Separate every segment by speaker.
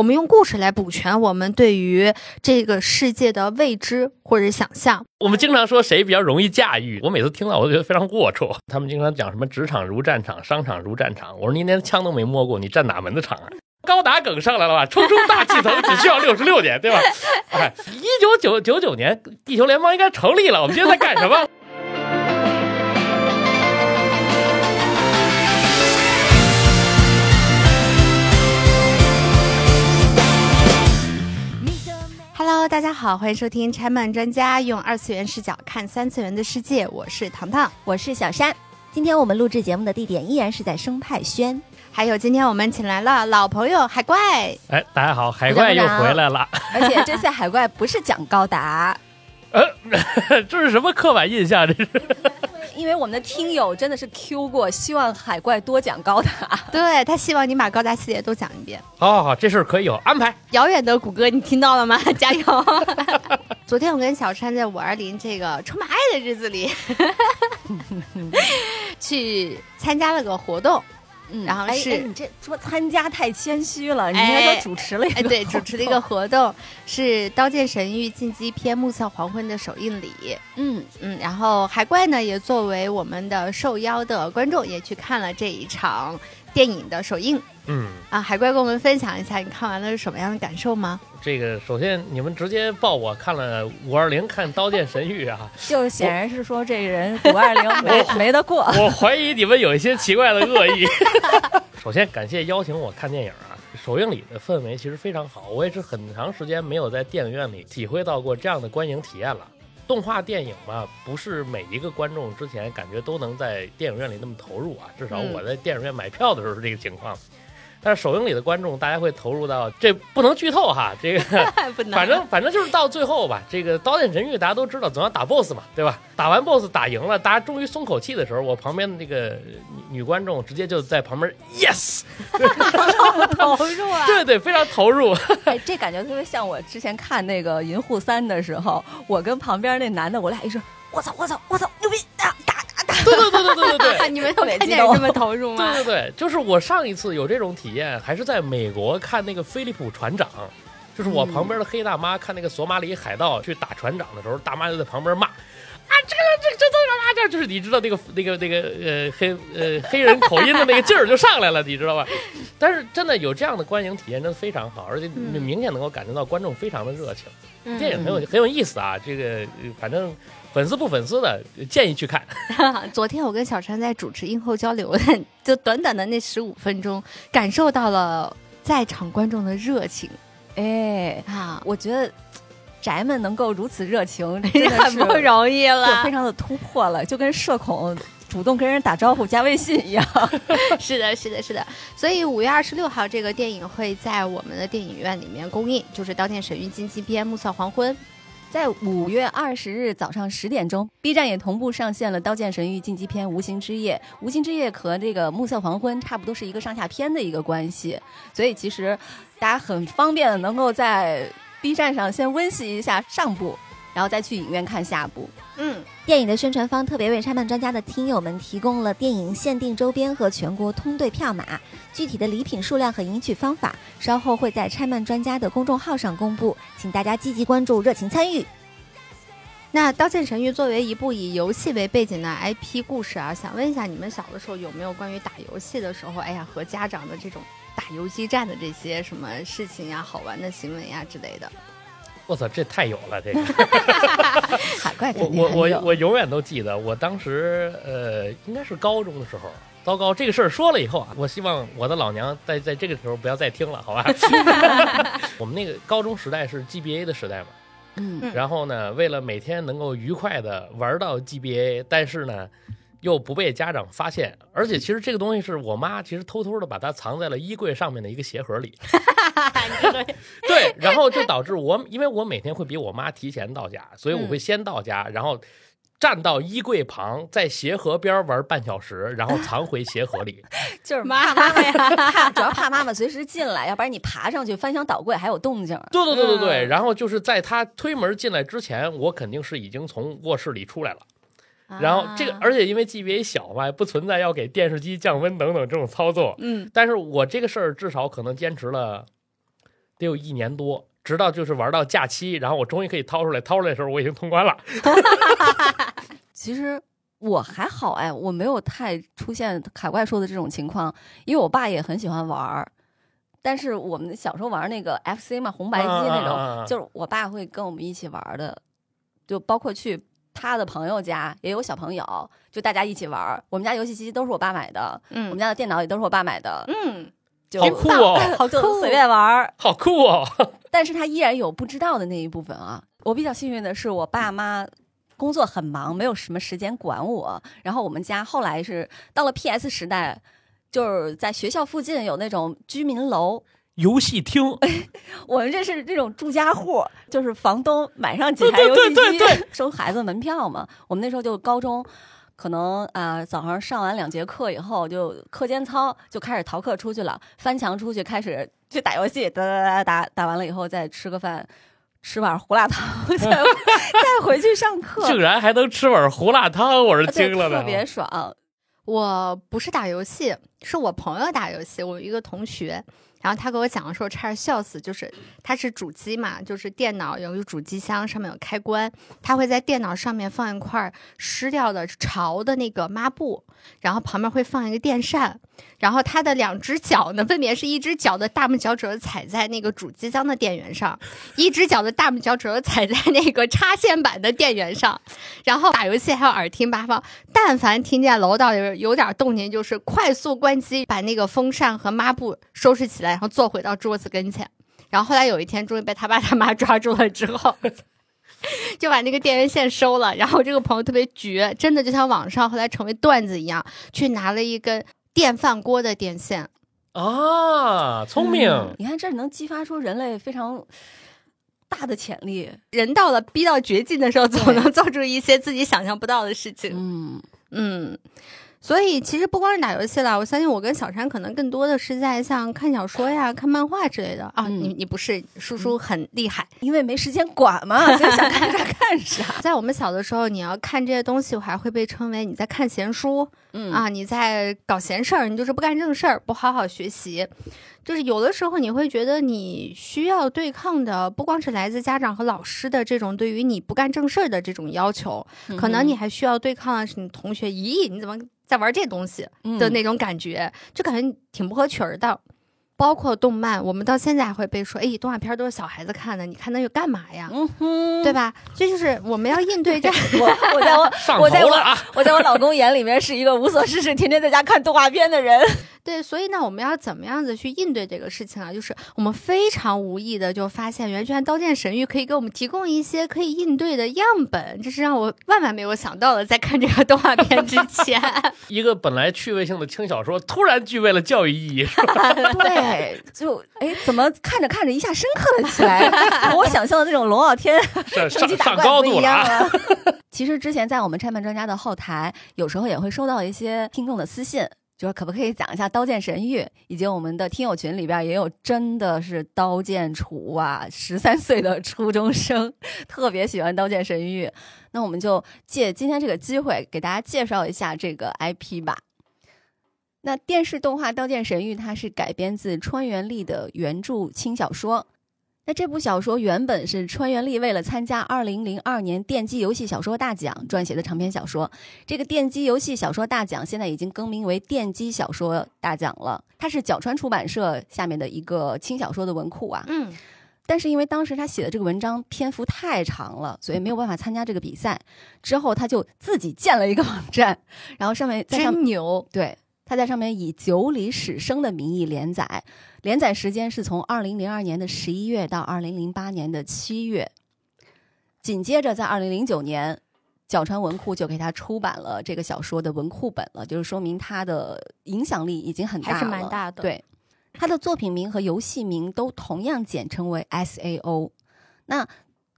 Speaker 1: 我们用故事来补全我们对于这个世界的未知或者想象。
Speaker 2: 我们经常说谁比较容易驾驭，我每次听到我都觉得非常龌龊。他们经常讲什么职场如战场，商场如战场。我说你连枪都没摸过，你站哪门子场啊？高达梗上来了吧？冲冲大气层只需要六十六年，对吧？哎，一九九九九年，地球联邦应该成立了。我们今天在干什么
Speaker 1: ？Hello，大家好，欢迎收听拆漫专家用二次元视角看三次元的世界，我是糖糖，
Speaker 3: 我是小山。今天我们录制节目的地点依然是在生态轩，
Speaker 1: 还有今天我们请来了老朋友海怪。
Speaker 2: 哎，大家好，海怪又回来了。
Speaker 3: 而且这次海怪不是讲高达，
Speaker 2: 呃，这是什么刻板印象？这是。
Speaker 3: 因为我们的听友真的是 Q 过，希望海怪多讲高达，
Speaker 1: 对他希望你把高达系列都讲一遍。
Speaker 2: 好，好，好，这事儿可以有安排。
Speaker 1: 遥远的谷歌，你听到了吗？加油！昨天我跟小川在五二零这个充满爱的日子里，去参加了个活动。嗯，然后是
Speaker 3: 你这说参加太谦虚了，你应该说主持了一个，
Speaker 1: 对，主持了一个活动，是《刀剑神域》进击篇《暮色黄昏》的首映礼。嗯。嗯，然后海怪呢也作为我们的受邀的观众，也去看了这一场电影的首映。嗯啊，海怪跟我们分享一下，你看完了是什么样的感受吗？
Speaker 2: 这个首先你们直接报我看了五二零看《刀剑神域》啊，
Speaker 3: 就显然是说这个人五二零没 没得过。
Speaker 2: 我怀疑你们有一些奇怪的恶意。首先感谢邀请我看电影啊，首映礼的氛围其实非常好，我也是很长时间没有在电影院里体会到过这样的观影体验了。动画电影嘛，不是每一个观众之前感觉都能在电影院里那么投入啊，至少我在电影院买票的时候是这个情况。但是首映礼的观众，大家会投入到这不能剧透哈，这个 反正反正就是到最后吧，这个刀剑神域大家都知道总要打 BOSS 嘛，对吧？打完 BOSS 打赢了，大家终于松口气的时候，我旁边的那个女女观众直接就在旁边 yes，
Speaker 3: 投入啊，
Speaker 2: 对对，非常投入。
Speaker 3: 哎，这感觉特别像我之前看那个银护三的时候，我跟旁边那男的，我俩一说，我操我操我操，牛逼啊打打打。
Speaker 2: 对对对对对对对，
Speaker 1: 你们看见这么投入吗？
Speaker 2: 对对对，就是我上一次有这种体验，还是在美国看那个菲利普船长，就是我旁边的黑大妈看那个索马里海盗去打船长的时候，大妈就在旁边骂啊，这个这这这这这，就是你知道那个那个那个呃黑呃黑人口音的那个劲儿就上来了，你知道吧？但是真的有这样的观影体验，真的非常好，而且明显能够感觉到观众非常的热情，电影很有很有意思啊，这个反正。粉丝不粉丝的建议去看。
Speaker 1: 昨天我跟小川在主持映后交流，就短短的那十五分钟，感受到了在场观众的热情。
Speaker 3: 哎，啊，我觉得宅们能够如此热情，
Speaker 1: 真的很不容易了，
Speaker 3: 非常的突破了，就跟社恐主动跟人打招呼加微信一样。
Speaker 1: 是的，是的，是的。所以五月二十六号这个电影会在我们的电影院里面公映，就是《刀剑神域：进击篇：暮色黄昏》。
Speaker 3: 在五月二十日早上十点钟，B 站也同步上线了《刀剑神域：进击篇：无形之夜》。无形之夜和这个《暮色黄昏》差不多是一个上下篇的一个关系，所以其实大家很方便的能够在 B 站上先温习一下上部。然后再去影院看下部。嗯，电影的宣传方特别为拆漫专家的听友们提供了电影限定周边和全国通兑票码，具体的礼品数量和赢取方法稍后会在拆漫专家的公众号上公布，请大家积极关注，热情参与。
Speaker 1: 那《刀剑神域》作为一部以游戏为背景的 IP 故事啊，想问一下你们小的时候有没有关于打游戏的时候，哎呀和家长的这种打游击战的这些什么事情呀、好玩的行为呀之类的？
Speaker 2: 我操，这太有了！这个
Speaker 3: 海怪
Speaker 2: 我我我我永远都记得，我当时呃，应该是高中的时候。糟糕，这个事儿说了以后啊，我希望我的老娘在在这个时候不要再听了，好吧？我们那个高中时代是 GBA 的时代嘛，嗯，然后呢，为了每天能够愉快的玩到 GBA，但是呢。又不被家长发现，而且其实这个东西是我妈其实偷偷的把它藏在了衣柜上面的一个鞋盒里。对，然后就导致我，因为我每天会比我妈提前到家，所以我会先到家，然后站到衣柜旁，在鞋盒边玩半小时，然后藏回鞋盒里。
Speaker 3: 就是怕妈妈呀，主要怕妈妈随时进来，要不然你爬上去翻箱倒柜还有动静。
Speaker 2: 对对对对对，然后就是在他推门进来之前，我肯定是已经从卧室里出来了。然后这个，而且因为 B A 小嘛，不存在要给电视机降温等等这种操作。嗯，但是我这个事儿至少可能坚持了得有一年多，直到就是玩到假期，然后我终于可以掏出来，掏出来的时候我已经通关了。
Speaker 3: 其实我还好哎，我没有太出现海怪说的这种情况，因为我爸也很喜欢玩儿。但是我们小时候玩那个 FC 嘛，红白机那种，就是我爸会跟我们一起玩的，就包括去他的朋友家也有小朋友，就大家一起玩。我们家游戏机都是我爸买的，嗯，我们家的电脑也都是我爸买的，
Speaker 1: 嗯，就
Speaker 2: 好酷哦，
Speaker 3: 好酷随便玩，
Speaker 2: 好酷哦。
Speaker 3: 但是他依然有不知道的那一部分啊。我比较幸运的是，我爸妈工作很忙，没有什么时间管我。然后我们家后来是到了 PS 时代。就是在学校附近有那种居民楼、
Speaker 2: 游戏厅。
Speaker 3: 我们这是这种住家户，就是房东买上几台游戏机，收孩子门票嘛。我们那时候就高中，可能啊早上上完两节课以后，就课间操就开始逃课出去了，翻墙出去开始去打游戏，打打打打打完了以后再吃个饭，吃碗胡辣汤，再再回去上课。
Speaker 2: 竟然还能吃碗胡辣汤，我是惊了的，
Speaker 3: 特别爽。
Speaker 1: 我不是打游戏，是我朋友打游戏。我一个同学，然后他给我讲的时候，差点笑死。就是他是主机嘛，就是电脑有一个主机箱，上面有开关，他会在电脑上面放一块湿掉的潮的那个抹布，然后旁边会放一个电扇。然后他的两只脚呢，分别是一只脚的大拇脚趾踩在那个主机箱的电源上，一只脚的大拇脚趾踩在那个插线板的电源上。然后打游戏还有耳听八方，但凡听见楼道有有点动静，就是快速关机，把那个风扇和抹布收拾起来，然后坐回到桌子跟前。然后后来有一天，终于被他爸他妈 抓住了之后，就把那个电源线收了。然后这个朋友特别绝，真的就像网上后来成为段子一样，去拿了一根。电饭锅的电线
Speaker 2: 啊，聪明！
Speaker 3: 你看，这能激发出人类非常大的潜力。
Speaker 1: 人到了逼到绝境的时候，总能做出一些自己想象不到的事情。嗯嗯。所以其实不光是打游戏了，我相信我跟小山可能更多的是在像看小说呀、看漫画之类的啊。你你不是叔叔很厉害，
Speaker 3: 因为没时间管嘛，所以想看啥 看啥。
Speaker 1: 在我们小的时候，你要看这些东西，我还会被称为你在看闲书，嗯啊，你在搞闲事儿，你就是不干正事儿，不好好学习。就是有的时候你会觉得你需要对抗的不光是来自家长和老师的这种对于你不干正事儿的这种要求，可能你还需要对抗的是你同学，咦，你怎么？在玩这东西的那种感觉，就感觉挺不合群儿的。包括动漫，我们到现在还会被说，哎，动画片都是小孩子看的，你看那又干嘛呀？嗯哼，对吧？这就是我们要应对这。
Speaker 3: 我我在我我在我我在我老公眼里面是一个无所事事、天天在家看动画片的人。
Speaker 1: 对，所以呢，我们要怎么样子去应对这个事情啊？就是我们非常无意的就发现，原来《刀剑神域》可以给我们提供一些可以应对的样本，这是让我万万没有想到的。在看这个动画片之前，
Speaker 2: 一个本来趣味性的轻小说，突然具备了教育意义。
Speaker 3: 对。哎，就哎，怎么看着看着一下深刻了起来？和我想象的那种龙傲天升级打怪不一样了。其实之前在我们拆漫专家的后台，有时候也会收到一些听众的私信，就说可不可以讲一下《刀剑神域》，以及我们的听友群里边也有真的是刀剑厨啊，十三岁的初中生 特别喜欢《刀剑神域》，那我们就借今天这个机会给大家介绍一下这个 IP 吧。那电视动画《刀剑神域》它是改编自川原丽的原著轻小说。那这部小说原本是川原丽为了参加2002年电击游戏小说大奖撰写的长篇小说。这个电击游戏小说大奖现在已经更名为电击小说大奖了。它是角川出版社下面的一个轻小说的文库啊。嗯。但是因为当时他写的这个文章篇幅太长了，所以没有办法参加这个比赛。之后他就自己建了一个网站，然后上面
Speaker 1: 真牛。
Speaker 3: 对。他在上面以九里史生的名义连载，连载时间是从二零零二年的十一月到二零零八年的七月。紧接着，在二零零九年，角川文库就给他出版了这个小说的文库本了，就是说明他的影响力已经很大了。
Speaker 1: 还是蛮大的。
Speaker 3: 对，他的作品名和游戏名都同样简称为 S A O。那。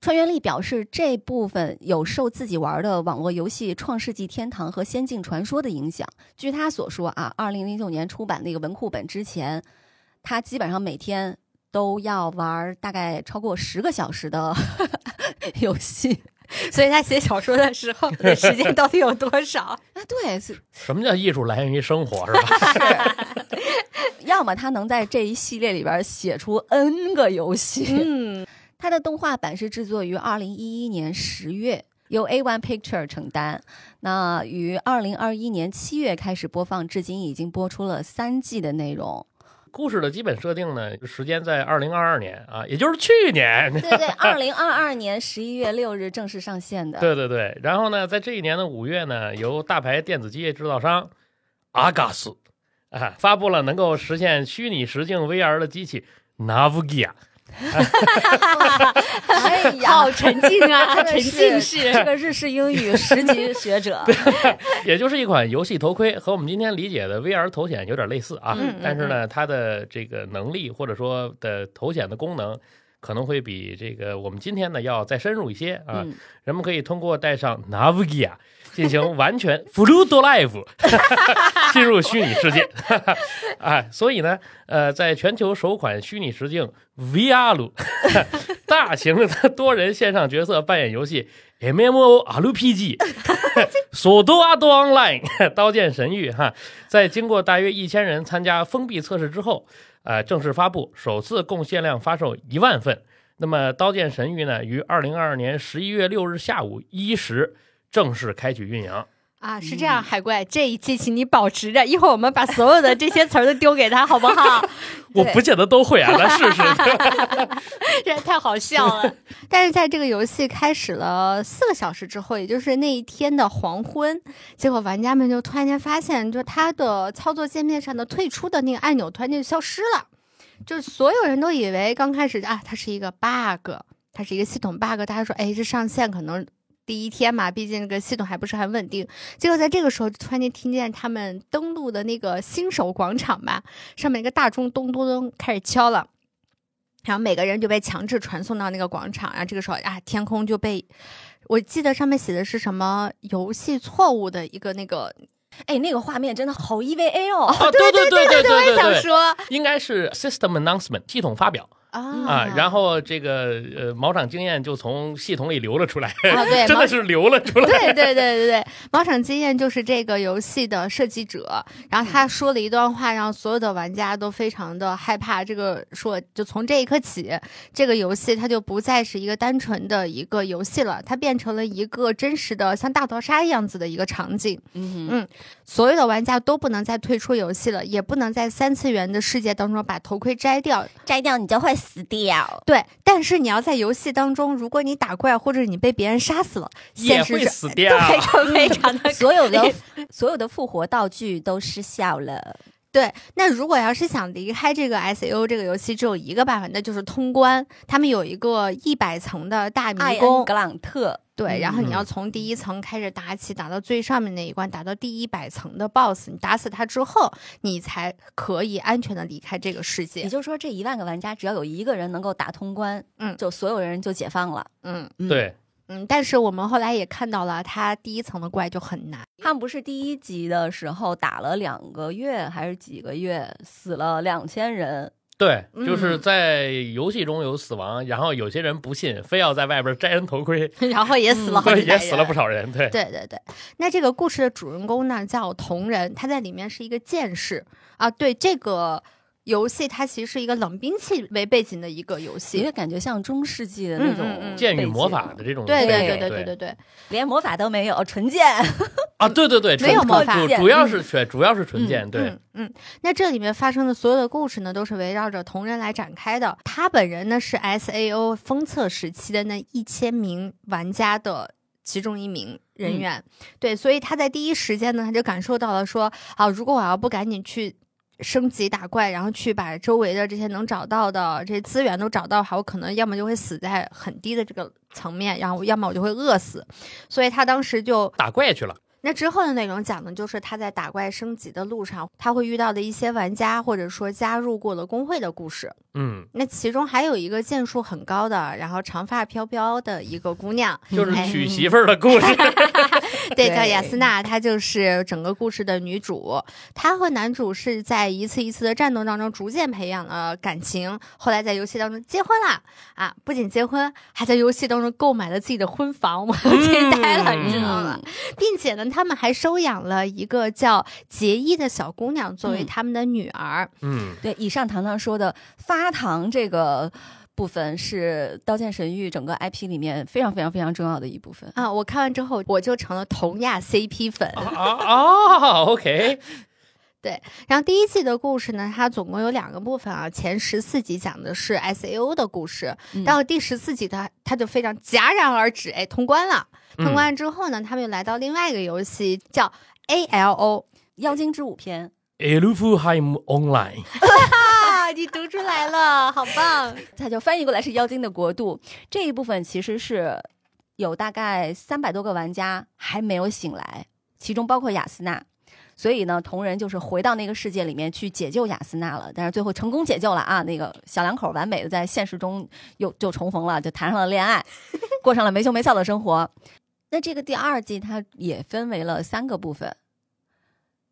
Speaker 3: 川原丽表示，这部分有受自己玩的网络游戏《创世纪天堂》和《仙境传说》的影响。据他所说啊，二零零九年出版那个文库本之前，他基本上每天都要玩大概超过十个小时的 游戏。
Speaker 1: 所以他写小说的时候时间到底有多少？啊，
Speaker 3: 对，是
Speaker 2: 什么叫艺术来源于生活，是吧？
Speaker 3: 要么他能在这一系列里边写出 N 个游戏。
Speaker 1: 嗯，
Speaker 3: 它的动画版是制作于二零一一年十月，由 A One Picture 承担。那于二零二一年七月开始播放，至今已经播出了三季的内容。
Speaker 2: 故事的基本设定呢，时间在二零二二年啊，也就是去年。
Speaker 3: 对对，二零二二年十一月六日正式上线的。
Speaker 2: 对对对，然后呢，在这一年的五月呢，由大牌电子机械制造商阿嘎斯啊发布了能够实现虚拟实境 VR 的机器 Navigia。
Speaker 3: 哎呀，
Speaker 1: 好沉浸啊，沉浸式。
Speaker 3: 这个日式英语十级学者。
Speaker 2: 也就是一款游戏头盔，和我们今天理解的 VR 头显有点类似啊。但是呢，它的这个能力或者说的头显的功能，可能会比这个我们今天呢要再深入一些啊。
Speaker 3: 嗯
Speaker 2: 人们可以通过戴上 Navigia 进行完全 Fluid Live 进入虚拟世界。啊，所以呢，呃，在全球首款虚拟实境 VR 大型的多人线上角色扮演游戏 MMORPG 索多阿多 Online 刀剑神域哈，在经过大约一千人参加封闭测试之后，呃，正式发布，首次共限量发售一万份。那么，《刀剑神域》呢，于二零二二年十一月六日下午一时正式开启运营。
Speaker 1: 啊，是这样，海怪，这一期请你保持着，一会儿我们把所有的这些词儿都丢给他，好不好？
Speaker 2: 我不见得都会啊，咱试试。
Speaker 1: 这太好笑了。但是在这个游戏开始了四个小时之后，也就是那一天的黄昏，结果玩家们就突然间发现，就他的操作界面上的退出的那个按钮突然间就消失了，就是所有人都以为刚开始啊，它是一个 bug，它是一个系统 bug，大家说，哎，这上线可能。第一天嘛，毕竟这个系统还不是很稳定。结果在这个时候，突然间听见他们登录的那个新手广场吧，上面一个大钟咚咚咚开始敲了。然后每个人就被强制传送到那个广场，然后这个时候啊，天空就被，我记得上面写的是什么游戏错误的一个那个，
Speaker 3: 哎，那个画面真的好 EVA 哦。
Speaker 2: 啊，对对对对对
Speaker 1: 我也
Speaker 2: 对对，
Speaker 1: 想说
Speaker 2: 应该是 System Announcement 系统发表
Speaker 1: 啊
Speaker 2: 啊，然后这个呃毛场经验就从系统里流了出来，
Speaker 1: 啊 对
Speaker 2: 真的是流了出来。
Speaker 1: 对对对对对，毛场经验就是这个游戏的设计者，然后他说了一段话，让所有的玩家都非常的害怕。这个说，就从这一刻起，这个游戏它就不再是一个单纯的一个游戏了，它变成了一个真实的像大逃杀一样子的一个场景。
Speaker 3: 嗯
Speaker 1: 嗯所有的玩家都不能再退出游戏了，也不能在三次元的世界当中把头盔摘掉。
Speaker 3: 摘掉你就会死掉。
Speaker 1: 对，但是你要在游戏当中，如果你打怪或者你被别人杀死了，
Speaker 2: 也会
Speaker 1: 现实是
Speaker 2: 死掉
Speaker 1: 对，就非常的
Speaker 3: 所有的所有的复活道具都失效了。
Speaker 1: 对，那如果要是想离开这个 S A O 这个游戏，只有一个办法，那就是通关。他们有一个一百层的大迷
Speaker 3: 艾恩
Speaker 1: 宫
Speaker 3: 格，朗特，
Speaker 1: 对，然后你
Speaker 2: 嗯
Speaker 1: 要从第一层开始打起，打到最上面那一关，打到第一百层的 BOSS，你打死他之后，你才可以安全的离开这个世界也。
Speaker 3: 就是说，这一万个玩家只要有一个人能够打通关，
Speaker 1: 嗯
Speaker 3: 就所有人就解放了。
Speaker 1: 嗯
Speaker 3: 嗯
Speaker 2: 对，
Speaker 1: 嗯，但是我们后来也看到了，他第一层的怪就很难。
Speaker 3: 他们不是第一集的时候打了两个月还是几个月，死了两千人。
Speaker 2: 对，
Speaker 1: 嗯
Speaker 2: 就是在游戏中有死亡，然后有些人不信，非要在外边摘人头盔，
Speaker 1: 然后也死了好几
Speaker 2: 对，也死了不少人。对，
Speaker 1: 对对对，那这个故事的主人公呢叫同人，他在里面是一个剑士啊。对这个游戏，它其实是一个冷兵器为背景的一个游
Speaker 3: 也
Speaker 1: 戏。
Speaker 3: 感觉像中世纪的那种
Speaker 2: 剑与魔法的这种
Speaker 1: 对对对对对对对，
Speaker 3: 连魔法都没有，纯剑。
Speaker 2: 啊，对对对，纯
Speaker 1: 没有魔法
Speaker 2: 主主要是纯主要是纯剑，对
Speaker 1: 嗯，嗯。那这里面发生的所有的故事呢，都是围绕着同人来展开的。他本人呢是 S A O 封测时期的那一千名玩家的。其中一名人员，对，所以他在第一时间呢，他就感受到了说，啊，如果我要不赶紧去升级打怪，然后去把周围的这些能找到的这些资源都找到的话，我可能要么就会死在很低的这个层面，然后要么我就会饿死，所以他当时就
Speaker 2: 打怪去了。
Speaker 1: 那之后的内容讲的就是他在打怪升级的路上，他会遇到的一些玩家或者说加入过的工会的故事。
Speaker 2: 嗯，
Speaker 1: 那其中还有一个剑术很高的，然后长发飘飘的一个姑娘，
Speaker 2: 就是
Speaker 1: 哎
Speaker 2: 娶媳妇儿的故事。
Speaker 1: 对，叫雅斯娜，她就是整个故事的女主。她和男主是在一次一次的战斗当中逐渐培养了感情，后来在游戏当中结婚了啊！不仅结婚，还在游戏当中购买了自己的婚房，我 惊呆了，你知道吗？并且呢，他们还收养了一个叫杰伊的小姑娘作为他们的女儿。
Speaker 2: 嗯，
Speaker 3: 对，以上糖糖说的发糖这个。部分是《刀剑神域》整个 IP 里面非常非常非常重要的一部分
Speaker 1: 啊！我看完之后，我就成了童亚 CP 粉
Speaker 2: 啊啊！OK，
Speaker 1: 对。然后第一季的故事呢，它总共有两个部分啊。前十四集讲的是 SAO 的故事，到第十四集它它就非常戛然而止，哎，通关了。通关之后呢，他们又来到另外一个游戏，叫 ALO
Speaker 3: 妖精之舞篇
Speaker 2: e l u e。
Speaker 1: 你读出来了，好棒！
Speaker 3: 它就翻译过来是妖精的国度。这一部分其实是有大概三百多个玩家还没有醒来，其中包括雅斯娜。所以呢，同人就是回到那个世界里面去解救雅斯娜了，但是最后成功解救了啊！那个小两口完美的在现实中又就重逢了，就谈上了恋爱，过上了没羞没臊的生活。那这个第二季它也分为了三个部分。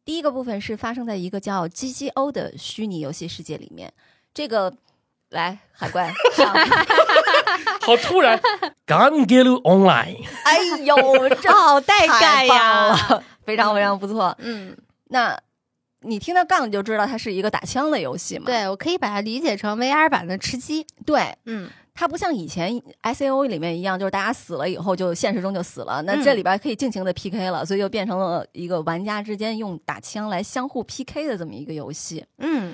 Speaker 3: 第一个部分是发生在一个叫 GGO 的虚拟游戏世界里面。这个，来海怪，
Speaker 2: 好突然 g a n g e l Online，
Speaker 3: 哎呦，这
Speaker 1: 好带感呀，
Speaker 3: 非常非常不错。嗯，那你听到杠就知道它是一个打枪的游戏嘛？
Speaker 1: 对，我可以把它理解成 VR 版的吃鸡。
Speaker 3: 对，嗯。它不像以前 I C O 里面一样，就是大家死了以后就现实中就死了。那这里边可以尽情的 P K 了，所以就变成了一个玩家之间用打枪来相互 P K 的这么一个游戏。
Speaker 1: 嗯，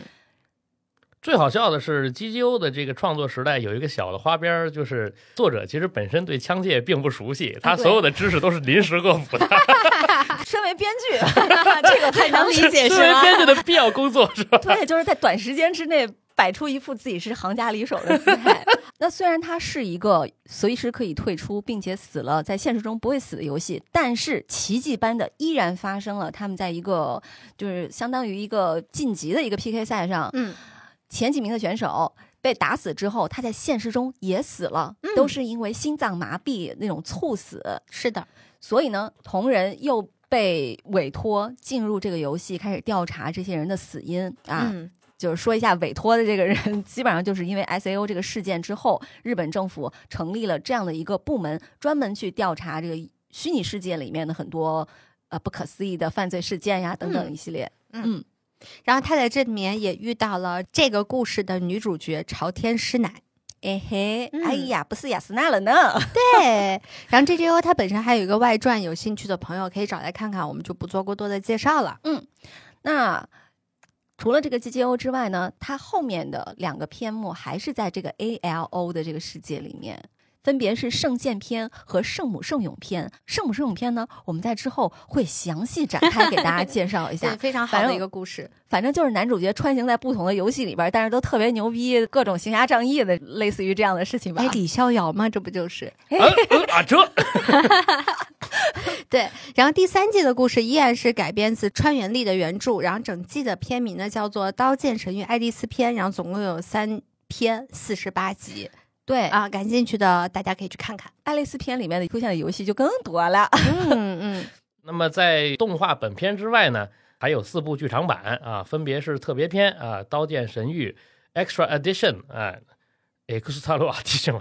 Speaker 2: 最好笑的是 G G O 的这个创作时代有一个小的花边，就是作者其实本身对枪械并不熟悉，他所有的知识都是临时恶补的。
Speaker 3: 身为编剧，这个太能理解，
Speaker 2: 身为编剧的必要工作是吧？
Speaker 3: 对，就是在短时间之内。摆出一副自己是行家里手的姿态。那虽然它是一个随时可以退出，并且死了在现实中不会死的游戏，但是奇迹般的依然发生了。他们在一个就是相当于一个晋级的一个 PK 赛上，嗯，前几名的选手被打死之后，他在现实中也死了，都是因为心脏麻痹那种猝死。
Speaker 1: 是的，
Speaker 3: 所以呢，同人又被委托进入这个游戏，开始调查这些人的死因啊。就是说一下委托的这个人，基本上就是因为 S A O 这个事件之后，日本政府成立了这样的一个部门，专门去调查这个虚拟世界里面的很多呃不可思议的犯罪事件呀等等一系列。
Speaker 1: 嗯，然后他在这里面也遇到了这个故事的女主角朝天师奶。
Speaker 3: 哎嘿，哎呀，不是雅斯娜了呢。
Speaker 1: 对，然后 G G O 它本身还有一个外传，有兴趣的朋友可以找来看看，我们就不做过多的介绍了。
Speaker 3: 嗯，那。除了这个 G G O 之外呢，它后面的两个篇目还是在这个 A L O 的这个世界里面，分别是圣剑篇和圣母圣勇篇。圣母圣勇篇呢，我们在之后会详细展开给大家介绍一下，
Speaker 1: 非常好的一个故事。
Speaker 3: 反正就是男主角穿行在不同的游戏里边，但是都特别牛逼，各种行侠仗义的，类似于这样的事情吧。
Speaker 1: 哎，李逍遥吗？这不就是？
Speaker 2: 啊，这。
Speaker 1: 对，然后第三季的故事依然是改编自川原丽的原著，然后整季的片名呢叫做《刀剑神域爱丽丝篇》，然后总共有三篇四十八集。
Speaker 3: 对
Speaker 1: 啊，感兴趣的大家可以去看看《
Speaker 3: 爱丽丝篇》里面的出现的游戏就更多了。
Speaker 1: 嗯嗯。
Speaker 2: 那么在动画本片之外呢，还有四部剧场版啊，分别是特别篇啊，《刀剑神域 Extra Edition》啊。X 塔罗提醒了，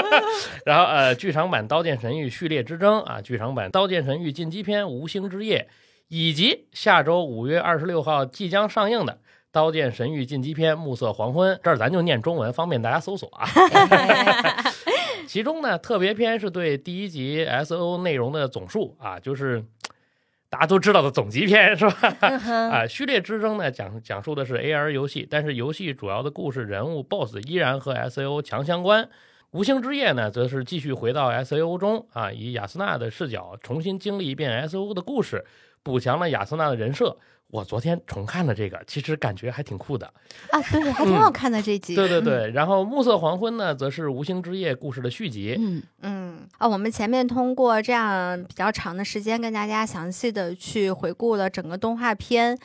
Speaker 2: 然后呃，剧场版《刀剑神域：序列之争》啊，剧场版《刀剑神域：进击篇：无星之夜》，以及下周五月二十六号即将上映的《刀剑神域：进击篇：暮色黄昏》，这儿咱就念中文，方便大家搜索啊。其中呢，特别篇是对第一集 S O 内容的总述啊，就是。大家都知道的总集篇是吧？啊，序列之争呢，讲讲述的是 AR 游戏，但是游戏主要的故事人物 BOSS 依然和 SAO 强相关。无星之夜呢，则是继续回到 SAO 中啊，以雅斯娜的视角重新经历一遍 SAO 的故事，补强了亚瑟娜的人设。我昨天重看了这个，其实感觉还挺酷的
Speaker 1: 啊，对，还挺好看的这集。
Speaker 2: 对对对，然后暮色黄昏呢，则是无星之夜故事的续集。
Speaker 1: 嗯嗯啊，我们前面通过这样比较长的时间，跟大家详细的去回顾了整个动画片《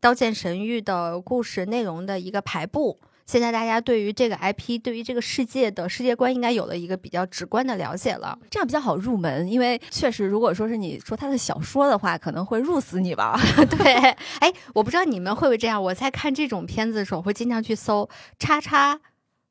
Speaker 1: 刀剑神域》的故事内容的一个排布。现在大家对于这个 IP，对于这个世界的世界观，应该有了一个比较直观的了解了。
Speaker 3: 这样比较好入门，因为确实，如果说是你说他的小说的话，可能会入死你吧。
Speaker 1: 对，哎，我不知道你们会不会这样。我在看这种片子的时候，会经常去搜叉叉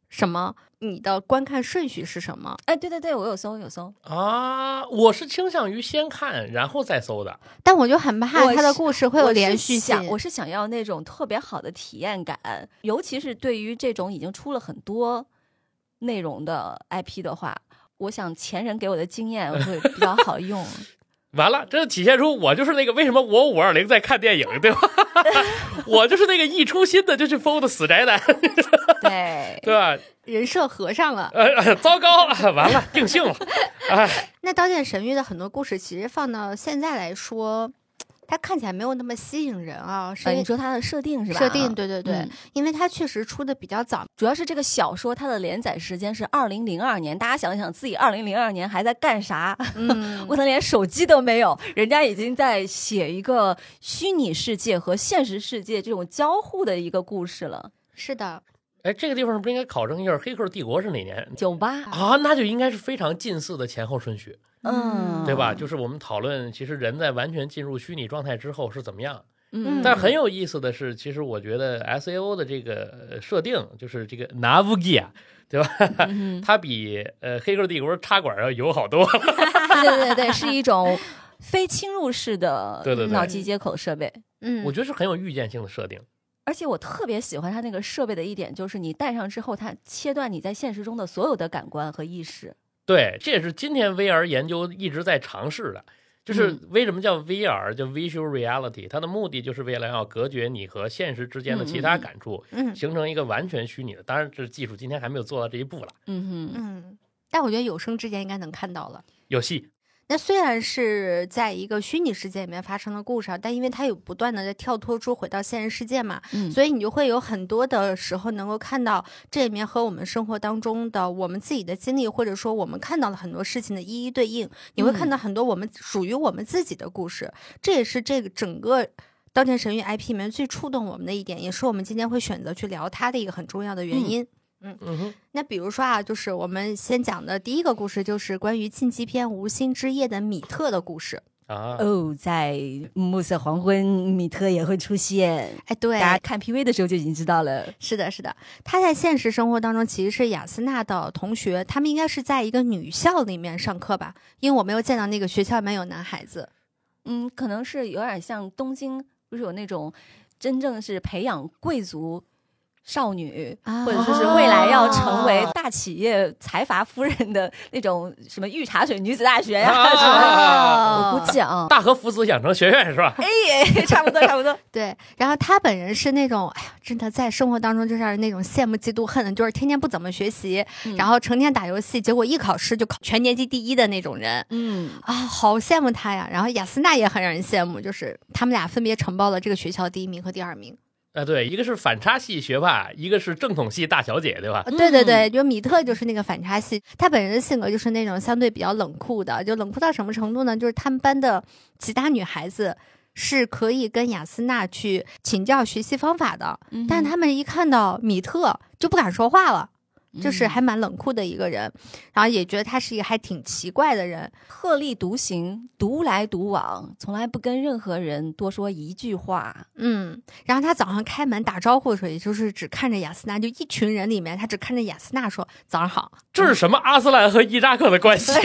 Speaker 1: 什么。你的观看顺序是什么？
Speaker 3: 哎，对对对，我有搜有搜
Speaker 2: 啊，我是倾向于先看然后再搜的，
Speaker 1: 但我就很怕他的故事会有连续性。
Speaker 3: 我是想要那种特别好的体验感，尤其是对于这种已经出了很多内容的 IP 的话，我想前人给我的经验会比较好用。
Speaker 2: 完了，这就体现出我就是那个为什么我五二零在看电影，对吧？我就是那个一出新的就去疯的死宅男，
Speaker 3: 对
Speaker 2: 对吧？
Speaker 1: 人设合上了，
Speaker 2: 呃，糟糕，完了，定性了。哎，
Speaker 1: 那《刀剑神域》的很多故事，其实放到现在来说。它看起来没有那么吸引人啊，是
Speaker 3: 你说它的设定是吧？
Speaker 1: 设定对对对，因为它确实出的比较早，
Speaker 3: 主要是这个小说它的连载时间是二零零二年，大家想想自己二零零二年还在干啥？嗯，我能连手机都没有，人家已经在写一个虚拟世界和现实世界这种交互的一个故事了。
Speaker 1: 是的，
Speaker 2: 哎，这个地方不应该考证一下《黑客帝国》是哪年？
Speaker 3: 九八
Speaker 2: 啊，那就应该是非常近似的前后顺序。
Speaker 3: 嗯，
Speaker 2: 对吧？就是我们讨论，其实人在完全进入虚拟状态之后是怎么样。
Speaker 3: 嗯，
Speaker 2: 但很有意思的是，其实我觉得 S A O 的这个设定，就是这个 Navigia，对吧？它比呃黑客帝国插管要友好多了。
Speaker 3: 对对对，是一种非侵入式的
Speaker 2: 对对
Speaker 3: 脑机接口设备。
Speaker 1: 嗯，
Speaker 2: 我觉得是很有预见性的设定。
Speaker 3: 而且我特别喜欢它那个设备的一点，就是你戴上之后，它切断你在现实中的所有的感官和意识。
Speaker 2: 对，这也是今天 VR 研究一直在尝试的，就是为什么叫 VR，叫 Visual Reality，它的目的就是为了要隔绝你和现实之间的其他感触，形成一个完全虚拟的。当然，这技术今天还没有做到这一步了。
Speaker 3: 嗯
Speaker 1: 哼，嗯，但我觉得有生之年应该能看到了。
Speaker 2: 有戏。
Speaker 1: 那虽然是在一个虚拟世界里面发生的故事，但因为它有不断的在跳脱出回到现实世界嘛，所以你就会有很多的时候能够看到这里面和我们生活当中的我们自己的经历，或者说我们看到了很多事情的一一对应。你会看到很多我们属于我们自己的故事，这也是这个整个《刀剑神域》IP 里面最触动我们的一点，也是我们今天会选择去聊它的一个很重要的原因。
Speaker 2: 嗯嗯哼，
Speaker 1: 那比如说啊，就是我们先讲的第一个故事，就是关于禁忌篇《无心之夜》的米特的故事
Speaker 2: 啊。
Speaker 3: 哦，在暮色黄昏，米特也会出现。
Speaker 1: 哎，对，
Speaker 3: 大家看 PV 的时候就已经知道了。
Speaker 1: 是的，是的，他在现实生活当中其实是雅斯娜的同学，他们应该是在一个女校里面上课吧？因为我没有见到那个学校里面有男孩子。
Speaker 3: 嗯，可能是有点像东京，不是有那种真正是培养贵族。少女，或者说是未来要成为大企业财阀夫人的那种什么御茶水女子大学呀？我估计啊，
Speaker 2: 大和福子养成学院是吧？
Speaker 3: 哎，差不多，差不多。
Speaker 1: 对，然后他本人是那种，哎呀，真的在生活当中就是那种羡慕嫉妒恨，就是天天不怎么学习，然后成天打游戏，结果一考试就考全年级第一的那种人。
Speaker 3: 嗯
Speaker 1: 啊，好羡慕他呀。然后雅斯娜也很让人羡慕，就是他们俩分别承包了这个学校第一名和第二名。
Speaker 2: 啊，对，一个是反差系学霸，一个是正统系大小姐，对吧？
Speaker 1: 对对对，就米特就是那个反差系，他本人的性格就是那种相对比较冷酷的，就冷酷到什么程度呢？就是他们班的其他女孩子是可以跟雅斯娜去请教学习方法的，但他们一看到米特就不敢说话了。就是还蛮冷酷的一个人，然后也觉得他是一个还挺奇怪的人，
Speaker 3: 特立独行，独来独往，从来不跟任何人多说一句话。
Speaker 1: 嗯，然后他早上开门打招呼的时候，也就是只看着雅斯娜，就一群人里面，他只看着雅斯娜说早上好。
Speaker 2: 这是什么阿斯兰和伊扎克的关系？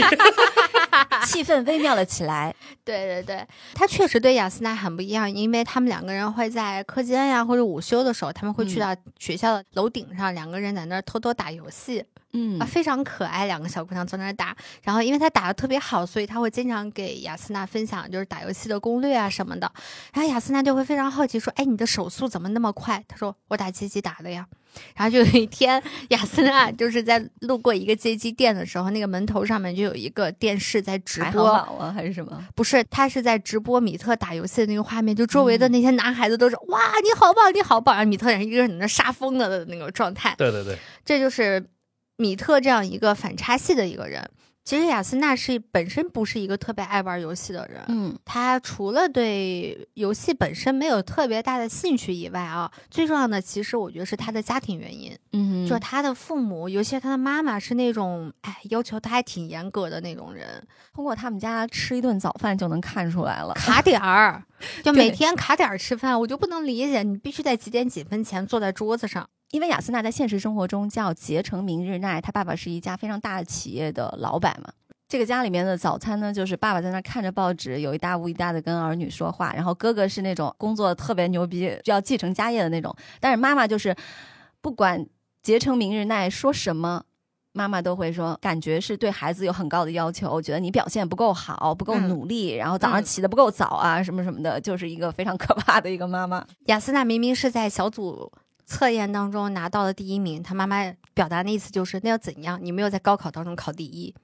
Speaker 3: 气氛微妙了起来。
Speaker 1: 对对对，他确实对雅斯娜很不一样，因为他们两个人会在课间呀或者午休的时候，他们会去到学校的楼顶上，两个人在那儿偷偷打游戏。
Speaker 3: 嗯
Speaker 1: 啊，非常可爱，两个小姑娘坐那儿打。然后因为她打的特别好，所以她会经常给雅斯娜分享就是打游戏的攻略啊什么的。然后雅斯娜就会非常好奇说：“哎，你的手速怎么那么快？”她说：“我打街机打的呀。”然后就有一天，雅斯娜就是在路过一个街机店的时候，那个门头上面就有一个电视在直播
Speaker 3: 啊，还是什么？
Speaker 1: 不是，他是在直播米特打游戏的那个画面，就周围的那些男孩子都是哇，你好棒，你好棒！然后米特人一个人在那杀疯了的那个状态。
Speaker 2: 对对对，
Speaker 1: 这就是。米特这样一个反差系的一个人，其实雅斯娜是本身不是一个特别爱玩游戏的人，
Speaker 3: 嗯，
Speaker 1: 他除了对游戏本身没有特别大的兴趣以外啊，最重要的其实我觉得是他的家庭原因，
Speaker 3: 嗯，
Speaker 1: 就是她的父母，尤其是他的妈妈是那种哎要求他还挺严格的那种人，
Speaker 3: 通过他们家吃一顿早饭就能看出来了，
Speaker 1: 卡点儿，就每天卡点儿吃饭，我就不能理解，你必须在几点几分前坐在桌子上。
Speaker 3: 因为雅斯娜在现实生活中叫结成明日奈，她爸爸是一家非常大的企业的老板嘛。这个家里面的早餐呢，就是爸爸在那看着报纸，有一搭无一搭的跟儿女说话，然后哥哥是那种工作特别牛逼，要继承家业的那种，但是妈妈就是不管结成明日奈说什么，妈妈都会说，感觉是对孩子有很高的要求，觉得你表现不够好，不够努力，然后早上起的不够早啊，什么什么的，就是一个非常可怕的一个妈妈。
Speaker 1: 雅斯娜明明是在小组。测验当中拿到了第一名，他妈妈表达的意思就是那要怎样？你没有在高考当中考第一，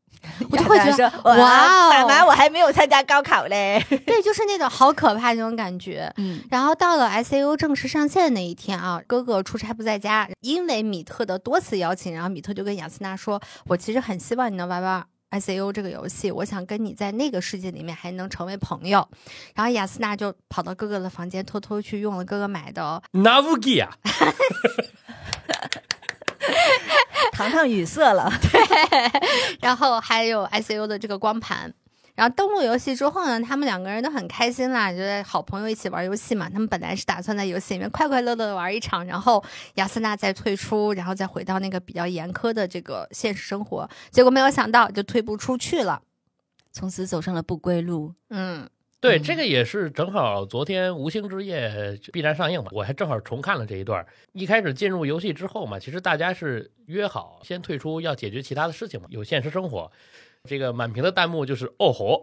Speaker 1: 我就会觉得哇，
Speaker 3: 妈妈我还没有参加高考嘞。
Speaker 1: 对，就是那种好可怕那种感觉。嗯，然后到了 S A U 正式上线的那一天啊，哥哥出差不在家，因为米特的多次邀请，然后米特就跟雅斯娜说：“我其实很希望你能玩玩。” S A O 这个游戏，我想跟你在那个世界里面还能成为朋友。然后雅斯娜就跑到哥哥的房间，偷偷去用了哥哥买的
Speaker 2: Navugia，
Speaker 3: 糖糖语塞了。
Speaker 1: 对，然后还有 I C U 的这个光盘。然后登录游戏之后呢，他们两个人都很开心啦，就在好朋友一起玩游戏嘛。他们本来是打算在游戏里面快快乐乐的玩一场，然后亚斯娜再退出，然后再回到那个比较严苛的这个现实生活。结果没有想到就退不出去了，
Speaker 3: 从此走上了不归路。
Speaker 1: 嗯，
Speaker 2: 对，这个也是正好昨天《无星之夜》必然上映嘛，我还正好重看了这一段。一开始进入游戏之后嘛，其实大家是约好先退出，要解决其他的事情嘛，有现实生活。这个满屏的弹幕就是哦吼，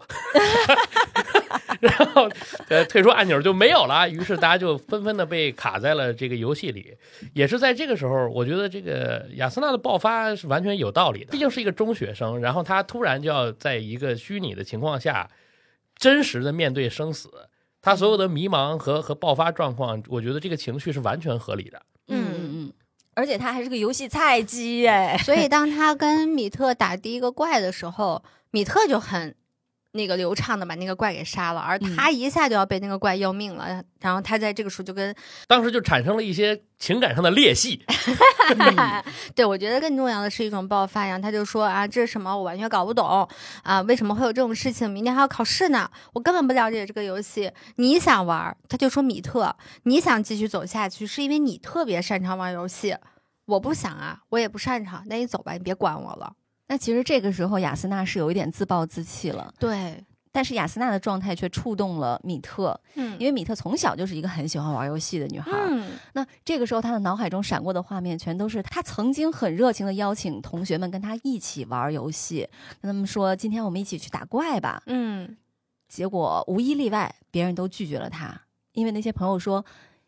Speaker 2: 然后呃退出按钮就没有了，于是大家就纷纷的被卡在了这个游戏里。也是在这个时候，我觉得这个雅斯娜的爆发是完全有道理的。毕竟是一个中学生，然后他突然就要在一个虚拟的情况下，真实的面对生死，他所有的迷茫和和爆发状况，我觉得这个情绪是完全合理的。
Speaker 3: 嗯。而且他还是个游戏菜鸡哎，
Speaker 1: 所以当他跟米特打第一个怪的时候，米特就很那个流畅的把那个怪给杀了，而他一下就要被那个怪要命了。然后他在这个时候就跟
Speaker 2: 当时就产生了一些情感上的裂隙。
Speaker 1: 对，我觉得更重要的是一种爆发呀。他就说啊，这是什么？我完全搞不懂啊，为什么会有这种事情？明天还要考试呢，我根本不了解这个游戏。你想玩，他就说米特，你想继续走下去，是因为你特别擅长玩游戏。我不想啊，我也不擅长。那你走吧，你别管我了。
Speaker 3: 那其实这个时候，雅斯娜是有一点自暴自弃了。
Speaker 1: 对，
Speaker 3: 但是雅斯娜的状态却触动了米特。嗯，因为米特从小就是一个很喜欢玩游戏的女孩。嗯，那这个时候，她的脑海中闪过的画面，全都是她曾经很热情的邀请同学们跟她一起玩游戏，跟他们说：“今天我们一起去打怪吧。”
Speaker 1: 嗯，
Speaker 3: 结果无一例外，别人都拒绝了她，因为那些朋友说。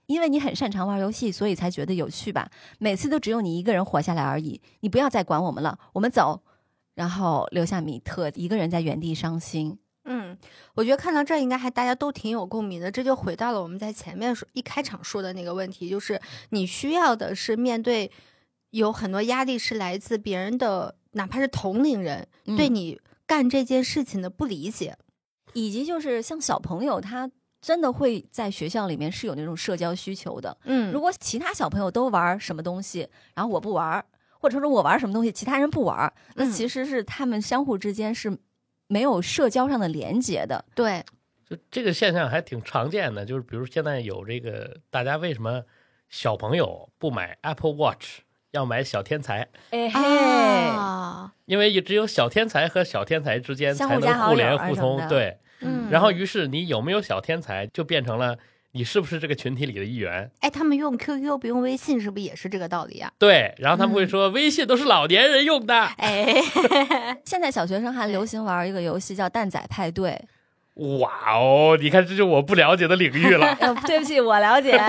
Speaker 3: 因为你很擅长玩游戏，所以才觉得有趣吧？每次都只有你一个人活下来而已。你不要再管我们了，我们走。然后留下米特一个人在原地伤心。
Speaker 1: 嗯，我觉得看到这儿应该还大家都挺有共鸣的。这就回到了我们在前面说一开场说的那个问题，就是你需要的是面对有很多压力是来自别人的，哪怕是同龄人对你干这件事情的不理解，
Speaker 3: 以及就是像小朋友他。真的会在学校里面是有那种社交需求的，嗯，如果其他小朋友都玩什么东西，然后我不玩，或者说我玩什么东西，其他人不玩，那其实是他们相互之间是没有社交上的连接的。
Speaker 1: 对，
Speaker 2: 就这个现象还挺常见的，就是比如现在有这个，大家为什么小朋友不买 Apple Watch，要买小天才？
Speaker 3: 哎嘿，
Speaker 2: 因为只有小天才和小天才之间才能互联互通，对。嗯，然后于是你有没有小天才，就变成了你是不是这个群体里的一员？
Speaker 1: 哎，他们用 QQ 不用微信，是不是也是这个道理啊？
Speaker 2: 对，然后他们会说微信都是老年人用的。
Speaker 1: 哎
Speaker 3: 现在小学生还流行玩一个游戏叫蛋仔派对。
Speaker 2: 哇哦，你看这就我不了解的领域了。
Speaker 3: 对不起，我了解。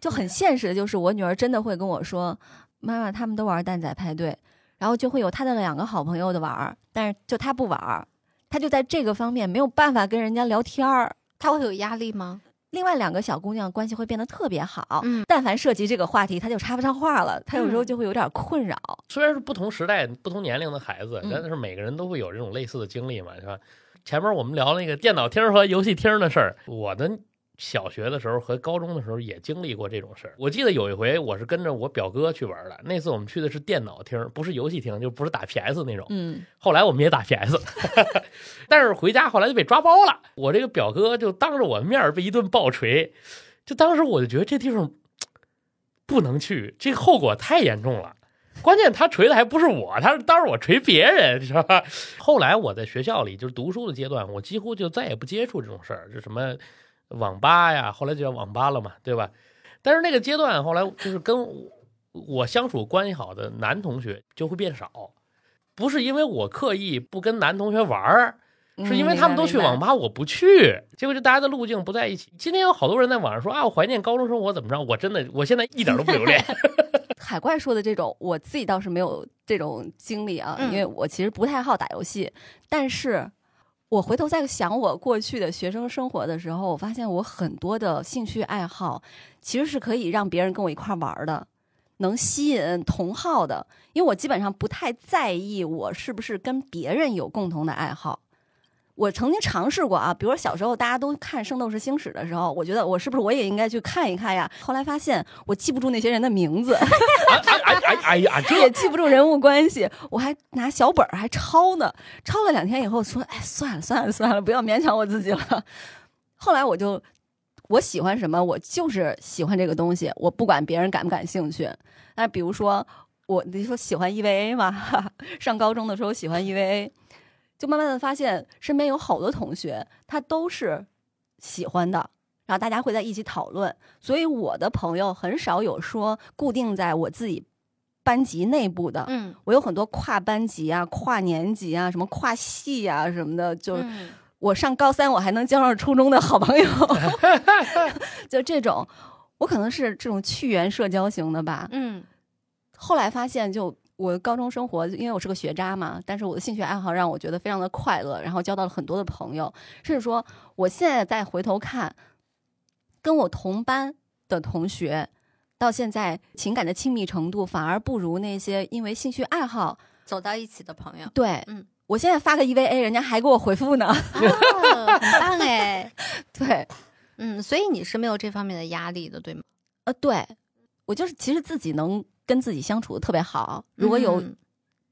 Speaker 3: 就很现实的就是，我女儿真的会跟我说：“妈妈，他们都玩蛋仔派对，然后就会有她的两个好朋友的玩，但是就她不玩。”他就在这个方面没有办法跟人家聊天儿，
Speaker 1: 他会有压力吗？
Speaker 3: 另外两个小姑娘关系会变得特别好。
Speaker 1: 嗯，
Speaker 3: 但凡涉及这个话题，她就插不上话了。她有时候就会有点困扰。
Speaker 2: 虽然是不同时代、不同年龄的孩子，但是每个人都会有这种类似的经历嘛，是吧？前面我们聊那个电脑厅和游戏厅的事儿，我的。小学的时候和高中的时候也经历过这种事儿。我记得有一回，我是跟着我表哥去玩的。那次我们去的是电脑厅，不是游戏厅，就不是打 PS 那种。
Speaker 3: 嗯。
Speaker 2: 后来我们也打 PS，但是回家后来就被抓包了。我这个表哥就当着我面被一顿暴锤。就当时我就觉得这地方不能去，这后果太严重了。关键他锤的还不是我，他是当着我锤别人，你知道吧？后来我在学校里就是读书的阶段，我几乎就再也不接触这种事儿，就什么。网吧呀，后来就叫网吧了嘛，对吧？但是那个阶段后来就是跟我相处关系好的男同学就会变少，不是因为我刻意不跟男同学玩儿，是因为他们都去网吧，我不去，结果就大家的路径不在一起。今天有好多人在网上说啊，我怀念高中生活怎么着？我真的我现在一点都不留恋。
Speaker 3: 海怪说的这种，我自己倒是没有这种经历啊，因为我其实不太好打游戏，但是。我回头再想我过去的学生生活的时候，我发现我很多的兴趣爱好其实是可以让别人跟我一块玩的，能吸引同好的。因为我基本上不太在意我是不是跟别人有共同的爱好。我曾经尝试过啊，比如说小时候大家都看《圣斗士星矢》的时候，我觉得我是不是我也应该去看一看呀？后来发现我记不住那些人的名字，
Speaker 2: 哎哎哎哎呀，这
Speaker 3: 也记不住人物关系，我还拿小本儿还抄呢。抄了两天以后说，哎，算了算了算了，不要勉强我自己了。后来我就我喜欢什么，我就是喜欢这个东西，我不管别人感不感兴趣。那比如说我你说喜欢 EVA 嘛，上高中的时候喜欢 EVA。就慢慢的发现，身边有好多同学，他都是喜欢的，然后大家会在一起讨论。所以我的朋友很少有说固定在我自己班级内部的。
Speaker 1: 嗯，
Speaker 3: 我有很多跨班级啊、跨年级啊、什么跨系啊什么的。就是我上高三，我还能交上初中的好朋友。就这种，我可能是这种去源社交型的吧。
Speaker 1: 嗯，
Speaker 3: 后来发现就。我高中生活，因为我是个学渣嘛，但是我的兴趣爱好让我觉得非常的快乐，然后交到了很多的朋友，甚至说我现在再回头看，跟我同班的同学，到现在情感的亲密程度反而不如那些因为兴趣爱好
Speaker 1: 走到一起的朋友。
Speaker 3: 对，
Speaker 1: 嗯，
Speaker 3: 我现在发个 EVA，人家还给我回复呢，
Speaker 1: 很棒哎。
Speaker 3: 对，
Speaker 1: 嗯，所以你是没有这方面的压力的，对吗？
Speaker 3: 呃，对，我就是其实自己能。跟自己相处的特别好，如果有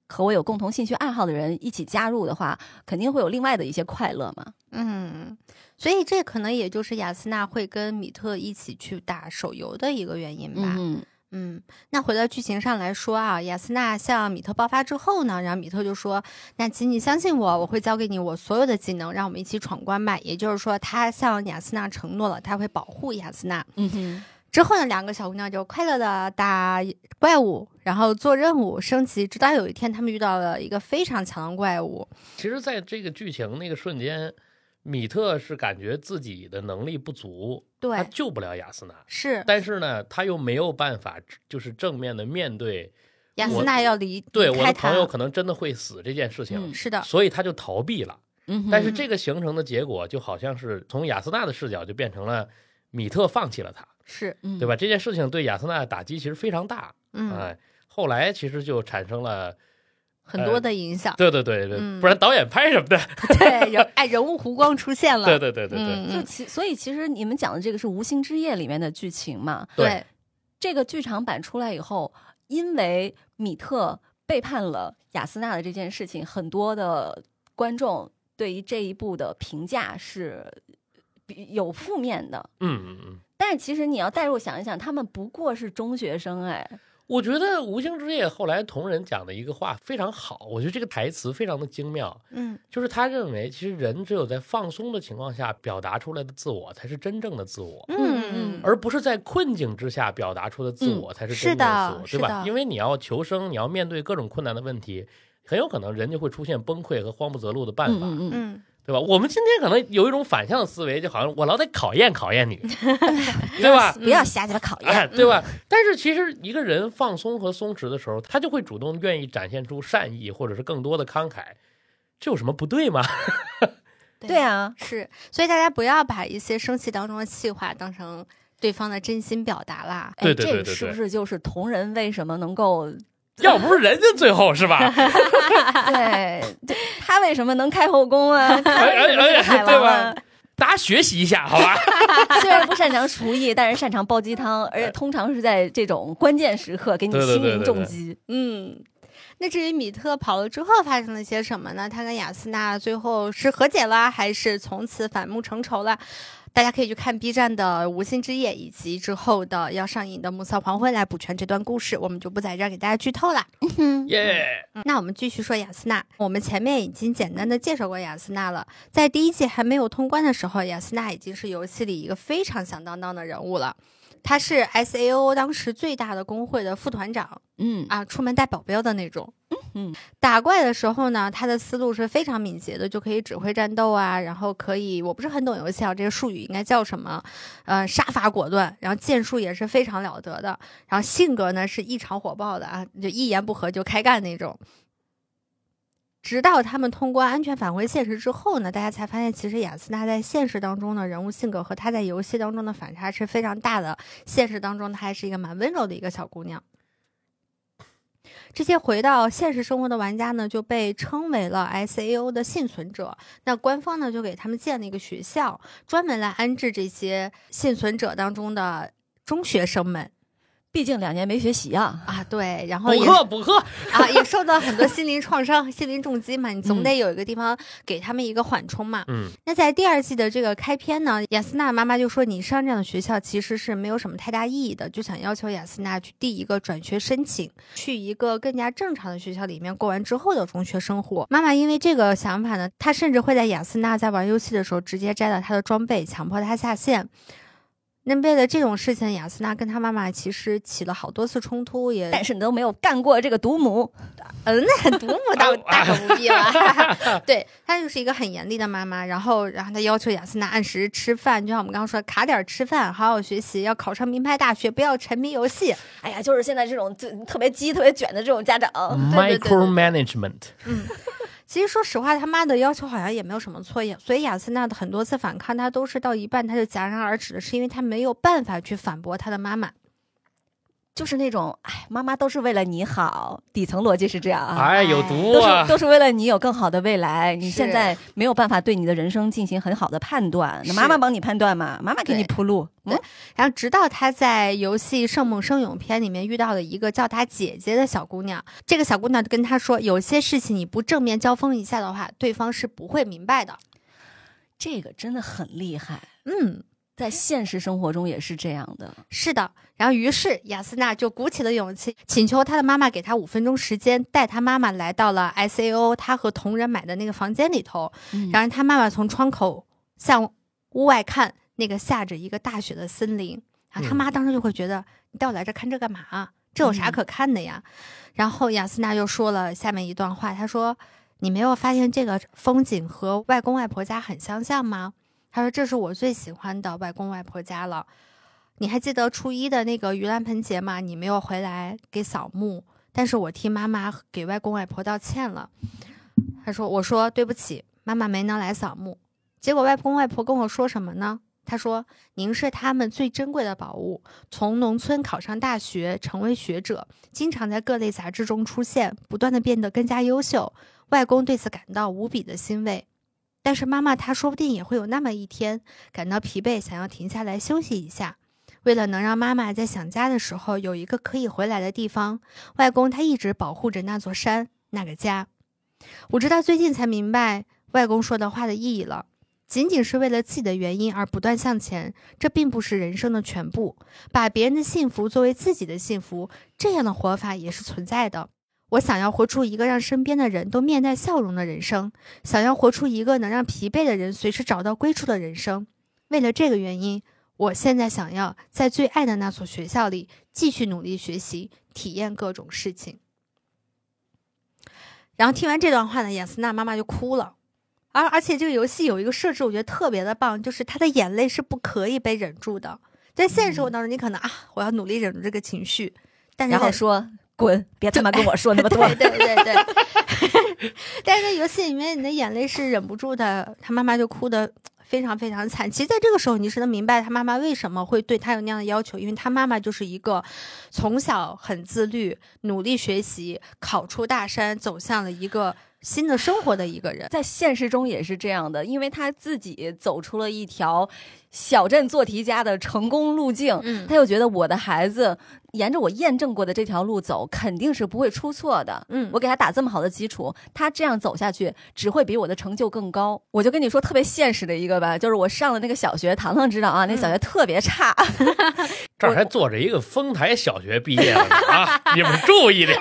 Speaker 3: 和我有共同兴趣爱好的人一起加入的话，肯定会有另外的一些快乐嘛。
Speaker 1: 嗯，所以这可能也就是雅斯娜会跟米特一起去打手游的一个原因吧。
Speaker 3: 嗯
Speaker 1: 嗯，那回到剧情上来说啊，雅斯娜向米特爆发之后呢，然后米特就说：“那请你相信我，我会教给你我所有的技能，让我们一起闯关吧。”也就是说，他向雅斯娜承诺了，他会保护雅斯娜。
Speaker 3: 嗯哼。
Speaker 1: 之后呢，两个小姑娘就快乐的打怪物，然后做任务升级，直到有一天他们遇到了一个非常强的怪物。
Speaker 2: 其实，在这个剧情那个瞬间，米特是感觉自己的能力不足，
Speaker 1: 对，
Speaker 2: 他救不了雅斯娜。
Speaker 1: 是，
Speaker 2: 但是呢，他又没有办法，就是正面的面对
Speaker 1: 雅斯娜要离
Speaker 2: 对我的朋友可能真的会死这件事情。
Speaker 1: 是的，
Speaker 2: 所以他就逃避了。
Speaker 3: 嗯，
Speaker 2: 但是这个形成的结果就好像是从雅斯娜的视角就变成了米特放弃了他。
Speaker 1: 是，
Speaker 2: 对吧？这件事情对雅斯娜的打击其实非常大，
Speaker 1: 嗯，
Speaker 2: 哎，后来其实就产生了
Speaker 1: 很多的影响。
Speaker 2: 对对对对，不然导演拍什么的？
Speaker 1: 对，人哎，人物弧光出现了。
Speaker 2: 对对对对对，
Speaker 3: 就其所以其实你们讲的这个是《无心之夜》里面的剧情嘛？
Speaker 2: 对，
Speaker 3: 这个剧场版出来以后，因为米特背叛了雅斯娜的这件事情，很多的观众对于这一部的评价是有负面的。
Speaker 2: 嗯嗯嗯。
Speaker 3: 但是其实你要代入想一想，他们不过是中学生哎。
Speaker 2: 我觉得《无形之夜》后来同人讲的一个话非常好，我觉得这个台词非常的精妙。
Speaker 1: 嗯，
Speaker 2: 就是他认为，其实人只有在放松的情况下表达出来的自我，才是真正的自我。
Speaker 1: 嗯嗯，
Speaker 2: 而不是在困境之下表达出的自我才是真正的自我，对吧？因为你要求生，你要面对各种困难的问题，很有可能人就会出现崩溃和慌不择路的办法。
Speaker 3: 嗯嗯。
Speaker 2: 对吧？我们今天可能有一种反向思维，就好像我老得考验考验你，对吧？
Speaker 3: 不要瞎鸡巴考验，
Speaker 2: 对吧？但是其实一个人放松和松弛的时候，他就会主动愿意展现出善意，或者是更多的慷慨，这有什么不对吗？
Speaker 3: 对啊，
Speaker 1: 是，所以大家不要把一些生气当中的气话当成对方的真心表达啦。
Speaker 3: 哎，这个是不是就是同人为什么能够？
Speaker 2: 要不是人家最后是吧？
Speaker 3: 对，他为什么能开后宫啊？他为什么是海王啊？
Speaker 2: 大家学习一下，好吧？
Speaker 3: 虽然不擅长厨艺，但是擅长煲鸡汤，而且通常是在这种关键时刻给你心灵重击。
Speaker 1: 嗯，那至于米特跑了之后发生了些什么呢？他跟雅斯娜最后是和解了，还是从此反目成仇了？大家可以去看 B 站的《无心之夜》，以及之后的要上映的《暮色黄昏》来补全这段故事，我们就不在这儿给大家剧透了。
Speaker 2: 耶！
Speaker 1: 那我们继续说雅斯娜。我们前面已经简单的介绍过雅斯娜了，在第一季还没有通关的时候，雅斯娜已经是游戏里一个非常响当当的人物了。他是 S A O 当时最大的工会的副团长，
Speaker 3: 嗯
Speaker 1: 啊，出门带保镖的那种。
Speaker 3: 嗯，
Speaker 1: 打怪的时候呢，他的思路是非常敏捷的，就可以指挥战斗啊，然后可以，我不是很懂游戏啊，这个术语应该叫什么？呃，杀伐果断，然后剑术也是非常了得的，然后性格呢是异常火爆的啊，就一言不合就开干那种。直到他们通关安全返回现实之后呢，大家才发现，其实雅斯娜在现实当中的人物性格和她在游戏当中的反差是非常大的。现实当中，她还是一个蛮温柔的一个小姑娘。这些回到现实生活的玩家呢，就被称为了 S A O 的幸存者。那官方呢，就给他们建了一个学校，专门来安置这些幸存者当中的中学生们。
Speaker 3: 毕竟两年没学习啊
Speaker 1: 啊，对，然后
Speaker 2: 补课补课
Speaker 1: 啊，也受到很多心灵创伤、心灵重击嘛，你总得有一个地方给他们一个缓冲嘛。
Speaker 2: 嗯，
Speaker 1: 那在第二季的这个开篇呢，雅斯娜妈妈就说：“你上这样的学校其实是没有什么太大意义的，就想要求雅斯娜去递一个转学申请，去一个更加正常的学校里面过完之后的中学生活。”妈妈因为这个想法呢，她甚至会在雅斯娜在玩游戏的时候直接摘了她的装备，强迫她下线。那为了这种事情，雅斯娜跟她妈妈其实起了好多次冲突，也
Speaker 3: 但是你都没有干过这个独母，
Speaker 1: 嗯，那独母大大可不必了。对，她就是一个很严厉的妈妈，然后然后她要求雅斯娜按时吃饭，就像我们刚刚说，卡点吃饭，好好学习，要考上名牌大学，不要沉迷游戏。
Speaker 3: 哎呀，就是现在这种就特别鸡、特别卷的这种家长
Speaker 2: ，micro management。
Speaker 1: 嗯。其实说实话，他妈的要求好像也没有什么错，所以雅斯娜的很多次反抗，他都是到一半他就戛然而止的，是因为他没有办法去反驳他的妈妈。
Speaker 3: 就是那种，哎，妈妈都是为了你好，底层逻辑是这样啊。
Speaker 2: 哎，有毒
Speaker 3: 啊！都是都是为了你有更好的未来。你现在没有办法对你的人生进行很好的判断，那妈妈帮你判断嘛？妈妈给你铺路。
Speaker 1: 嗯，然后直到他在游戏《圣梦生永篇》里面遇到了一个叫他姐姐的小姑娘，这个小姑娘就跟他说，有些事情你不正面交锋一下的话，对方是不会明白的。
Speaker 3: 这个真的很厉害。
Speaker 1: 嗯。
Speaker 3: 在现实生活中也是这样的，
Speaker 1: 是的。然后，于是雅斯娜就鼓起了勇气，请求她的妈妈给她五分钟时间，带她妈妈来到了 S A O 她和同人买的那个房间里头。然后她妈妈从窗口向屋外看，那个下着一个大雪的森林。然后她妈当时就会觉得，你带我来这看这干嘛？这有啥可看的呀？然后雅斯娜又说了下面一段话，她说：“你没有发现这个风景和外公外婆家很相像吗？”他说：“这是我最喜欢的外公外婆家了。你还记得初一的那个盂兰盆节吗？你没有回来给扫墓，但是我替妈妈给外公外婆道歉了。”他说：“我说对不起，妈妈没能来扫墓。结果外公外婆跟我说什么呢？他说：‘您是他们最珍贵的宝物，从农村考上大学，成为学者，经常在各类杂志中出现，不断的变得更加优秀。外公对此感到无比的欣慰。’”但是妈妈，她说不定也会有那么一天感到疲惫，想要停下来休息一下。为了能让妈妈在想家的时候有一个可以回来的地方，外公他一直保护着那座山，那个家。我直到最近才明白外公说的话的意义了。仅仅是为了自己的原因而不断向前，这并不是人生的全部。把别人的幸福作为自己的幸福，这样的活法也是存在的。我想要活出一个让身边的人都面带笑容的人生，想要活出一个能让疲惫的人随时找到归处的人生。为了这个原因，我现在想要在最爱的那所学校里继续努力学习，体验各种事情。然后听完这段话呢，雅斯娜妈妈就哭了。而而且这个游戏有一个设置，我觉得特别的棒，就是她的眼泪是不可以被忍住的。在现实生活当中，你可能啊，我要努力忍住这个情绪，但是
Speaker 3: 然后说。滚！别他妈跟我说那么多。
Speaker 1: 对对对对。但是在游戏里面，你的眼泪是忍不住的，他妈妈就哭的非常非常惨。其实，在这个时候，你是能明白他妈妈为什么会对他有那样的要求，因为他妈妈就是一个从小很自律、努力学习、考出大山，走向了一个。新的生活的一个人，
Speaker 3: 在现实中也是这样的，因为他自己走出了一条小镇做题家的成功路径，嗯，他又觉得我的孩子沿着我验证过的这条路走，肯定是不会出错的，嗯，我给他打这么好的基础，他这样走下去只会比我的成就更高。我就跟你说特别现实的一个吧，就是我上了那个小学，糖糖知道啊，那小学特别差，
Speaker 2: 这儿还坐着一个丰台小学毕业的啊，你们注意点。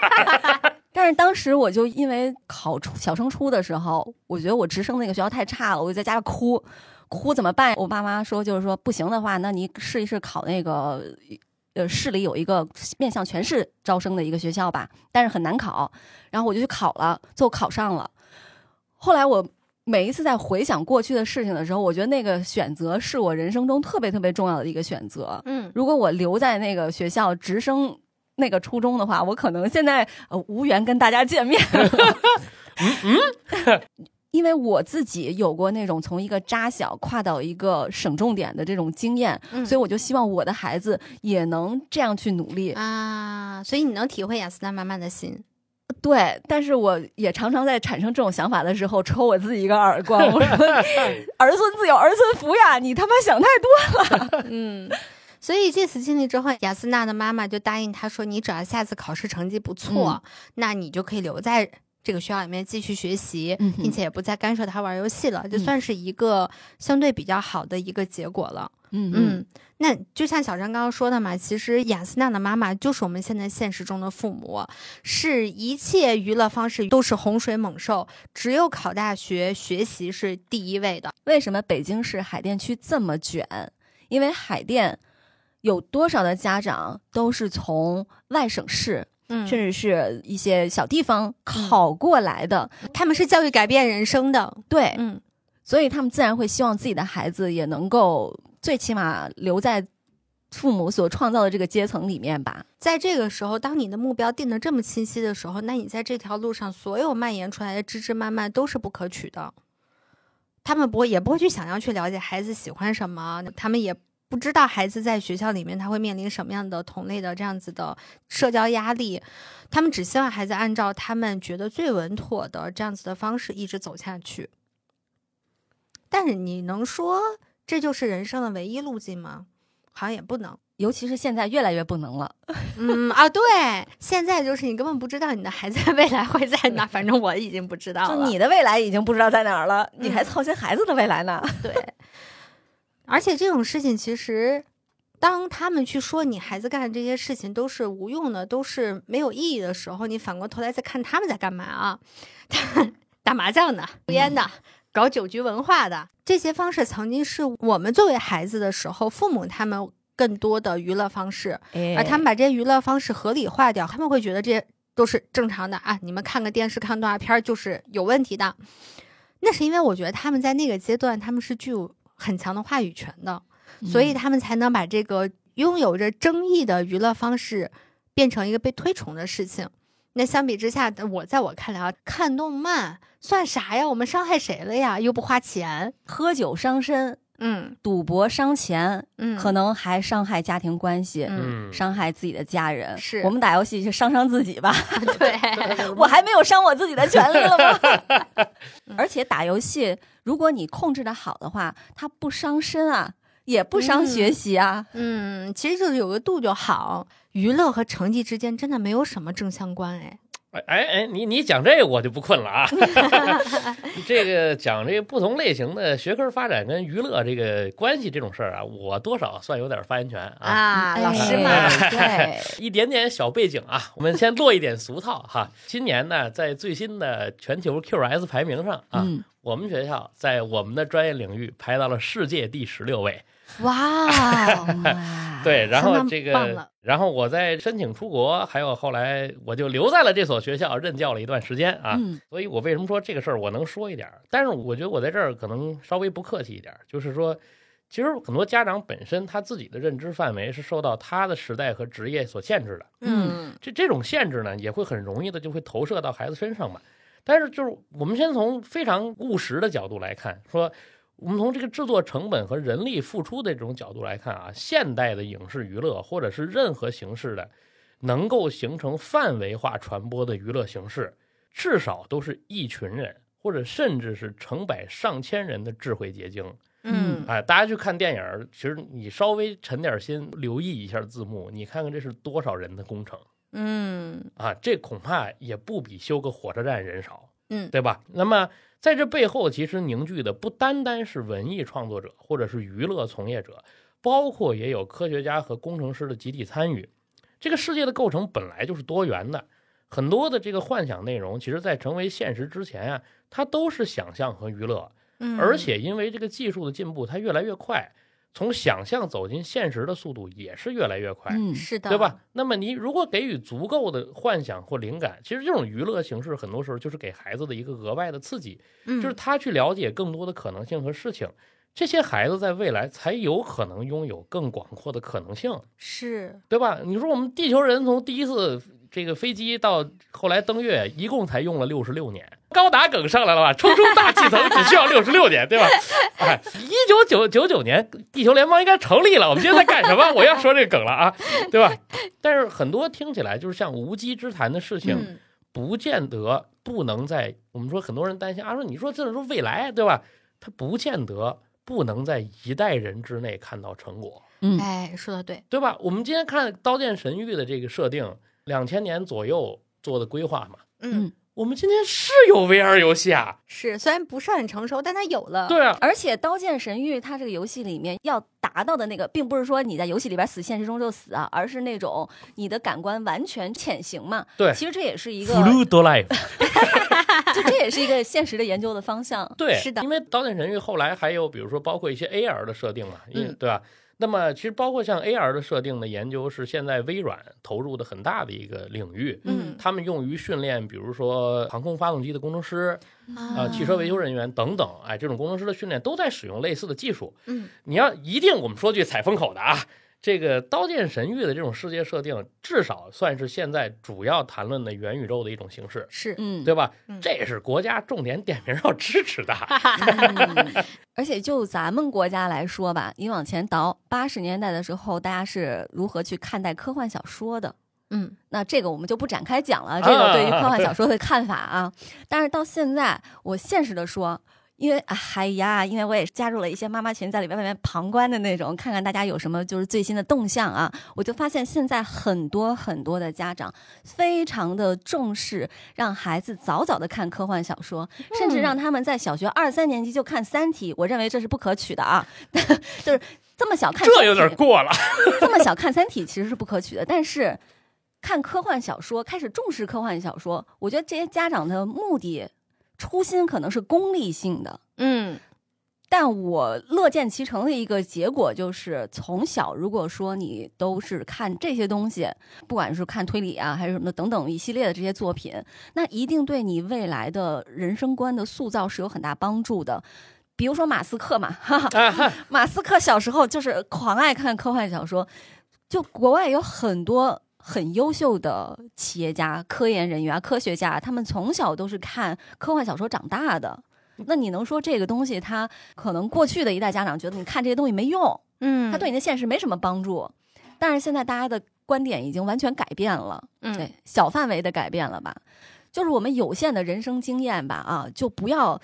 Speaker 3: 但是当时我就因为考初小升初的时候，我觉得我直升那个学校太差了，我就在家里哭，哭怎么办？我爸妈说就是说不行的话，那你试一试考那个，呃，市里有一个面向全市招生的一个学校吧，但是很难考。然后我就去考了，最后考上了。后来我每一次在回想过去的事情的时候，我觉得那个选择是我人生中特别特别重要的一个选择。嗯，如果我留在那个学校直升。那个初中的话，我可能现在呃无缘跟大家见面。嗯嗯，因为我自己有过那种从一个扎小跨到一个省重点的这种经验，所以我就希望我的孩子也能这样去努力
Speaker 1: 啊。所以你能体会雅斯娜妈妈的心，
Speaker 3: 对。但是我也常常在产生这种想法的时候，抽我自己一个耳光，我说：“儿孙自有儿孙福呀，你他妈想太多了。”嗯。
Speaker 1: 所以这次经历之后，雅斯娜的妈妈就答应他说：“你只要下次考试成绩不错，那你就可以留在这个学校里面继续学习，并且也不再干涉他玩游戏了，就算是一个相对比较好的一个结果了。”嗯嗯，那就像小张刚刚说的嘛，其实雅斯娜的妈妈就是我们现在现实中的父母，是一切娱乐方式都是洪水猛兽，只有考大学学习是第一位的。
Speaker 3: 为什么北京市海淀区这么卷？因为海淀。有多少的家长都是从外省市，嗯，甚至是一些小地方考过来的，
Speaker 1: 他们是教育改变人生的，
Speaker 3: 对，嗯，所以他们自然会希望自己的孩子也能够最起码留在父母所创造的这个阶层里面吧。
Speaker 1: 在这个时候，当你的目标定得这么清晰的时候，那你在这条路上所有蔓延出来的枝枝蔓蔓都是不可取的。他们不会，也不会去想要去了解孩子喜欢什么，他们也。不知道孩子在学校里面他会面临什么样的同类的这样子的社交压力，他们只希望孩子按照他们觉得最稳妥的这样子的方式一直走下去。但是你能说这就是人生的唯一路径吗？好像也不能，
Speaker 3: 尤其是现在越来越不能了。
Speaker 1: 嗯啊，对，现在就是你根本不知道你的孩子未来会在哪，反正我已经不知道
Speaker 3: 了。就你的未来已经不知道在哪儿了，你还操心孩子的未来呢？
Speaker 1: 对。而且这种事情，其实当他们去说你孩子干的这些事情都是无用的，都是没有意义的时候，你反过头来再看他们在干嘛啊？打麻将的、抽烟的、搞酒局文化的这些方式，曾经是我们作为孩子的时候，父母他们更多的娱乐方式，而他们把这些娱乐方式合理化掉，他们会觉得这些都是正常的啊。你们看个电视、看动画片就是有问题的，那是因为我觉得他们在那个阶段，他们是具有。很强的话语权的，所以他们才能把这个拥有着争议的娱乐方式变成一个被推崇的事情。那相比之下，我在我看来啊，看动漫算啥呀？我们伤害谁了呀？又不花钱，
Speaker 3: 喝酒伤身，嗯，赌博伤钱，嗯，可能还伤害家庭关系，嗯，伤害自己的家人。
Speaker 1: 是
Speaker 3: 我们打游戏就伤伤自己吧？
Speaker 1: 对，
Speaker 3: 我还没有伤我自己的权利了吗？而且打游戏。如果你控制的好的话，它不伤身啊，也不伤学习啊。
Speaker 1: 嗯，其实就是有个度就好。娱乐和成绩之间真的没有什么正相关，哎。
Speaker 2: 哎哎，你你讲这个我就不困了啊！这个讲这个不同类型的学科发展跟娱乐这个关系这种事儿啊，我多少算有点发言权啊。
Speaker 1: 啊，老师嘛，对，
Speaker 2: 一点点小背景啊，我们先落一点俗套哈。今年呢，在最新的全球 QS 排名上啊，我们学校在我们的专业领域排到了世界第十六位。
Speaker 1: 哇，
Speaker 2: 对，然后这个，然后我在申请出国，还有后来我就留在了这所学校任教了一段时间啊。所以我为什么说这个事儿我能说一点？但是我觉得我在这儿可能稍微不客气一点，就是说，其实很多家长本身他自己的认知范围是受到他的时代和职业所限制的。嗯，这这种限制呢，也会很容易的就会投射到孩子身上嘛。但是就是我们先从非常务实的角度来看，说我们从这个制作成本和人力付出的这种角度来看啊，现代的影视娱乐或者是任何形式的能够形成范围化传播的娱乐形式，至少都是一群人，或者甚至是成百上千人的智慧结晶。
Speaker 1: 嗯
Speaker 2: 哎，大家去看电影儿，其实你稍微沉点心，留意一下字幕，你看看这是多少人的工程
Speaker 1: 嗯
Speaker 2: 啊！这恐怕也不比修个火车站人少，
Speaker 1: 嗯
Speaker 2: 对吧？那么在这背后，其实凝聚的不单单是文艺创作者或者是娱乐从业者，包括也有科学家和工程师的集体参与。这个世界的构成本来就是多元的，很多的这个幻想内容，其实在成为现实之前啊，它都是想象和娱乐。
Speaker 1: 嗯，
Speaker 2: 而且因为这个技术的进步，它越来越快，从想象走进现实的速度也是越来越快，
Speaker 3: 嗯，
Speaker 1: 是的，
Speaker 2: 对吧？？那么你如果给予足够的幻想或灵感，其实这种娱乐形式很多时候就是给孩子的一个额外的刺激，
Speaker 1: 嗯，
Speaker 2: 就是他去了解更多的可能性和事情。这些孩子在未来才有可能拥有更广阔的可能性，
Speaker 1: 是
Speaker 2: 对吧？你说我们地球人从第一次这个飞机到后来登月，一共才用了六十六年。高达梗上来了吧？冲出大气层只需要六十六年，对吧？哎，一九九九九年，地球联邦应该成立了。我们今天在干什么？我要说这个梗了啊，对吧？但是很多听起来就是像无稽之谈的事情，
Speaker 1: 嗯
Speaker 2: 不见得不能在我们说很多人担心啊，说你说这是说未来，对吧？它不见得不能在一代人之内看到成果。
Speaker 3: 嗯，
Speaker 1: 哎，说的对，
Speaker 2: 对吧？我们今天看《刀剑神域》的这个设定，两千年左右做的规划嘛。
Speaker 1: 嗯，
Speaker 2: 我们今天是有 VR 游戏啊，
Speaker 1: 是，虽然不是很成熟，但它有了，
Speaker 2: 对啊，
Speaker 3: 而且《刀剑神域》它这个游戏里面要达到的那个，并不是说你在游戏里边死，现实中就死啊，而是那种你的感官完全潜行嘛。
Speaker 2: 对
Speaker 3: 其实这也是一个
Speaker 2: ，Fluid Life，
Speaker 3: 就这也是一个现实的研究的方向。
Speaker 2: 对，
Speaker 1: 是的
Speaker 2: 因为《刀剑神域》后来还有比如说包括一些 AR 的设定嘛，
Speaker 1: 嗯
Speaker 2: 对吧？那么其实包括像 AR 的设定的研究是现在微软投入的很大的一个领域。
Speaker 1: 嗯
Speaker 2: 他们用于训练，比如说航空发动机的工程师啊、
Speaker 1: 啊
Speaker 2: 汽车维修人员等等，哎，这种工程师的训练都在使用类似的技术。
Speaker 1: 嗯
Speaker 2: 你要一定，我们说句踩风口的啊，这个《刀剑神域》的这种世界设定，至少算是现在主要谈论的元宇宙的一种形式，
Speaker 1: 是，
Speaker 3: 嗯，
Speaker 2: 对吧？
Speaker 1: 嗯
Speaker 2: 这也是国家重点点名要支持的。
Speaker 1: 哈哈哈，
Speaker 3: 嗯 而且就咱们国家来说吧，你往前倒八十年代的时候，大家是如何去看待科幻小说的？
Speaker 1: 嗯
Speaker 3: 那这个我们就不展开讲了，这个对于科幻小说的看法啊。但是到现在，我现实的说，因为哎呀，因为我也加入了一些妈妈群，在里边外面旁观的那种，看看大家有什么就是最新的动向啊。我就发现现在很多很多的家长非常的重视让孩子早早的看科幻小说，甚至让他们在小学二三年级就看《三体》，我认为这是不可取的啊，就是这么小看
Speaker 2: 这有点过了。
Speaker 3: 这么小看《三体》其实是不可取的，但是看科幻小说，开始重视科幻小说，我觉得这些家长的目的初心可能是功利性的，
Speaker 1: 嗯
Speaker 3: 但我乐见其成的一个结果就是，从小如果说你都是看这些东西，不管是看推理啊，还是什么的等等一系列的这些作品，那一定对你未来的人生观的塑造是有很大帮助的。比如说马斯克嘛，哈哈，马斯克小时候就是狂爱看科幻小说，就国外有很多很优秀的企业家、科研人员啊、科学家，他们从小都是看科幻小说长大的。那你能说这个东西，他可能过去的一代家长觉得你看这些东西没用，
Speaker 1: 嗯，
Speaker 3: 他对你的现实没什么帮助，但是现在大家的观点已经完全改变了，
Speaker 1: 嗯
Speaker 3: 对，小范围的改变了吧？就是我们有限的人生经验吧，啊，就不要，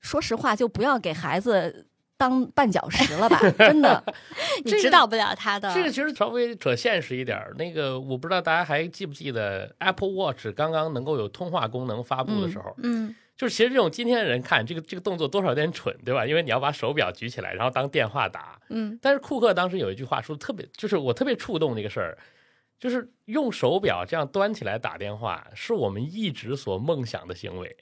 Speaker 3: 说实话，就不要给孩子当绊脚石了吧，真的。
Speaker 1: 你指导不了他的，
Speaker 2: 这个其实稍微扯现实一点。那个我不知道大家还记不记得 Apple Watch 刚刚能够有通话功能发布的时候，
Speaker 1: 嗯
Speaker 2: 就是其实这种今天的人看这个这个动作多少有点蠢，对吧？因为你要把手表举起来，然后当电话打。
Speaker 1: 嗯
Speaker 2: 但是库克当时有一句话说的特别，就是我特别触动这个事儿，就是用手表这样端起来打电话，是我们一直所梦想的行为，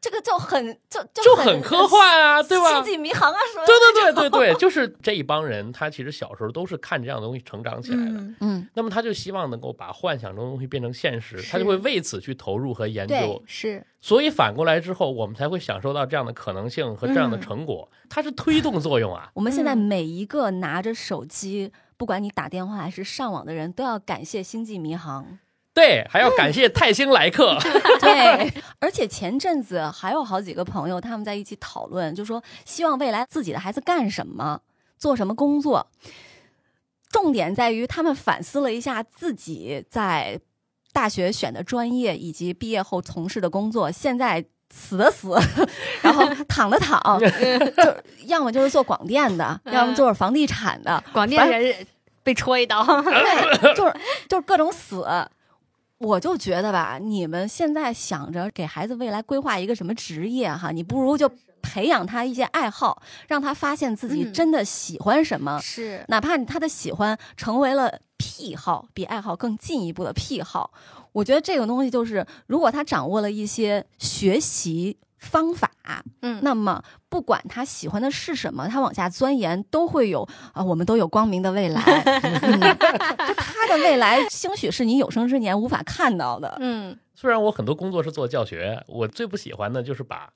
Speaker 3: 这个就很就就
Speaker 2: 就很科幻啊，对吧
Speaker 3: 星？际迷航啊什么的。
Speaker 2: 对对对对对，就是这一帮人，他其实小时候都是看这样的东西成长起来的。
Speaker 1: 嗯
Speaker 3: 嗯，
Speaker 2: 那么他就希望能够把幻想中的东西变成现实，他就会为此去投入和研究。
Speaker 1: 是，
Speaker 2: 所以反过来之后，我们才会享受到这样的可能性和这样的成果，它是推动作用啊。
Speaker 3: 我们现在
Speaker 1: 嗯
Speaker 3: 每一个拿着手机，不管你打电话还是上网的人，都要感谢星际迷航。
Speaker 2: 对，还要感谢泰星来客。
Speaker 3: 对，而且前阵子还有好几个朋友他们在一起讨论，就说希望未来自己的孩子干什么，做什么工作。重点在于他们反思了一下自己在大学选的专业以及毕业后从事的工作，现在死的死，然后躺的躺，就 要么就是做广电的，要么就是房地产的。
Speaker 1: 广电人被戳一刀，
Speaker 3: 对，就是就是各种死。我就觉得吧，你们现在想着给孩子未来规划一个什么职业哈，你不如就培养他一些爱好，让他发现自己真的喜欢什么。
Speaker 1: 是，
Speaker 3: 哪怕他的喜欢成为了癖好，比爱好更进一步的癖好，我觉得这个东西就是，如果他掌握了一些学习。方法，
Speaker 1: 嗯，
Speaker 3: 那么不管他喜欢的是什么，他往下钻研都会有啊，我们都有光明的未来。就他的未来，兴许是你有生之年无法看到的。
Speaker 1: 嗯，
Speaker 2: 虽然我很多工作是做教学，我最不喜欢的就是把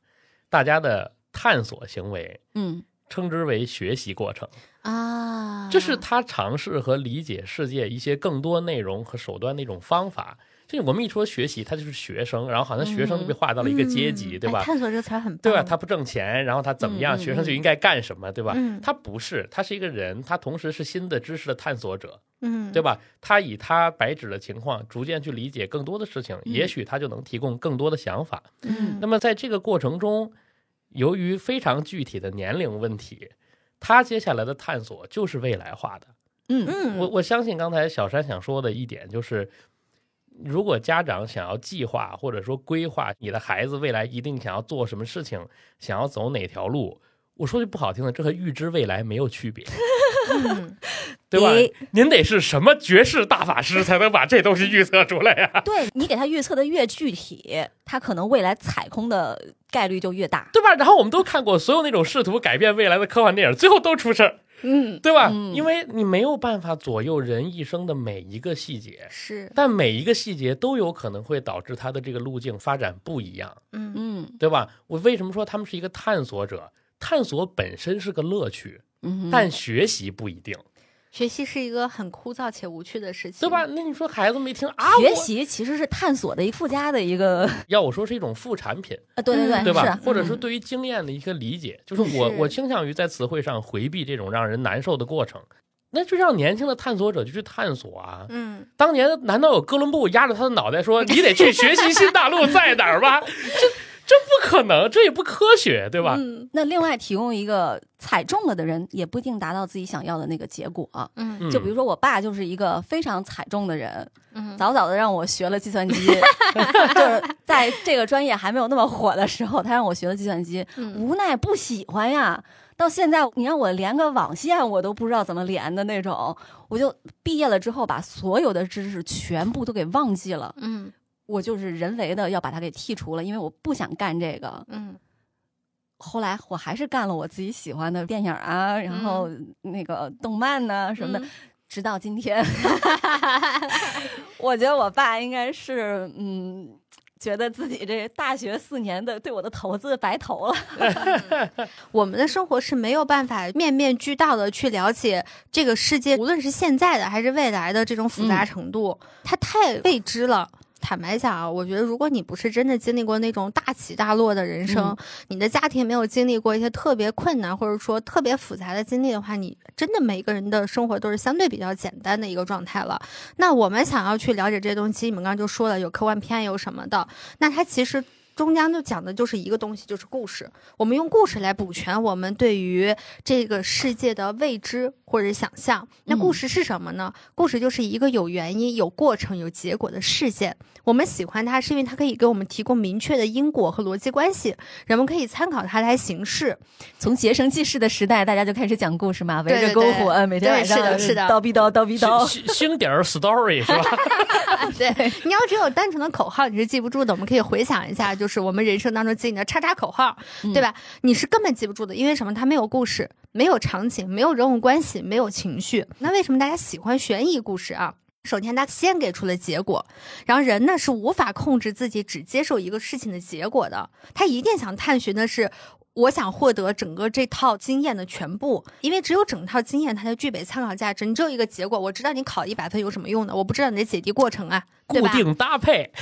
Speaker 2: 大家的探索行为，
Speaker 3: 嗯，
Speaker 2: 称之为学习过程
Speaker 1: 啊，
Speaker 2: 这是他尝试和理解世界一些更多内容和手段的一种方法。这我们一说学习，他就是学生，然后好像学生就被划到了一个阶级，对吧？
Speaker 1: 探索这个词很棒，
Speaker 2: 对吧？他不挣钱，然后他怎么样？学生就应该干什么，对吧？他不是，他是一个人，他同时是新的知识的探索者，
Speaker 1: 嗯，
Speaker 2: 对吧？他以他白纸的情况，逐渐去理解更多的事情，也许他就能提供更多的想法。
Speaker 1: 嗯，
Speaker 2: 那么在这个过程中，由于非常具体的年龄问题，他接下来的探索就是未来化的。
Speaker 3: 嗯
Speaker 1: 嗯，
Speaker 2: 我我相信刚才小山想说的一点就是。如果家长想要计划或者说规划你的孩子未来一定想要做什么事情，想要走哪条路，我说句不好听的，这和预知未来没有区别，对吧？您得是什么绝世大法师才能把这东西预测出来呀？
Speaker 3: 对你给他预测的越具体，他可能未来踩空的概率就越大，
Speaker 2: 对吧？然后我们都看过所有那种试图改变未来的科幻电影，最后都出事儿。
Speaker 1: 嗯，
Speaker 2: 对吧？因为你没有办法左右人一生的每一个细节，
Speaker 1: 是，
Speaker 2: 但每一个细节都有可能会导致他的这个路径发展不一样。
Speaker 1: 嗯
Speaker 3: 嗯，
Speaker 2: 对吧？我为什么说他们是一个探索者？探索本身是个乐趣，
Speaker 3: 嗯，
Speaker 2: 但学习不一定。
Speaker 1: 学习是一个很枯燥且无趣的事情，
Speaker 2: 对吧？那你说孩子没听啊？
Speaker 3: 学习其实是探索的一附加的一个，
Speaker 2: 要我说是一种副产品
Speaker 3: 啊，对对对，
Speaker 2: 对吧？或者是对于经验的一个理解，就是我我倾向于在词汇上回避这种让人难受的过程，那就让年轻的探索者就去探索啊。
Speaker 1: 嗯，
Speaker 2: 当年难道有哥伦布压着他的脑袋说你得去学习新大陆在哪儿吗？这。这不可能，这也不科学，对吧？
Speaker 3: 嗯，那另外提供一个踩中了的人，也不一定达到自己想要的那个结果。
Speaker 1: 嗯，
Speaker 3: 就比如说我爸就是一个非常踩中的人，
Speaker 1: 嗯，
Speaker 3: 早早的让我学了计算机，就是在这个专业还没有那么火的时候，他让我学了计算机，无奈不喜欢呀。到现在你让我连个网线，我都不知道怎么连的那种，我就毕业了之后把所有的知识全部都给忘记了。
Speaker 1: 嗯。
Speaker 3: 我就是人为的要把它给剔除了，因为我不想干这个。
Speaker 1: 嗯，
Speaker 3: 后来我还是干了我自己喜欢的电影啊，然后那个动漫呢什么的，直到今天。我觉得我爸应该是嗯，觉得自己这大学四年的对我的投资白投了。
Speaker 1: 我们的生活是没有办法面面俱到的去了解这个世界，无论是现在的还是未来的这种复杂程度，它太未知了。坦白讲啊，我觉得如果你不是真的经历过那种大起大落的人生，你的家庭没有经历过一些特别困难或者说特别复杂的经历的话，你真的每个人的生活都是相对比较简单的一个状态了。那我们想要去了解这些东西，你们刚刚就说了有科幻片有什么的，那它其实。中间就讲的就是一个东西，就是故事。我们用故事来补全我们对于这个世界的未知或者想象。那故事是什么呢？故事就是一个有原因、有过程、有结果的事件。我们喜欢它，是因为它可以给我们提供明确的因果和逻辑关系，人们可以参考它来行事。
Speaker 3: 从结绳记事的时代，大家就开始讲故事嘛，围着篝火，每天晚上
Speaker 1: 是的，是的，
Speaker 3: 叨逼叨，叨逼叨，
Speaker 2: 星点 story 是吧？
Speaker 1: 对，你要只有单纯的口号，你是记不住的。我们可以回想一下，就是我们人生当中记你的叉叉口号，对吧？你是根本记不住的，因为什么？它没有故事，没有场景，没有人物关系，没有情绪。那为什么大家喜欢悬疑故事啊？首先，他先给出了结果，然后人呢是无法控制自己只接受一个事情的结果的，他一定想探寻的是。我想获得整个这套经验的全部，因为只有整套经验它才具备参考价值。你只有一个结果，我知道你考一百分有什么用呢？我不知道你的解题过程啊，
Speaker 2: 固定搭配。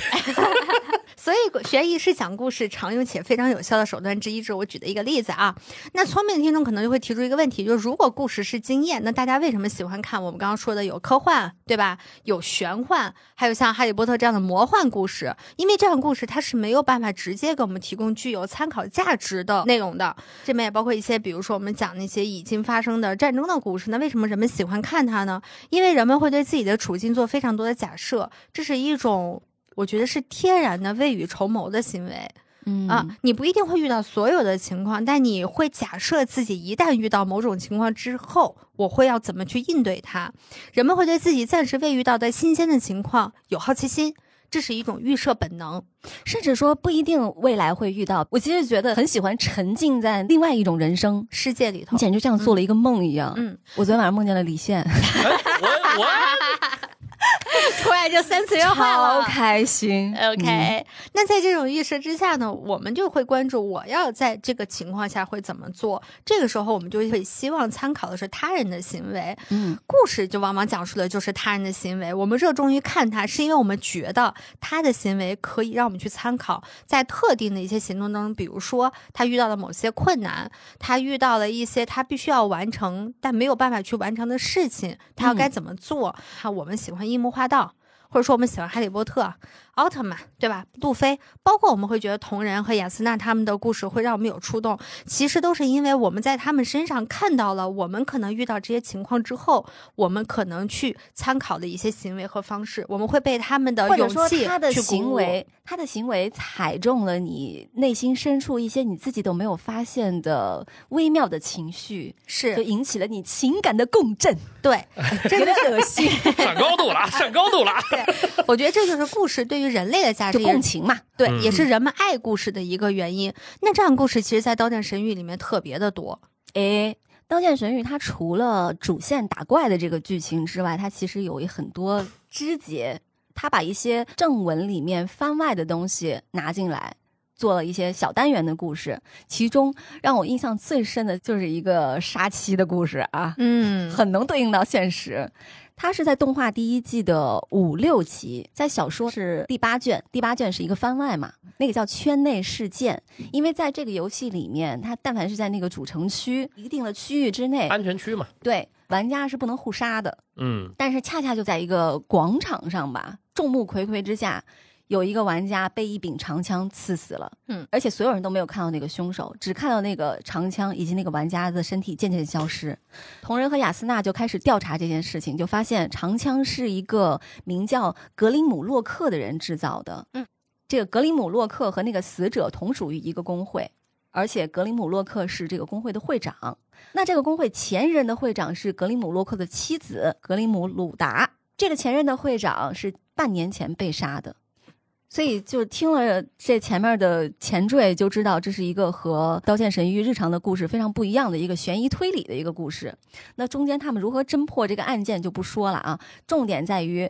Speaker 1: 所以，悬疑是讲故事常用且非常有效的手段之一。这是我举的一个例子啊。那聪明的听众可能就会提出一个问题，就是如果故事是经验，那大家为什么喜欢看我们刚刚说的有科幻，对吧？有玄幻，还有像《哈利波特》这样的魔幻故事？因为这样故事它是没有办法直接给我们提供具有参考价值的内容的。这面也包括一些，比如说我们讲那些已经发生的战争的故事。那为什么人们喜欢看它呢？因为人们会对自己的处境做非常多的假设，这是一种。我觉得是天然的未雨绸缪的行为，
Speaker 3: 嗯
Speaker 1: 啊，你不一定会遇到所有的情况，但你会假设自己一旦遇到某种情况之后，我会要怎么去应对它。人们会对自己暂时未遇到的新鲜的情况有好奇心，这是一种预设本能，
Speaker 3: 甚至说不一定未来会遇到。我其实觉得很喜欢沉浸在另外一种人生
Speaker 1: 世界里头，
Speaker 3: 你简直就像做了一个梦一样。
Speaker 1: 嗯，
Speaker 3: 我昨天晚上梦见了李现，
Speaker 2: 我 我。
Speaker 1: 突然就三次元化
Speaker 3: 了，超开心。
Speaker 1: OK，那在这种预设之下呢，我们就会关注我要在这个情况下会怎么做。这个时候，我们就会希望参考的是他人的行为。
Speaker 3: 嗯，
Speaker 1: 故事就往往讲述的就是他人的行为。我们热衷于看他，是因为我们觉得他的行为可以让我们去参考，在特定的一些行动当中，比如说他遇到了某些困难，他遇到了一些他必须要完成但没有办法去完成的事情，他要该怎么做？哈，我们喜欢樱木花道。或者说我们喜欢哈利波特。奥特曼，对吧？路飞，包括我们会觉得同人和雅斯娜他们的故事会让我们有触动，其实都是因为我们在他们身上看到了我们可能遇到这些情况之后，我们可能去参考的一些行为和方式，我们会被他们的勇气
Speaker 3: 他的行为，他的行为踩中了你内心深处一些你自己都没有发现的微妙的情绪，
Speaker 1: 是
Speaker 3: 就引起了你情感的共振。
Speaker 1: 对，真的恶心，
Speaker 2: 上高度了，上高度了。
Speaker 1: 对，我觉得这就是故事对于。人类的价值，
Speaker 3: 共情嘛，
Speaker 1: 对，也是人们爱故事的一个原因。那这样故事，其实，在《刀剑神域》里面特别的多。
Speaker 3: 诶，《刀剑神域》它除了主线打怪的这个剧情之外，它其实有很多枝节，它把一些正文里面番外的东西拿进来，做了一些小单元的故事。其中让我印象最深的就是一个杀妻的故事啊，
Speaker 1: 嗯，
Speaker 3: 很能对应到现实。它是在动画第一季的五六集，在小说是第八卷，第八卷是一个番外嘛，那个叫圈内事件。因为在这个游戏里面，它但凡是在那个主城区一定的区域之内，
Speaker 2: 安全区嘛，
Speaker 3: 对，玩家是不能互杀的。
Speaker 2: 嗯，
Speaker 3: 但是恰恰就在一个广场上吧，众目睽睽之下。有一个玩家被一柄长枪刺死了，
Speaker 1: 嗯，
Speaker 3: 而且所有人都没有看到那个凶手，只看到那个长枪以及那个玩家的身体渐渐消失。同人和雅斯娜就开始调查这件事情，就发现长枪是一个名叫格林姆洛克的人制造的，
Speaker 1: 嗯，
Speaker 3: 这个格林姆洛克和那个死者同属于一个工会，而且格林姆洛克是这个工会的会长。那这个工会前任的会长是格林姆洛克的妻子格林姆鲁达，这个前任的会长是半年前被杀的。所以，就听了这前面的前缀，就知道这是一个和《刀剑神域》日常的故事非常不一样的一个悬疑推理的一个故事。那中间他们如何侦破这个案件就不说了啊，重点在于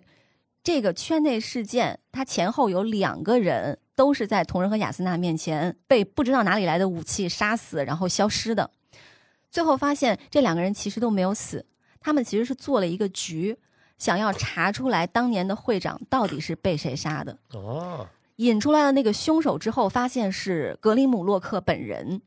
Speaker 3: 这个圈内事件，它前后有两个人都是在同人和雅斯娜面前被不知道哪里来的武器杀死，然后消失的。最后发现这两个人其实都没有死，他们其实是做了一个局。想要查出来当年的会长到底是被谁杀的
Speaker 2: 哦，
Speaker 3: 引出来了那个凶手之后，发现是格林姆洛克本人。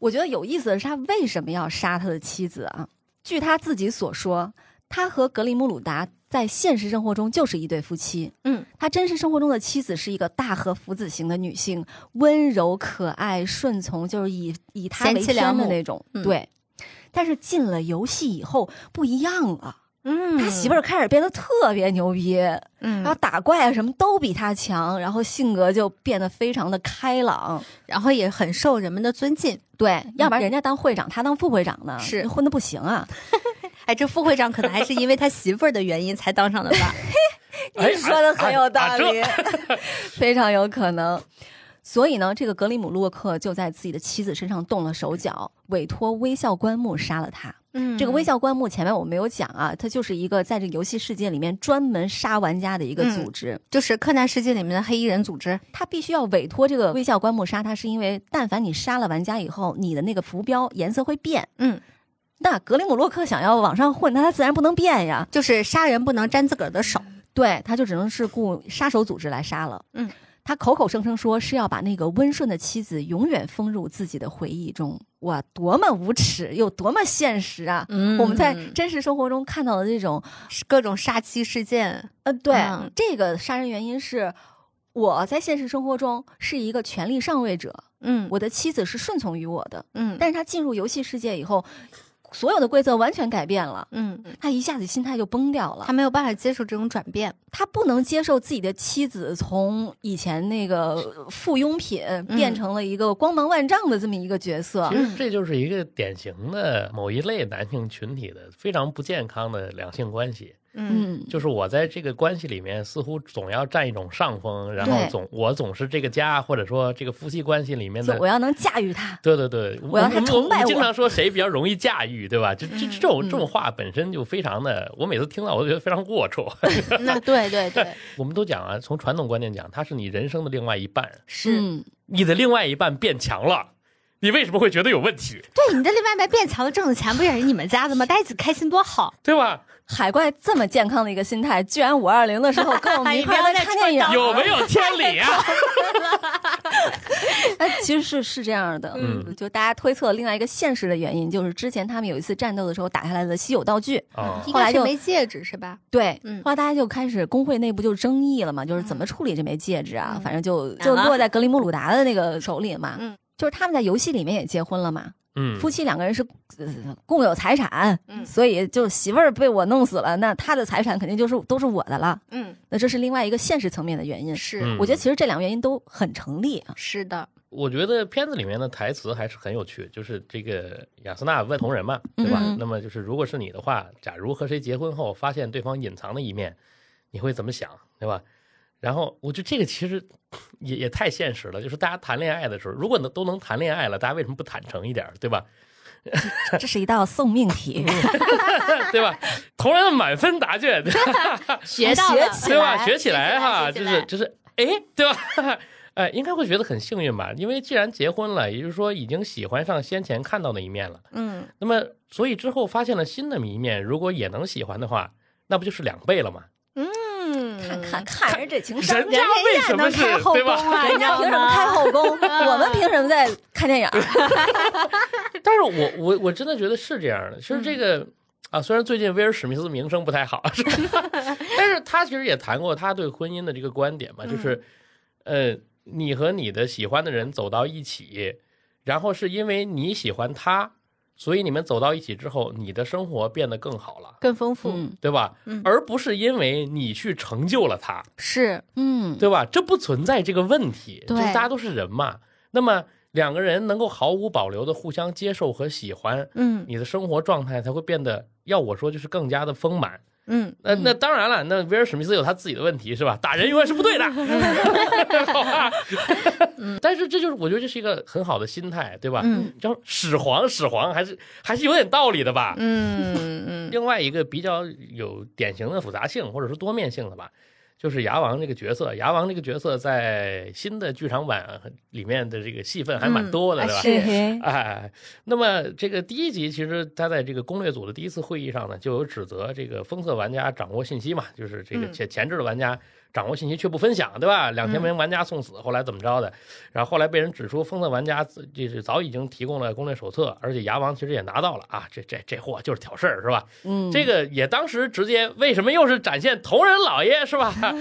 Speaker 3: 我觉得有意思的是，他为什么要杀他的妻子啊？据他自己所说，他和格林姆鲁达在现实生活中就是一对夫妻。
Speaker 1: 嗯，
Speaker 3: 他真实生活中的妻子是一个大和福子型的女性，温柔可爱、顺从，就是以以他为天的那种。对，但是进了游戏以后不一样了。
Speaker 1: 嗯，
Speaker 3: 他媳妇儿开始变得特别牛逼，嗯，然后打怪啊什么都比他强，然后性格就变得非常的开朗，
Speaker 1: 然后也很受人们的尊敬。
Speaker 3: 对，要不然人家当会长，他当副会长呢，
Speaker 1: 是
Speaker 3: 混的不行啊。
Speaker 1: 哎，这副会长可能还是因为他媳妇儿的原因才当上的吧？
Speaker 3: 你说的很有道理，非常有可能。所以呢，这个格里姆洛克就在自己的妻子身上动了手脚，委托微笑棺木杀了他。
Speaker 1: 嗯，
Speaker 3: 这个微笑棺木前面我没有讲啊，它就是一个在这个游戏世界里面专门杀玩家的一个组织，
Speaker 1: 就是柯南世界里面的黑衣人组织，
Speaker 3: 他必须要委托这个微笑棺木杀他，是因为但凡你杀了玩家以后，你的那个浮标颜色会变。
Speaker 1: 嗯，
Speaker 3: 那格林姆洛克想要往上混，那他自然不能变呀。
Speaker 1: 就是杀人不能沾自个儿的手，
Speaker 3: 对，他就只能是雇杀手组织来杀了。
Speaker 1: 嗯，
Speaker 3: 他口口声声说是要把那个温顺的妻子永远封入自己的回忆中，哇，多么无耻，又多么现实啊！
Speaker 1: 嗯。
Speaker 3: 我们在真实生活中看到的这种，
Speaker 1: 各种杀妻事件，
Speaker 3: 呃，对，
Speaker 1: 嗯。
Speaker 3: 这个杀人原因是我在现实生活中是一个权力上位者，
Speaker 1: 嗯。
Speaker 3: 我的妻子是顺从于我的，
Speaker 1: 嗯。
Speaker 3: 但是他进入游戏世界以后，所有的规则完全改变了，
Speaker 1: 嗯，
Speaker 3: 他一下子心态就崩掉了
Speaker 1: 他。没有办法接受这种转变，
Speaker 3: 他不能接受自己的妻子从以前那个附庸品变成了一个光芒万丈的这么一个角色
Speaker 2: 其。实这就是一个典型的某一类男性群体的非常不健康的两性关系。
Speaker 1: 嗯
Speaker 3: 嗯，
Speaker 2: 就是我在这个关系里面，似乎总要占一种上风，然后总我总是这个家或者说这个夫妻关系里面的
Speaker 3: 我。要能驾驭他。
Speaker 2: 对对对，
Speaker 3: 我要他
Speaker 2: 们
Speaker 3: 崇拜我
Speaker 2: 们经常说谁比较容易驾驭，对吧？这这这种
Speaker 3: 嗯
Speaker 2: 这种话本身就非常的，我每次听到我都觉得非常龌龊。
Speaker 1: 那对对对，
Speaker 2: 我们都讲啊，从传统观念讲，他是你人生的另外一半，
Speaker 1: 是
Speaker 3: 嗯，
Speaker 2: 你的另外一半变强了，你为什么会觉得有问题？
Speaker 1: 对你的另外一半变强了，挣的钱不也是你们家的吗？大家一起开心多好。
Speaker 2: 对吧？
Speaker 3: 海怪这么健康的一个心态，居然五二零的时候跟我们一块在看电影，
Speaker 2: 有没有天理啊？
Speaker 3: 哎，其实是是这样的，
Speaker 2: 嗯。
Speaker 3: 就大家推测另外一个现实的原因，就是之前他们有一次战斗的时候打下来的稀有道具，
Speaker 2: 哦。
Speaker 3: 后来就
Speaker 1: 没戒指是吧？
Speaker 3: 对，
Speaker 1: 嗯。
Speaker 3: 后来大家就开始工会内部就争议了嘛，就是怎么处理这枚戒指啊，
Speaker 1: 嗯。
Speaker 3: 反正就就落在格林姆鲁达的那个手里嘛，
Speaker 1: 嗯。
Speaker 3: 就是他们在游戏里面也结婚了嘛，
Speaker 2: 嗯，
Speaker 3: 夫妻两个人是、呃共有财产，
Speaker 1: 嗯
Speaker 3: 所以就媳妇儿被我弄死了，那他的财产肯定就是都是我的了，
Speaker 1: 嗯，
Speaker 3: 那这是另外一个现实层面的原因。
Speaker 1: 是
Speaker 2: 嗯
Speaker 3: 我觉得其实这两个原因都很成立啊。
Speaker 1: 是的，
Speaker 2: 我觉得片子里面的台词还是很有趣，就是这个雅斯娜问同人嘛，对吧？
Speaker 3: 嗯
Speaker 2: 那么就是如果是你的话，假如和谁结婚后发现对方隐藏的一面，你会怎么想，对吧？然后我觉得这个其实也也太现实了，就是大家谈恋爱的时候，如果能都能谈恋爱了，大家为什么不坦诚一点，对吧？
Speaker 3: 这是一道送命题，
Speaker 2: 对吧？同人的满分答卷，
Speaker 1: 学到了，
Speaker 3: 学起
Speaker 2: 对吧？学起来哈，就是就是，哎，对吧？哎，应该会觉得很幸运吧？因为既然结婚了，也就是说已经喜欢上先前看到的一面了。
Speaker 1: 嗯，
Speaker 2: 那么，所以之后发现了新的一面，如果也能喜欢的话，那不就是两倍了吗？
Speaker 1: 嗯，
Speaker 3: 看看看人这情商，
Speaker 2: 人家为什么
Speaker 1: 开后宫啊
Speaker 3: 人家凭什么开后宫？我们凭什么在看电影？
Speaker 2: 但是我我我真的觉得是这样的，其实这个。啊，虽然最近威尔史密斯名声不太好，是吧？但是他其实也谈过他对婚姻的这个观点嘛，就是，呃，你和你的喜欢的人走到一起，然后是因为你喜欢他，所以你们走到一起之后，你的生活变得更好了，
Speaker 1: 更丰富，
Speaker 3: 嗯
Speaker 2: 对吧？
Speaker 1: 嗯
Speaker 2: 而不是因为你去成就了他，
Speaker 1: 是
Speaker 3: 嗯，
Speaker 2: 对吧？这不存在这个问题，
Speaker 1: 对
Speaker 2: 就是大家都是人嘛。那么两个人能够毫无保留的互相接受和喜欢，
Speaker 1: 嗯
Speaker 2: 你的生活状态才会变得，要我说就是更加的丰满。
Speaker 1: 嗯
Speaker 2: 那那当然了，那威尔史密斯有他自己的问题是吧？打人永远是不对的，好吧？但是这就是我觉得这是一个很好的心态，对吧？
Speaker 1: 嗯
Speaker 2: 叫始皇始皇还是还是有点道理的吧？
Speaker 1: 嗯嗯
Speaker 2: 另外一个比较有典型的复杂性或者说多面性的吧，就是牙王这个角色。牙王这个角色在新的剧场版里面的这个戏份还蛮多的，对吧？
Speaker 1: 嗯是
Speaker 2: 哎，那么这个第一集其实他在这个攻略组的第一次会议上呢，就有指责这个封测玩家掌握信息嘛，就是这个
Speaker 1: 嗯
Speaker 2: 前前置的玩家掌握信息却不分享，对吧？两千名玩家送死，后来怎么着的？然后后来被人指出封测玩家自就是早已经提供了攻略手册，而且牙王其实也拿到了啊，这这这货就是挑事儿是吧？
Speaker 3: 嗯，
Speaker 2: 这个也当时直接为什么又是展现同人老爷是吧？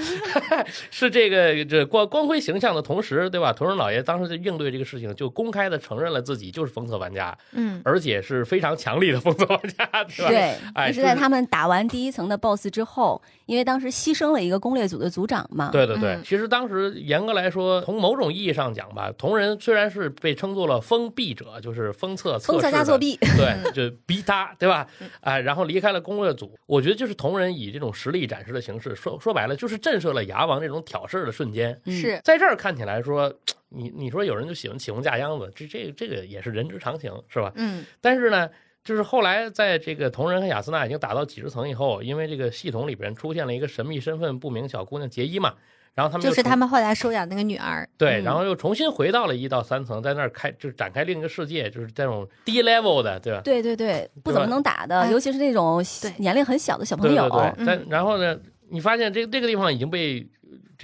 Speaker 2: 是这个这光光辉形象的同时，对吧？同人老爷当时就应对这个事情，就公开的承认了自己就是封测玩家，
Speaker 1: 嗯
Speaker 2: 而且是非常强力的封测玩家，对吧？
Speaker 3: 对，
Speaker 2: 哎
Speaker 3: 那是在他们打完第一层的 BOSS 之后，因为当时牺牲了一个攻略组的组长嘛，
Speaker 2: 对对对，
Speaker 1: 嗯。
Speaker 2: 其实当时严格来说，从某种意义上讲吧，同人虽然是被称作了封闭者，就是封测测
Speaker 3: 封测加作弊，
Speaker 2: 对，就逼他，对吧？啊、然后离开了攻略组。我觉得就是同人以这种实力展示的形式，说说白了就是震慑了牙王这种挑事儿的瞬间。
Speaker 3: 嗯。
Speaker 1: 是。
Speaker 2: 在这儿看起来说，你你说有人就喜欢起哄架秧子，这这这个也是人之常情，是吧？
Speaker 1: 嗯。
Speaker 2: 但是呢，就是后来在这个同仁和雅斯娜已经打到几十层以后，因为这个系统里边出现了一个神秘身份不明小姑娘杰伊嘛，然后他们
Speaker 1: 就是他们后来收养那个女儿，
Speaker 2: 对，然后又重新回到了一到三层，在那儿开就是展开另一个世界，就是这种低 level 的，对吧？
Speaker 3: 对对对，不怎么能打的，尤其是那种年龄很小的小朋友。
Speaker 2: 对对对。然后呢，你发现这这个地方已经被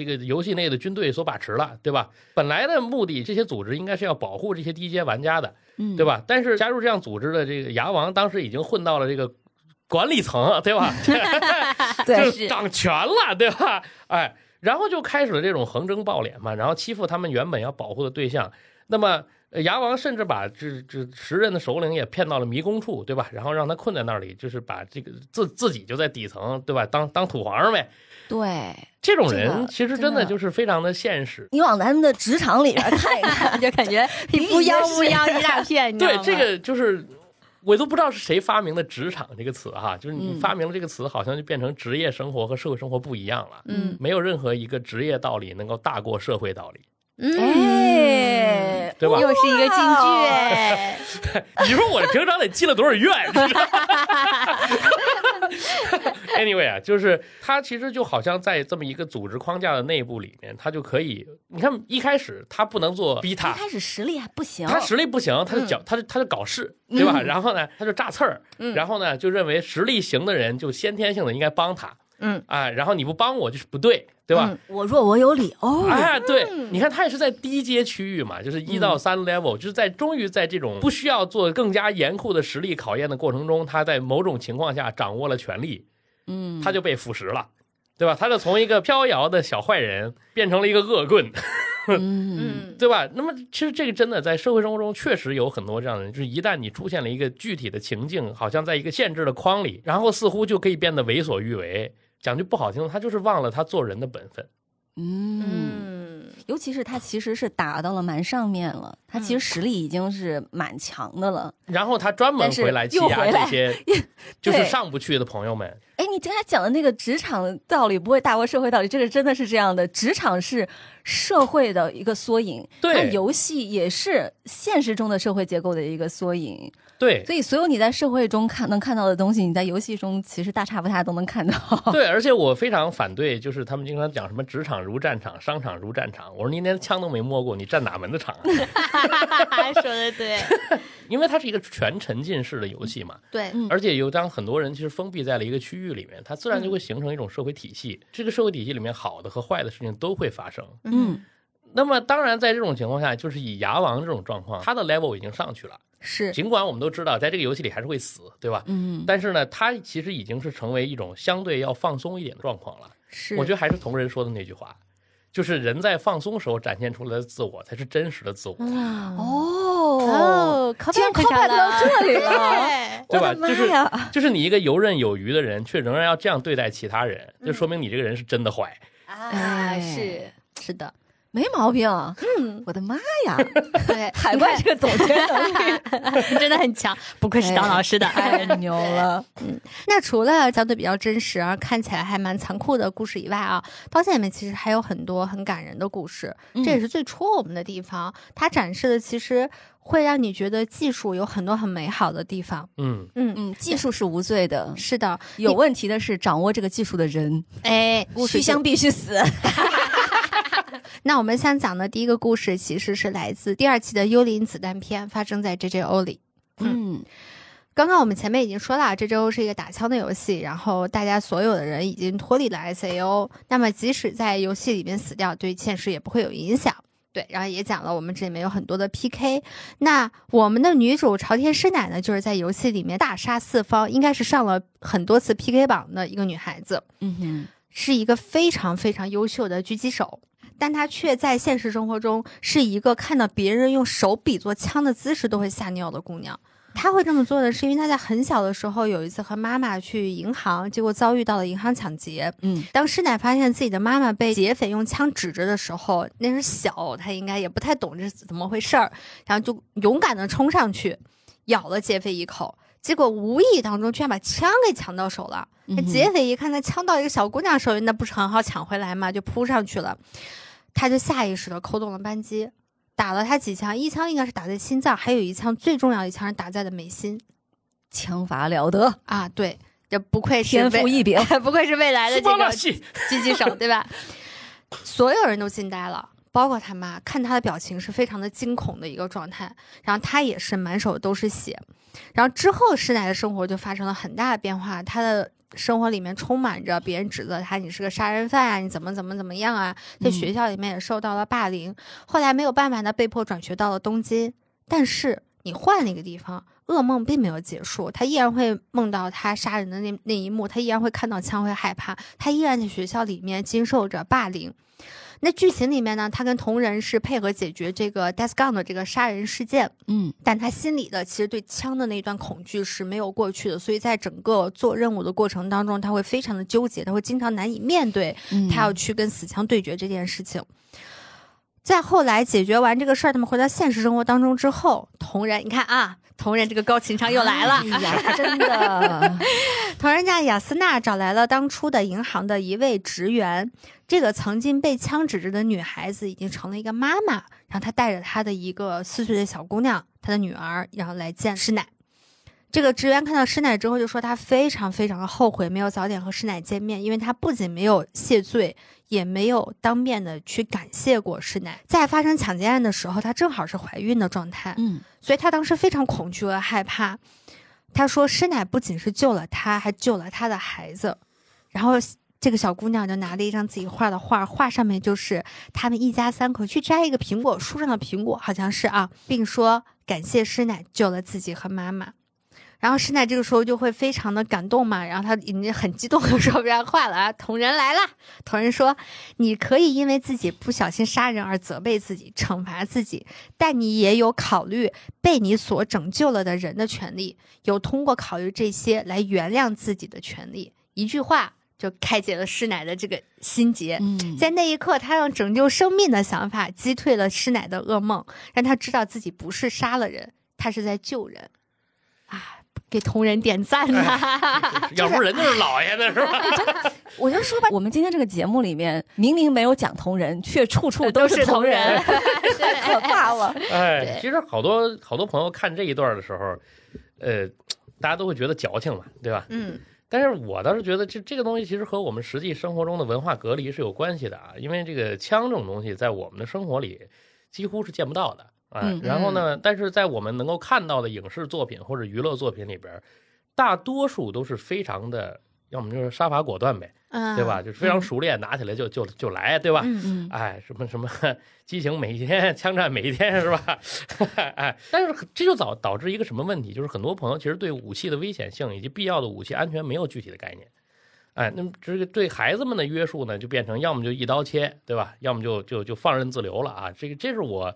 Speaker 2: 这个游戏内的军队所把持了，对吧？本来的目的，这些组织应该是要保护这些低阶玩家的。对吧？但是加入这样组织的这个牙王，当时已经混到了这个管理层，对吧？就掌权了，对吧？哎，然后就开始了这种横征暴敛嘛，然后欺负他们原本要保护的对象。那么牙王甚至把这这时任的首领也骗到了迷宫处，对吧？然后让他困在那里，就是把这个自自己就在底层，对吧？当当土皇上呗。
Speaker 3: 对，
Speaker 2: 这种人其实真的就是非常的现实。
Speaker 3: 你往咱们的职场里边看一看，就感觉
Speaker 1: 乌泱乌泱一大片。
Speaker 2: 对，这个就是我都不知道是谁发明的“职场”这个词哈，就是你发明了这个词，好像就变成职业生活和社会生活不一样了。嗯，没有任何一个职业道理能够大过社会道理。
Speaker 3: 哎，
Speaker 2: 对吧？
Speaker 1: 又是一个金句 哎！
Speaker 2: 你说我平常得积了多少怨？Anyway 啊，就是他其实就好像在这么一个组织框架的内部里面，他就可以，你看一开始他不能做逼他，
Speaker 3: 一开始实力还不行，
Speaker 2: 他实力不行，他就讲，他就他就搞事，对吧？然后呢，他就炸刺儿，然后呢，就认为实力行的人就先天性的应该帮他。嗯，啊，然后你不帮我就是不对，对吧？
Speaker 3: 我弱我有理哦。
Speaker 2: 哎，对，你看他也是在低阶区域嘛，就是一到三 level，就是在终于在这种不需要做更加严酷的实力考验的过程中，他在某种情况下掌握了权力，嗯，他就被腐蚀了，对吧？他就从一个飘摇的小坏人变成了一个恶棍，嗯，对吧？那么其实这个真的在社会生活中确实有很多这样的人，就是一旦你出现了一个具体的情境，好像在一个限制的框里，然后似乎就可以变得为所欲为。讲句不好听的，他就是忘了他做人的本分。
Speaker 3: 嗯，尤其是他其实是打到了蛮上面了，他其实实力已经是蛮强的了。
Speaker 2: 然后他专门回来欺压这些 就是上不去的朋友们。
Speaker 3: 哎，你刚才讲的那个职场道理不会大过社会道理，这个真的是这样的。职场是社会的一个缩影，
Speaker 2: 对，
Speaker 3: 游戏也是现实中的社会结构的一个缩影。
Speaker 2: 对，
Speaker 3: 所以所有你在社会中看能看到的东西，你在游戏中其实大差不差都能看到。
Speaker 2: 对，而且我非常反对，就是他们经常讲什么职场如战场，商场如战场。我说你连枪都没摸过，你战哪门子场？
Speaker 1: 说的对，
Speaker 2: 因为它是一个全沉浸式的游戏嘛。
Speaker 1: 对，
Speaker 2: 而且有当很多人其实封闭在了一个区域里面，它自然就会形成一种社会体系。这个社会体系里面好的和坏的事情都会发生。嗯，那么当然在这种情况下，就是以牙王这种状况，他的 level 已经上去了。
Speaker 3: 是，
Speaker 2: 尽管我们都知道，在这个游戏里还是会死，对吧？嗯。但是呢，它其实已经是成为一种相对要放松一点的状况了。
Speaker 3: 是，
Speaker 2: 我觉得还是同人说的那句话，就是人在放松时候展现出来的自我，才是真实的自我。
Speaker 3: 哦
Speaker 1: 哦，
Speaker 3: 竟然 call back 到这里
Speaker 2: 了，对吧？就是就是你一个游刃有余的人，却仍然要这样对待其他人，就说明你这个人是真的坏。
Speaker 1: 啊，是是的。
Speaker 3: 没毛病，嗯，我的妈呀，对，海怪这个总结能力
Speaker 1: 真的很强，不愧是当老师的，
Speaker 3: 太牛了。
Speaker 1: 嗯，那除了相对比较真实而看起来还蛮残酷的故事以外啊，刀剑里面其实还有很多很感人的故事，这也是最戳我们的地方。它展示的其实会让你觉得技术有很多很美好的地方。
Speaker 2: 嗯
Speaker 3: 嗯嗯，技术是无罪的，
Speaker 1: 是的，
Speaker 3: 有问题的是掌握这个技术的人。
Speaker 1: 哎，
Speaker 3: 虚香必须死。
Speaker 1: 那我们想讲的第一个故事，其实是来自第二期的《幽灵子弹篇》，发生在 JJO 里。嗯，刚刚我们前面已经说了，JJO 是一个打枪的游戏，然后大家所有的人已经脱离了 SAO，那么即使在游戏里面死掉，对现实也不会有影响。对，然后也讲了我们这里面有很多的 PK。那我们的女主朝天师奶呢，就是在游戏里面大杀四方，应该是上了很多次 PK 榜的一个女孩子。嗯哼，是一个非常非常优秀的狙击手。但他却在现实生活中是一个看到别人用手比作枪的姿势都会吓尿的姑娘。他会这么做的是因为他在很小的时候有一次和妈妈去银行，结果遭遇到了银行抢劫。嗯，当师奶发现自己的妈妈被劫匪用枪指着的时候，那是小，他应该也不太懂这是怎么回事儿，然后就勇敢的冲上去咬了劫匪一口，结果无意当中居然把枪给抢到手了。那劫匪一看那枪到一个小姑娘手里，那不是很好抢回来吗？就扑上去了。他就下意识的扣动了扳机，打了他几枪，一枪应该是打在心脏，还有一枪最重要一枪是打在了眉心。
Speaker 3: 枪法了得
Speaker 1: 啊！对，这不愧是
Speaker 3: 天赋异禀，
Speaker 1: 不愧是未来的这个 狙击手，对吧？所有人都惊呆了，包括他妈，看他的表情是非常的惊恐的一个状态，然后他也是满手都是血。然后之后，师奶的生活就发生了很大的变化，他的生活里面充满着别人指责他，你是个杀人犯啊，你怎么怎么怎么样啊？在学校里面也受到了霸凌，后来没有办法呢，被迫转学到了东京，但是。你换了一个地方，噩梦并没有结束，他依然会梦到他杀人的那那一幕，他依然会看到枪会害怕，他依然在学校里面经受着霸凌。那剧情里面呢，他跟同人是配合解决这个 Death Gun 的这个杀人事件，
Speaker 3: 嗯，
Speaker 1: 但他心里的其实对枪的那一段恐惧是没有过去的，所以在整个做任务的过程当中，他会非常的纠结，他会经常难以面对他要去跟死枪对决这件事情。再后来解决完这个事儿，他们回到现实生活当中之后，同仁，你看啊，同仁这个高情商又来了，哎、呀
Speaker 3: 真的。
Speaker 1: 同仁家雅斯娜找来了当初的银行的一位职员，这个曾经被枪指着的女孩子已经成了一个妈妈，然后她带着她的一个四岁的小姑娘，她的女儿，然后来见师奶。这个职员看到师奶之后就说，他非常非常的后悔没有早点和师奶见面，因为他不仅没有谢罪。也没有当面的去感谢过师奶。在发生抢劫案的时候，她正好是怀孕的状态，
Speaker 3: 嗯，
Speaker 1: 所以她当时非常恐惧和害怕。她说，师奶不仅是救了她，还救了她的孩子。然后这个小姑娘就拿了一张自己画的画，画上面就是他们一家三口去摘一个苹果树上的苹果，好像是啊，并说感谢师奶救了自己和妈妈。然后师奶这个时候就会非常的感动嘛，然后他已经很激动的 说不上话了啊。同人来了，同人说：“你可以因为自己不小心杀人而责备自己、惩罚自己，但你也有考虑被你所拯救了的人的权利，有通过考虑这些来原谅自己的权利。”一句话就开解了师奶的这个心结。
Speaker 3: 嗯，
Speaker 1: 在那一刻，他用拯救生命的想法击退了师奶的噩梦，让他知道自己不是杀了人，他是在救人。啊。给同仁点赞呢，
Speaker 2: 要不人就是老爷的是吧？
Speaker 3: 我就说吧，我们今天这个节目里面明明没有讲同人，却处处
Speaker 1: 都
Speaker 3: 是同
Speaker 1: 人，
Speaker 3: 太 可怕了。
Speaker 2: 哎，其实好多好多朋友看这一段的时候，呃，大家都会觉得矫情嘛，对吧？
Speaker 1: 嗯。
Speaker 2: 但是我倒是觉得这这个东西其实和我们实际生活中的文化隔离是有关系的啊，因为这个枪这种东西在我们的生活里几乎是见不到的。
Speaker 3: 嗯，
Speaker 2: 然后呢？但是在我们能够看到的影视作品或者娱乐作品里边，大多数都是非常的，要么就是杀伐果断呗，对吧？就是非常熟练，拿起来就就就来，对吧？哎，什么什么激情每一天，枪战每一天，是吧？哎，但是这就导导致一个什么问题？就是很多朋友其实对武器的危险性以及必要的武器安全没有具体的概念。哎，那么这个对孩子们的约束呢，就变成要么就一刀切，对吧？要么就就就放任自流了啊！这个这是我。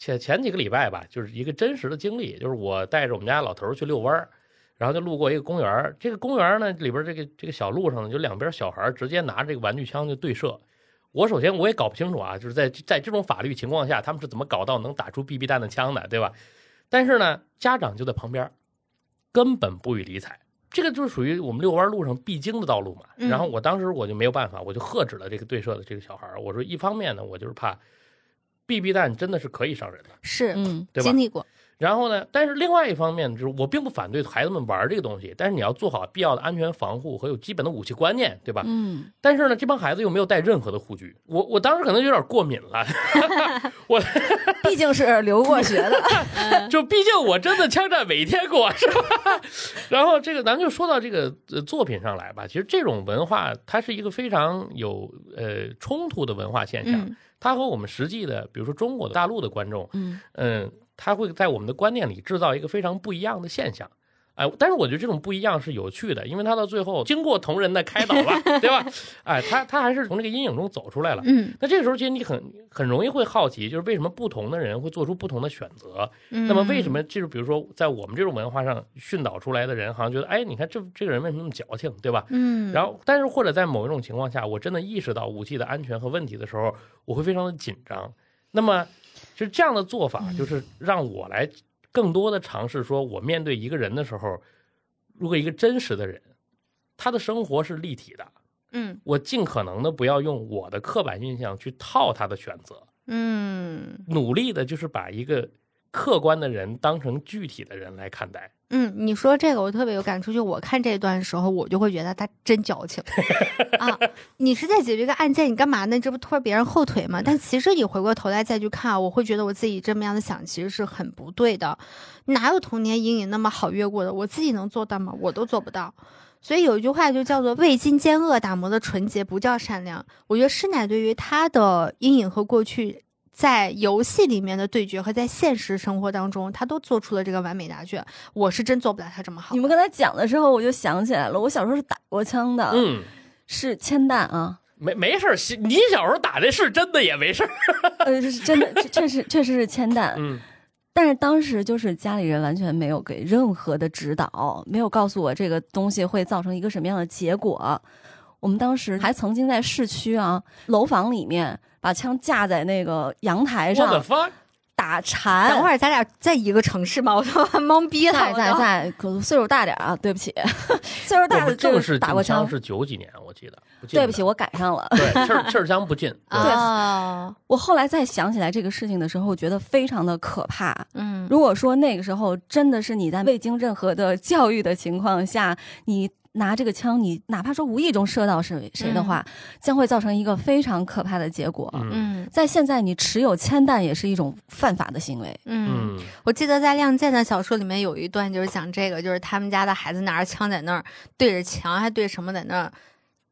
Speaker 2: 前前几个礼拜吧，就是一个真实的经历，就是我带着我们家老头去遛弯儿，然后就路过一个公园这个公园呢里边这个这个小路上呢，就两边小孩直接拿这个玩具枪就对射。我首先我也搞不清楚啊，就是在在这种法律情况下，他们是怎么搞到能打出 BB 弹的枪的，对吧？但是呢，家长就在旁边，根本不予理睬。这个就是属于我们遛弯路上必经的道路嘛。然后我当时我就没有办法，我就喝止了这个对射的这个小孩我说，一方面呢，我就是怕。BB 弹真的是可以伤人的，
Speaker 1: 是，
Speaker 3: 嗯，
Speaker 2: 对
Speaker 1: 吧？经历过。
Speaker 2: 然后呢？但是另外一方面，就是我并不反对孩子们玩这个东西，但是你要做好必要的安全防护和有基本的武器观念，对吧？
Speaker 3: 嗯。
Speaker 2: 但是呢，这帮孩子又没有带任何的护具，我我当时可能有点过敏了，我
Speaker 3: 毕竟是留过学的，
Speaker 2: 就毕竟我真的枪战每天过，是吧？然后这个咱就说到这个作品上来吧，其实这种文化它是一个非常有呃冲突的文化现象。它和我们实际的，比如说中国的大陆的观众，
Speaker 3: 嗯
Speaker 2: 嗯，它会在我们的观念里制造一个非常不一样的现象。哎，但是我觉得这种不一样是有趣的，因为他到最后经过同人的开导吧，对吧？哎，他他还是从这个阴影中走出来了。
Speaker 1: 嗯，
Speaker 2: 那这个时候其实你很很容易会好奇，就是为什么不同的人会做出不同的选择？嗯那么为什么就是比如说在我们这种文化上训导出来的人，好像觉得哎，你看这这个人为什么那么矫情，对吧？
Speaker 1: 嗯，
Speaker 2: 然后但是或者在某一种情况下，我真的意识到武器的安全和问题的时候，我会非常的紧张。那么就这样的做法，就是让我来更多的尝试，说我面对一个人的时候。如果一个真实的人，他的生活是立体的，
Speaker 1: 嗯，
Speaker 2: 我尽可能的不要用我的刻板印象去套他的选择，
Speaker 1: 嗯，
Speaker 2: 努力的就是把一个客观的人当成具体的人来看待。
Speaker 1: 嗯，你说这个我特别有感触，就我看这段的时候，我就会觉得他真矫情 啊！你是在解决一个案件，你干嘛呢？这不拖别人后腿吗？但其实你回过头来再去看，我会觉得我自己这么样的想，其实是很不对的。哪有童年阴影那么好越过的？我自己能做到吗？我都做不到。所以有一句话就叫做“未经奸恶打磨的纯洁不叫善良”。我觉得师奶对于他的阴影和过去。在游戏里面的对决和在现实生活当中，他都做出了这个完美答卷。我是真做不了他这么好。
Speaker 3: 你们刚才讲的时候，我就想起来了，我小时候是打过枪的，
Speaker 2: 嗯，
Speaker 3: 是铅弹啊，
Speaker 2: 没没事儿。你小时候打的是真的也没事儿，
Speaker 3: 呃，是真的，确实确实是铅弹。
Speaker 2: 嗯，
Speaker 3: 但是当时就是家里人完全没有给任何的指导，没有告诉我这个东西会造成一个什么样的结果。我们当时还曾经在市区啊楼房里面。把枪架在那个阳台上，打禅。
Speaker 1: 等会儿咱俩在一个城市吗？我都懵逼了。
Speaker 3: 在在在，可岁数大点啊，对不起，岁数大的
Speaker 2: 正式
Speaker 3: 打过枪
Speaker 2: 是九几年，我记得。
Speaker 3: 对不起，我赶上了。
Speaker 2: 对，气儿气儿枪不进。
Speaker 3: 对，我后来再想起来这个事情的时候，觉得非常的可怕。嗯，如果说那个时候真的是你在未经任何的教育的情况下，你。拿这个枪，你哪怕说无意中射到谁谁的话，将会造成一个非常可怕的结果。嗯，在现在，你持有铅弹也是一种犯法的行为。
Speaker 1: 嗯，我记得在《亮剑》的小说里面有一段就是讲这个，就是他们家的孩子拿着枪在那儿对着墙，还对什么在那儿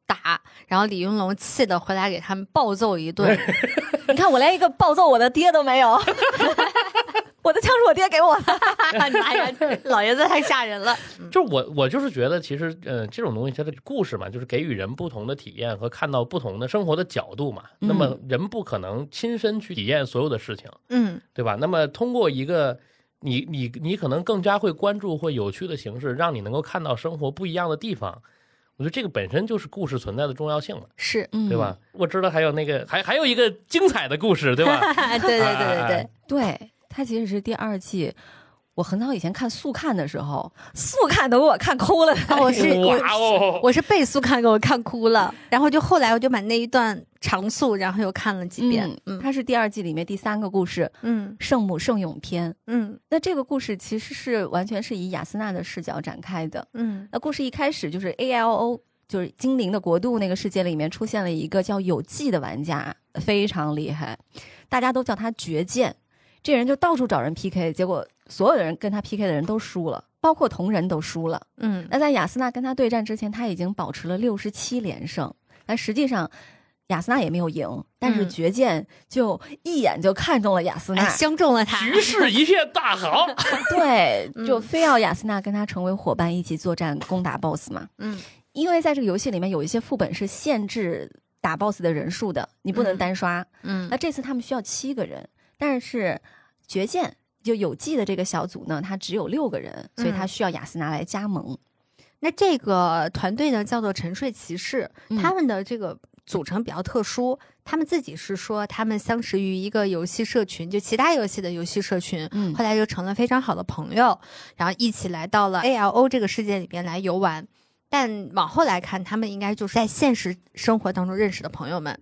Speaker 1: 打，然后李云龙气的回来给他们暴揍一顿。
Speaker 3: 你看，我连一个暴揍我的爹都没有。我的枪是我爹给我的，
Speaker 1: 妈呀，老爷子太吓人了。
Speaker 2: 就是我，我就是觉得，其实，呃，这种东西它的故事嘛，就是给予人不同的体验和看到不同的生活的角度嘛。那么人不可能亲身去体验所有的事情，
Speaker 1: 嗯，
Speaker 2: 对吧？那么通过一个你你你可能更加会关注或有趣的形式，让你能够看到生活不一样的地方。我觉得这个本身就是故事存在的重要性了，
Speaker 1: 是，
Speaker 2: 对吧？我知道还有那个还还有一个精彩的故事，对吧？
Speaker 1: 对对对对对
Speaker 3: 对。它其实是第二季，我很早以前看速看的时候，速看都给我看哭了。
Speaker 1: 我是 我我是被速看给我看哭了，然后就后来我就把那一段长速，然后又看了几遍。
Speaker 3: 嗯，它是第二季里面第三个故事，
Speaker 1: 嗯，
Speaker 3: 圣母圣咏篇。
Speaker 1: 嗯，
Speaker 3: 那这个故事其实是完全是以雅斯娜的视角展开的。嗯，那故事一开始就是 A L O，就是精灵的国度那个世界里面出现了一个叫有纪的玩家，非常厉害，大家都叫他绝剑。这人就到处找人 PK，结果所有的人跟他 PK 的人都输了，包括同人都输了。嗯，那在雅斯娜跟他对战之前，他已经保持了六十七连胜。但实际上，雅斯娜也没有赢，但是绝剑就一眼就看中了雅斯娜，
Speaker 1: 相中了他，
Speaker 2: 局势一片大好。
Speaker 3: 对，就非要雅斯娜跟他成为伙伴，一起作战攻打 BOSS 嘛。嗯，因为在这个游戏里面有一些副本是限制打 BOSS 的人数的，你不能单刷。嗯，那这次他们需要七个人。但是，绝剑就有记的这个小组呢，他只有六个人，所以他需要雅斯拿来加盟。
Speaker 1: 那这个团队呢，叫做沉睡骑士，他们的这个组成比较特殊。他们自己是说，他们相识于一个游戏社群，就其他游戏的游戏社群，后来就成了非常好的朋友，然后一起来到了 A L O 这个世界里边来游玩。但往后来看，他们应该就是在现实生活当中认识的朋友们，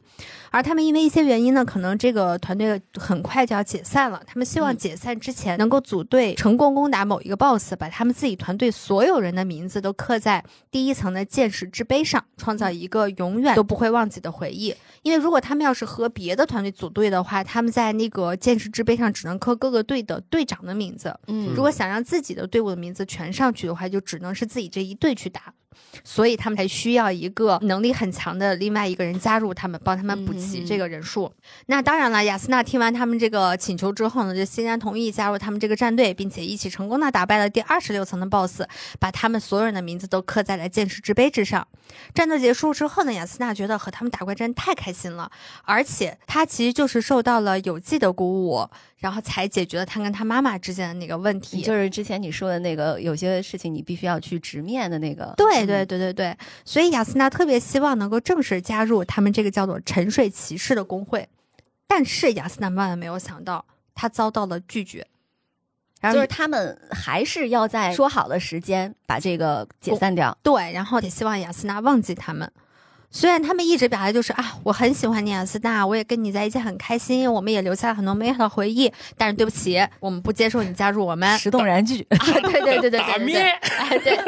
Speaker 1: 而他们因为一些原因呢，可能这个团队很快就要解散了。他们希望解散之前能够组队成功攻打某一个 BOSS，把他们自己团队所有人的名字都刻在第一层的剑士之碑上，创造一个永远都不会忘记的回忆。因为如果他们要是和别的团队组队的话，他们在那个剑士之碑上只能刻各个队的队长的名字。嗯，如果想让自己的队伍的名字全上去的话，就只能是自己这一队去打。所以他们才需要一个能力很强的另外一个人加入他们，帮他们补齐这个人数。那当然了，雅斯娜听完他们这个请求之后呢，就欣然同意加入他们这个战队，并且一起成功的打败了第二十六层的 BOSS，把他们所有人的名字都刻在了剑士之碑之上。战斗结束之后呢，雅斯娜觉得和他们打怪真太开心了，而且她其实就是受到了有纪的鼓舞。然后才解决了他跟他妈妈之间的那个问题，
Speaker 3: 就是之前你说的那个有些事情你必须要去直面的那个。
Speaker 1: 对对对对对，所以雅斯娜特别希望能够正式加入他们这个叫做沉睡骑士的工会，但是雅斯娜万万没有想到，他遭到了拒绝。
Speaker 3: 然后就是他们还是要在说好的时间把这个解散掉。
Speaker 1: 对，然后也希望雅斯娜忘记他们。虽然他们一直表达就是啊，我很喜欢你雅斯娜，我也跟你在一起很开心，我们也留下了很多美好的回忆。但是对不起，我们不接受你加入我们。
Speaker 3: 石动燃拒。
Speaker 1: 啊，对对对对
Speaker 2: 打
Speaker 1: 对对
Speaker 2: 灭
Speaker 1: 对，哎对。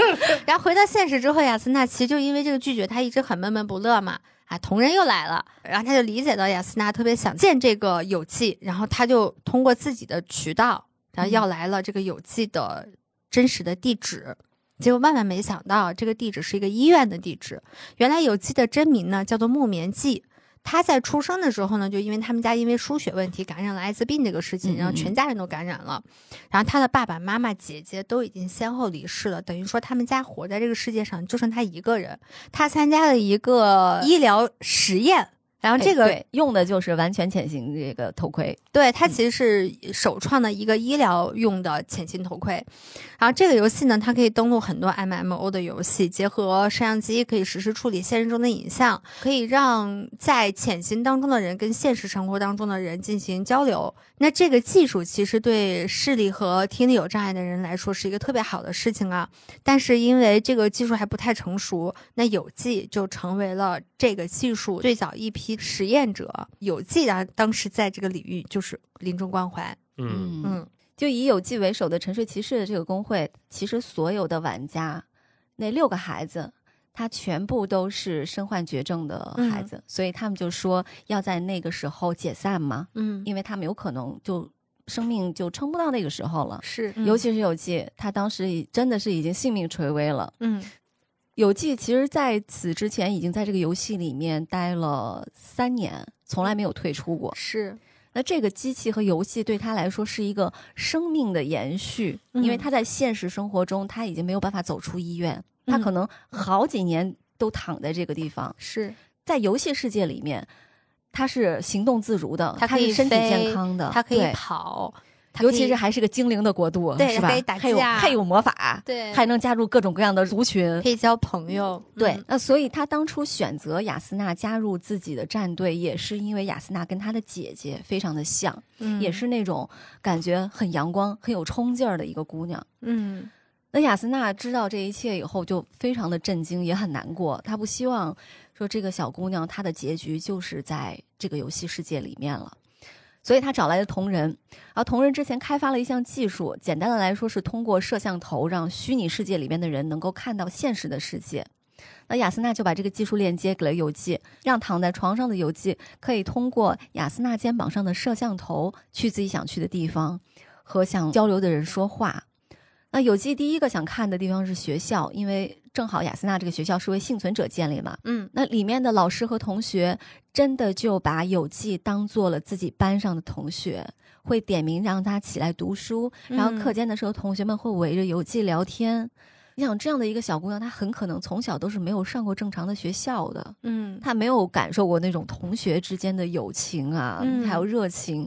Speaker 1: 然后回到现实之后，雅斯娜其实就因为这个拒绝，她一直很闷闷不乐嘛。啊，同人又来了，然后他就理解到雅斯娜特别想见这个有纪，然后他就通过自己的渠道，然后要来了这个有纪的真实的地址。结果万万没想到，这个地址是一个医院的地址。原来有纪的真名呢叫做木棉纪，他在出生的时候呢，就因为他们家因为输血问题感染了艾滋病这个事情，然后全家人都感染了，然后他的爸爸妈妈、姐姐都已经先后离世了，等于说他们家活在这个世界上就剩他一个人。他参加了一个医疗实验。然后这个、
Speaker 3: 哎用的就是完全潜行这个头盔，
Speaker 1: 对，它其实是首创的一个医疗用的潜行头盔。然后这个游戏呢，它可以登录很多 MMO 的游戏，结合摄像机可以实时处理现实中的影像，可以让在潜行当中的人跟现实生活当中的人进行交流。那这个技术其实对视力和听力有障碍的人来说是一个特别好的事情啊。但是因为这个技术还不太成熟，那有记就成为了这个技术最早一批实验者。有记啊，当时在这个领域就是临终关怀。
Speaker 2: 嗯
Speaker 1: 嗯
Speaker 3: 就以有纪为首的沉睡骑士的这个工会，其实所有的玩家，那六个孩子，他全部都是身患绝症的孩子，所以他们就说要在那个时候解散嘛，
Speaker 1: 嗯，
Speaker 3: 因为他们有可能就生命就撑不到那个时候了。
Speaker 1: 是，
Speaker 3: 尤其是有纪，他当时已真的是已经性命垂危了。
Speaker 1: 嗯
Speaker 3: 有纪其实在此之前已经在这个游戏里面待了三年，从来没有退出过。
Speaker 1: 是，
Speaker 3: 那这个机器和游戏对他来说是一个生命的延续，
Speaker 1: 嗯
Speaker 3: 因为他在现实生活中他已经没有办法走出医院，他
Speaker 1: 嗯。
Speaker 3: 可能好几年都躺在这个地方。
Speaker 1: 是。
Speaker 3: 在游戏世界里面，他是行动自如的，
Speaker 1: 他可以
Speaker 3: 身体健康的，
Speaker 1: 他可以跑，它
Speaker 3: 尤其是还是个精灵的国度，是吧
Speaker 1: 可以？打
Speaker 3: 还有
Speaker 1: 架
Speaker 3: 还有魔法，
Speaker 1: 对，
Speaker 3: 还能加入各种各样的族群。
Speaker 1: 可以交朋友。
Speaker 3: 对
Speaker 1: 嗯，
Speaker 3: 那所以他当初选择雅斯娜加入自己的战队，也是因为雅斯娜跟他的姐姐非常的像，
Speaker 1: 嗯
Speaker 3: 也是那种感觉很阳光、很有冲劲儿的一个姑娘。
Speaker 1: 嗯
Speaker 3: 那雅斯娜知道这一切以后，就非常的震惊，也很难过。她不希望说这个小姑娘她的结局就是在这个游戏世界里面了，所以他找来了同仁，而同仁之前开发了一项技术，简单的来说是通过摄像头让虚拟世界里面的人能够看到现实的世界。那雅斯娜就把这个技术链接给了游记，让躺在床上的游记可以通过雅斯娜肩膀上的摄像头去自己想去的地方，和想交流的人说话。那有记第一个想看的地方是学校，因为正好雅斯娜这个学校是为幸存者建立嘛。
Speaker 1: 嗯
Speaker 3: 那里面的老师和同学真的就把有记当做了自己班上的同学，会点名让他起来读书，然后
Speaker 1: 嗯
Speaker 3: 课间的时候，同学们会围着有记聊天。你想这样的一个小姑娘，她很可能从小都是没有上过正常的学校的，
Speaker 1: 嗯
Speaker 3: 她没有感受过那种同学之间的友情啊，
Speaker 1: 嗯
Speaker 3: 还有热情。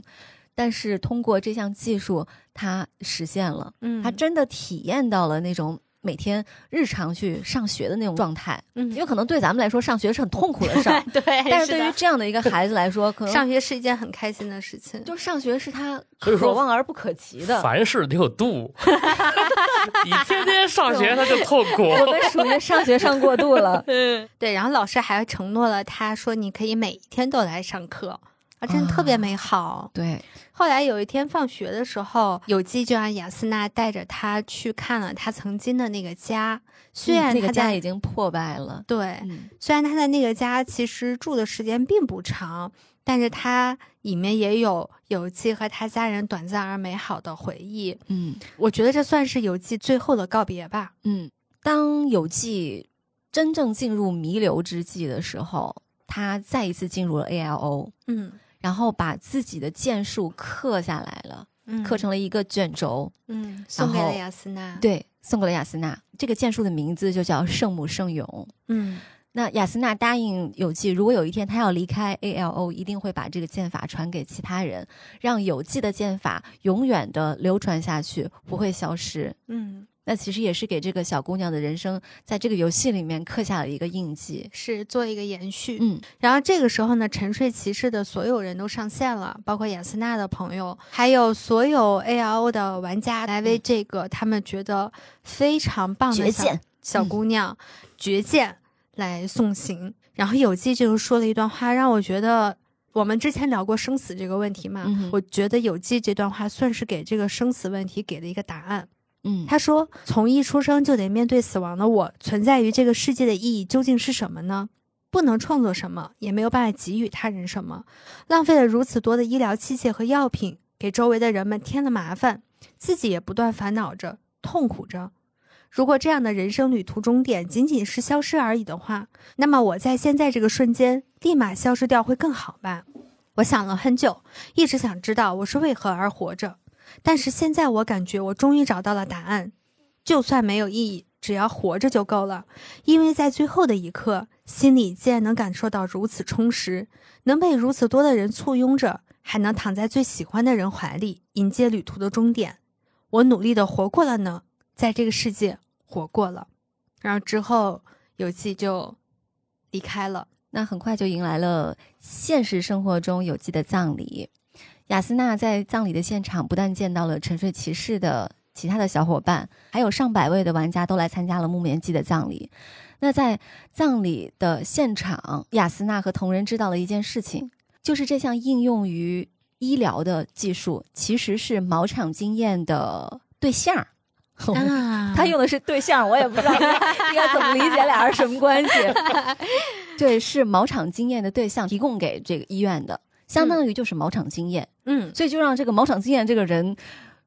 Speaker 3: 但是通过这项技术，他实现了。
Speaker 1: 嗯，
Speaker 3: 他真的体验到了那种每天日常去上学的那种状态。
Speaker 1: 嗯
Speaker 3: 因为可能对咱们来说，上学是很痛苦的事儿，
Speaker 1: 对，
Speaker 3: 但是对于这样的一个孩子来说，可能
Speaker 1: 上学是一件很开心的事情。
Speaker 3: 就上学是他可望而不可及的。
Speaker 2: 凡事得有度，你天天上学他就痛苦。
Speaker 3: 我们属于上学上过度了。
Speaker 1: 嗯对，然后老师还承诺了他说，你可以每一天都来上课。啊，真的特别美好。
Speaker 3: 对，
Speaker 1: 后来有一天放学的时候，有纪就让雅斯娜带着他去看了他曾经的那个家，虽然
Speaker 3: 嗯那个
Speaker 1: 他在、
Speaker 3: 家已经破败了。
Speaker 1: 对，
Speaker 3: 嗯，
Speaker 1: 虽然他在那个家其实住的时间并不长，但是他里面也有有纪和他家人短暂而美好的回忆。
Speaker 3: 嗯
Speaker 1: 我觉得这算是有纪最后的告别吧。
Speaker 3: 嗯，当有纪真正进入弥留之际的时候，他再一次进入了 ALO，
Speaker 1: 嗯
Speaker 3: 然后把自己的剑术刻下来了，
Speaker 1: 嗯，
Speaker 3: 刻成了一个卷轴。
Speaker 1: 嗯送给了雅斯娜。，
Speaker 3: 对，送给了雅斯娜。这个剑术的名字就叫圣母圣咏。
Speaker 1: 嗯
Speaker 3: 那雅斯娜答应有纪，如果有一天他要离开 ALO，一定会把这个剑法传给其他人，让有纪的剑法永远的流传下去，不会消失。
Speaker 1: 嗯，
Speaker 3: 那其实也是给这个小姑娘的人生，在这个游戏里面刻下了一个印记。
Speaker 1: 是做一个延续。
Speaker 3: 嗯，
Speaker 1: 然后这个时候呢，沉睡骑士的所有人都上线了，包括雅斯娜的朋友，还有所有 A L O 的玩家，来为这个他们觉得非常棒的小小姑娘、绝剑来送行。然后有记就说了一段话，让我觉得我们之前聊过生死这个问题嘛，
Speaker 3: 嗯
Speaker 1: 我觉得有记这段话算是给这个生死问题给了一个答案。
Speaker 3: 嗯，
Speaker 1: 他说：“从一出生就得面对死亡的我，存在于这个世界的意义究竟是什么呢？不能创作什么，也没有办法给予他人什么，浪费了如此多的医疗器械和药品，给周围的人们添了麻烦，自己也不断烦恼着、痛苦着。如果这样的人生旅途终点仅仅是消失而已的话，那么我在现在这个瞬间立马消失掉会更好吧？我想了很久，一直想知道我是为何而活着。”但是现在我感觉我终于找到了答案，就算没有意义，只要活着就够了。因为在最后的一刻，心里竟然能感受到如此充实，能被如此多的人簇拥着，还能躺在最喜欢的人怀里，迎接旅途的终点。我努力的活过了呢，在这个世界活过了。然后之后有记就离开了。
Speaker 3: 那很快就迎来了现实生活中有机的葬礼。雅斯娜在葬礼的现场不但见到了沉睡骑士的其他的小伙伴，还有上百位的玩家都来参加了木棉季的葬礼。那在葬礼的现场，雅斯娜和同仁知道了一件事情，就是这项应用于医疗的技术其实是毛场经验的对象。
Speaker 1: 啊
Speaker 3: 他用的是对象，我也不知道应该 应该怎么理解俩人什么关系。对，是毛场经验的对象提供给这个医院的，相当于就是毛场经验，
Speaker 1: 嗯，
Speaker 3: 所以就让这个毛场经验这个人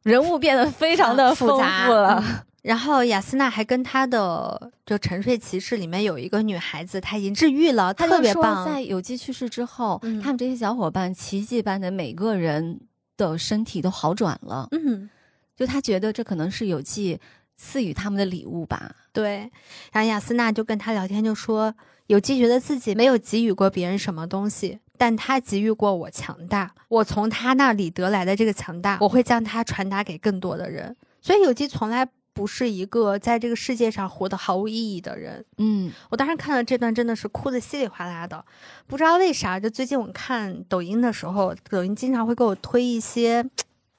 Speaker 3: 人物变得非常的
Speaker 1: 复杂
Speaker 3: 了。
Speaker 1: 嗯然后雅斯娜还跟她的就沉睡骑士里面有一个女孩子，她已经治愈了，
Speaker 3: 她，
Speaker 1: 特别棒。
Speaker 3: 在有机去世之后，
Speaker 1: 嗯
Speaker 3: 他们这些小伙伴奇迹般的每个人的身体都好转了，
Speaker 1: 嗯，
Speaker 3: 就他觉得这可能是有机赐予他们的礼物吧。
Speaker 1: 对。然后雅斯娜就跟他聊天，就说有机觉得自己没有给予过别人什么东西，但他给予过我强大。我从他那里得来的这个强大，我会将它传达给更多的人。所以有机从来不是一个在这个世界上活得毫无意义的人。
Speaker 3: 嗯，
Speaker 1: 我当时看了这段，真的是哭得稀里哗啦的，不知道为啥。就最近我看抖音的时候，抖音经常会给我推一些，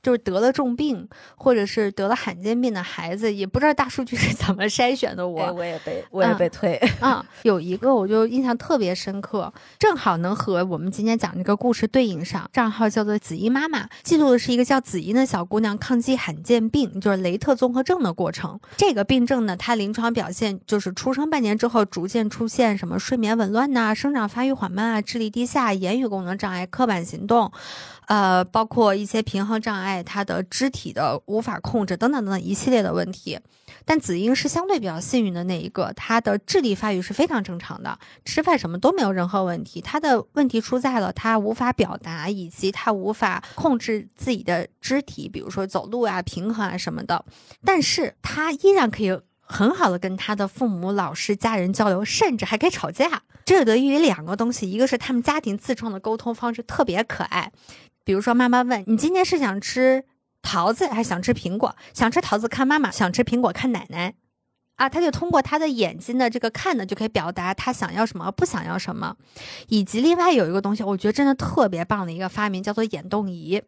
Speaker 1: 就是得了重病或者是得了罕见病的孩子，也不知道大数据是怎么筛选的我。
Speaker 3: 哎我也被我也被推。
Speaker 1: 啊，有一个我就印象特别深刻，正好能和我们今天讲这个故事对应上。账号叫做子怡妈妈，记录的是一个叫子怡的小姑娘抗击罕见病，就是雷特综合症的过程。这个病症呢，它临床表现就是出生半年之后逐渐出现什么睡眠紊乱呐、生长发育缓慢啊、智力低下、言语功能障碍、刻板行动，呃，包括一些平衡障碍，他的肢体的无法控制等等等等一系列的问题。但子英是相对比较幸运的那一个，他的智力发育是非常正常的，吃饭什么都没有任何问题。他的问题出在了他无法表达，以及他无法控制自己的肢体，比如说走路啊、平衡啊什么的。但是他依然可以很好的跟他的父母、老师、家人交流，甚至还可以吵架。这得益于两个东西，一个是他们家庭自创的沟通方式特别可爱，比如说妈妈问你今天是想吃桃子还是想吃苹果？想吃桃子看妈妈，想吃苹果看奶奶。啊，他就通过他的眼睛的这个看呢，就可以表达他想要什么，不想要什么。以及另外有一个东西，我觉得真的特别棒的一个发明，叫做眼动仪。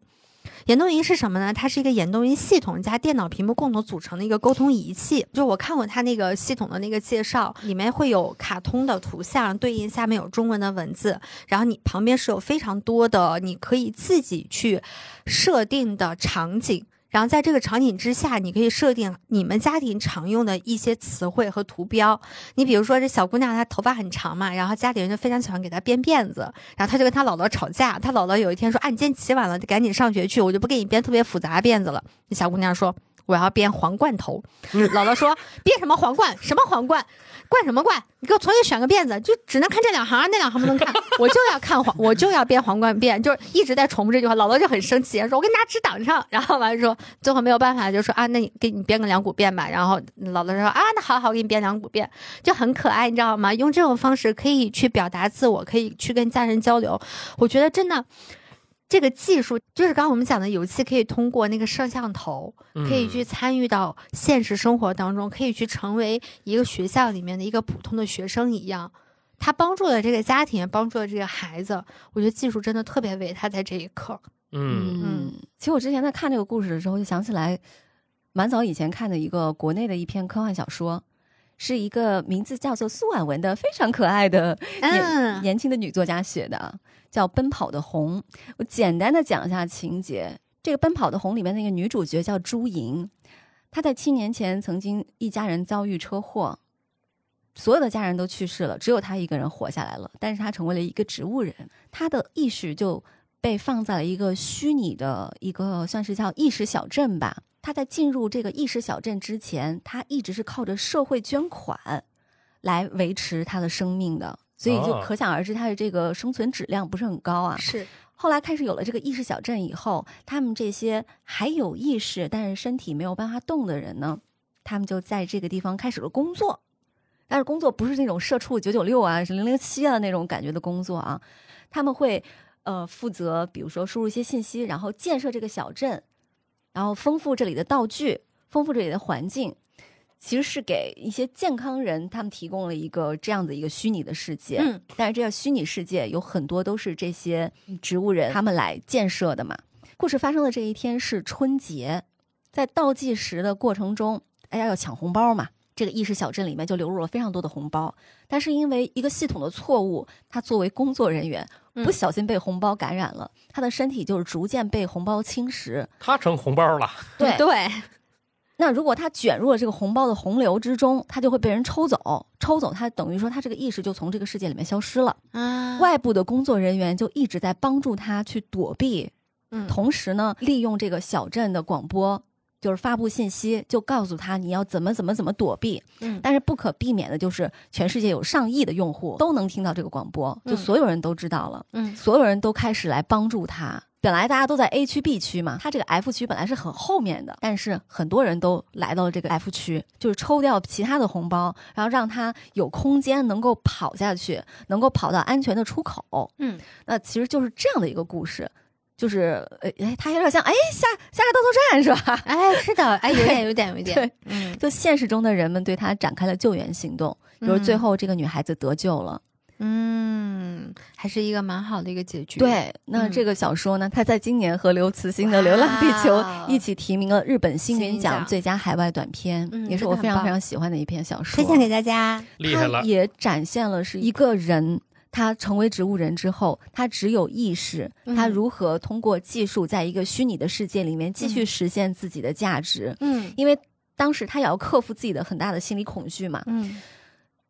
Speaker 1: 眼动仪是什么呢？它是一个眼动仪系统加电脑屏幕共同组成的一个沟通仪器。就我看过它那个系统的那个介绍，里面会有卡通的图像对应下面有中文的文字，然后你旁边是有非常多的你可以自己去设定的场景。然后在这个场景之下，你可以设定你们家庭常用的一些词汇和图标。你比如说，这小姑娘她头发很长嘛，然后家里人就非常喜欢给她编辫子，然后她就跟她姥姥吵架。她姥姥有一天说：“啊，你今天起晚了，赶紧上学去，我就不给你编特别复杂的辫子了。”那小姑娘说：“我要编皇冠头。”姥姥说：“编什么皇冠？什么皇冠？冠什么冠？你给我重新选个辫子，就只能看这两行，那两行不能看。我就要看皇，我就要编皇冠辫，就是一直在重复这句话。姥姥就很生气，说：“我给你拿纸挡上。”然后完了说，最后没有办法，就说：“啊，那你给你编个两股辫吧。”然后姥姥说：“啊，那好好，给你编两股辫，就很可爱，你知道吗？用这种方式可以去表达自我，可以去跟家人交流。我觉得真的。”这个技术就是刚刚我们讲的，游戏可以通过那个摄像头，可以去参与到现实生活当中，可以去成为一个学校里面的一个普通的学生一样。他帮助了这个家庭，帮助了这个孩子。我觉得技术真的特别伟大，在这一刻。
Speaker 2: 嗯
Speaker 3: 嗯，其实我之前在看这个故事的时候，就想起来蛮早以前看的一个国内的一篇科幻小说，是一个名字叫做苏婉文的非常可爱的年年轻的女作家写的，叫《奔跑的红》。我简单的讲一下情节。这个《奔跑的红》里面那个女主角叫朱莹，她在七年前曾经一家人遭遇车祸，所有的家人都去世了，只有她一个人活下来了。但是她成为了一个植物人，她的意识就被放在了一个虚拟的一个算是叫意识小镇吧。他在进入这个意识小镇之前，他一直是靠着社会捐款来维持他的生命的，所以就可想而知他的这个生存质量不是很高啊。
Speaker 1: 是。
Speaker 3: 后来开始有了这个意识小镇以后，他们这些还有意识但是身体没有办法动的人呢，他们就在这个地方开始了工作，但是工作不是那种社畜九九六啊、是零零七啊那种感觉的工作啊，他们会呃负责，比如说输入一些信息，然后建设这个小镇。然后丰富这里的道具，丰富这里的环境，其实是给一些健康人他们提供了一个这样的一个虚拟的世界。
Speaker 1: 嗯，
Speaker 3: 但是这个虚拟世界有很多都是这些植物人他们来建设的嘛。故事发生的这一天是春节，在倒计时的过程中，大家要抢红包嘛。这个意识小镇里面就流入了非常多的红包，但是因为一个系统的错误，他作为工作人员不小心被红包感染了，他的身体就是逐渐被红包侵蚀，
Speaker 2: 他成红包了。
Speaker 3: 对
Speaker 1: 对，
Speaker 3: 那如果他卷入了这个红包的洪流之中，他就会被人抽走，抽走他等于说他这个意识就从这个世界里面消失了。
Speaker 1: 啊，
Speaker 3: 外部的工作人员就一直在帮助他去躲避，
Speaker 1: 嗯，
Speaker 3: 同时呢，利用这个小镇的广播。就是发布信息，就告诉他你要怎么怎么怎么躲避。
Speaker 1: 嗯，
Speaker 3: 但是不可避免的就是全世界有上亿的用户都能听到这个广播，就所有人都知道了。
Speaker 1: 嗯，
Speaker 3: 所有人都开始来帮助他。本来大家都在 A 区、B 区嘛，他这个 F 区本来是很后面的，但是很多人都来到了这个 F 区，就是抽掉其他的红包，然后让他有空间能够跑下去，能够跑到安全的出口。
Speaker 1: 嗯，
Speaker 3: 那其实就是这样的一个故事。就是呃，哎，他有点像哎，下下个大作战是吧？
Speaker 1: 哎，是的，哎，有点，有点，有点。
Speaker 3: 对，嗯，就现实中的人们对他展开了救援行动，比如最后这个女孩子得救了。
Speaker 1: 嗯，还是一个蛮好的一个结局。
Speaker 3: 对，那这个小说呢，它在今年和刘慈欣的《流浪地球》一起提名了日本星云奖最佳海外短片，也是我非常非常喜欢的一篇小说，
Speaker 1: 推荐给大家。
Speaker 2: 厉害了，
Speaker 3: 也展现了是一个人。他成为植物人之后，他只有意识，他如何通过技术，在一个虚拟的世界里面继续实现自己的价值？
Speaker 1: 嗯，
Speaker 3: 因为当时他也要克服自己的很大的心理恐惧嘛。
Speaker 1: 嗯，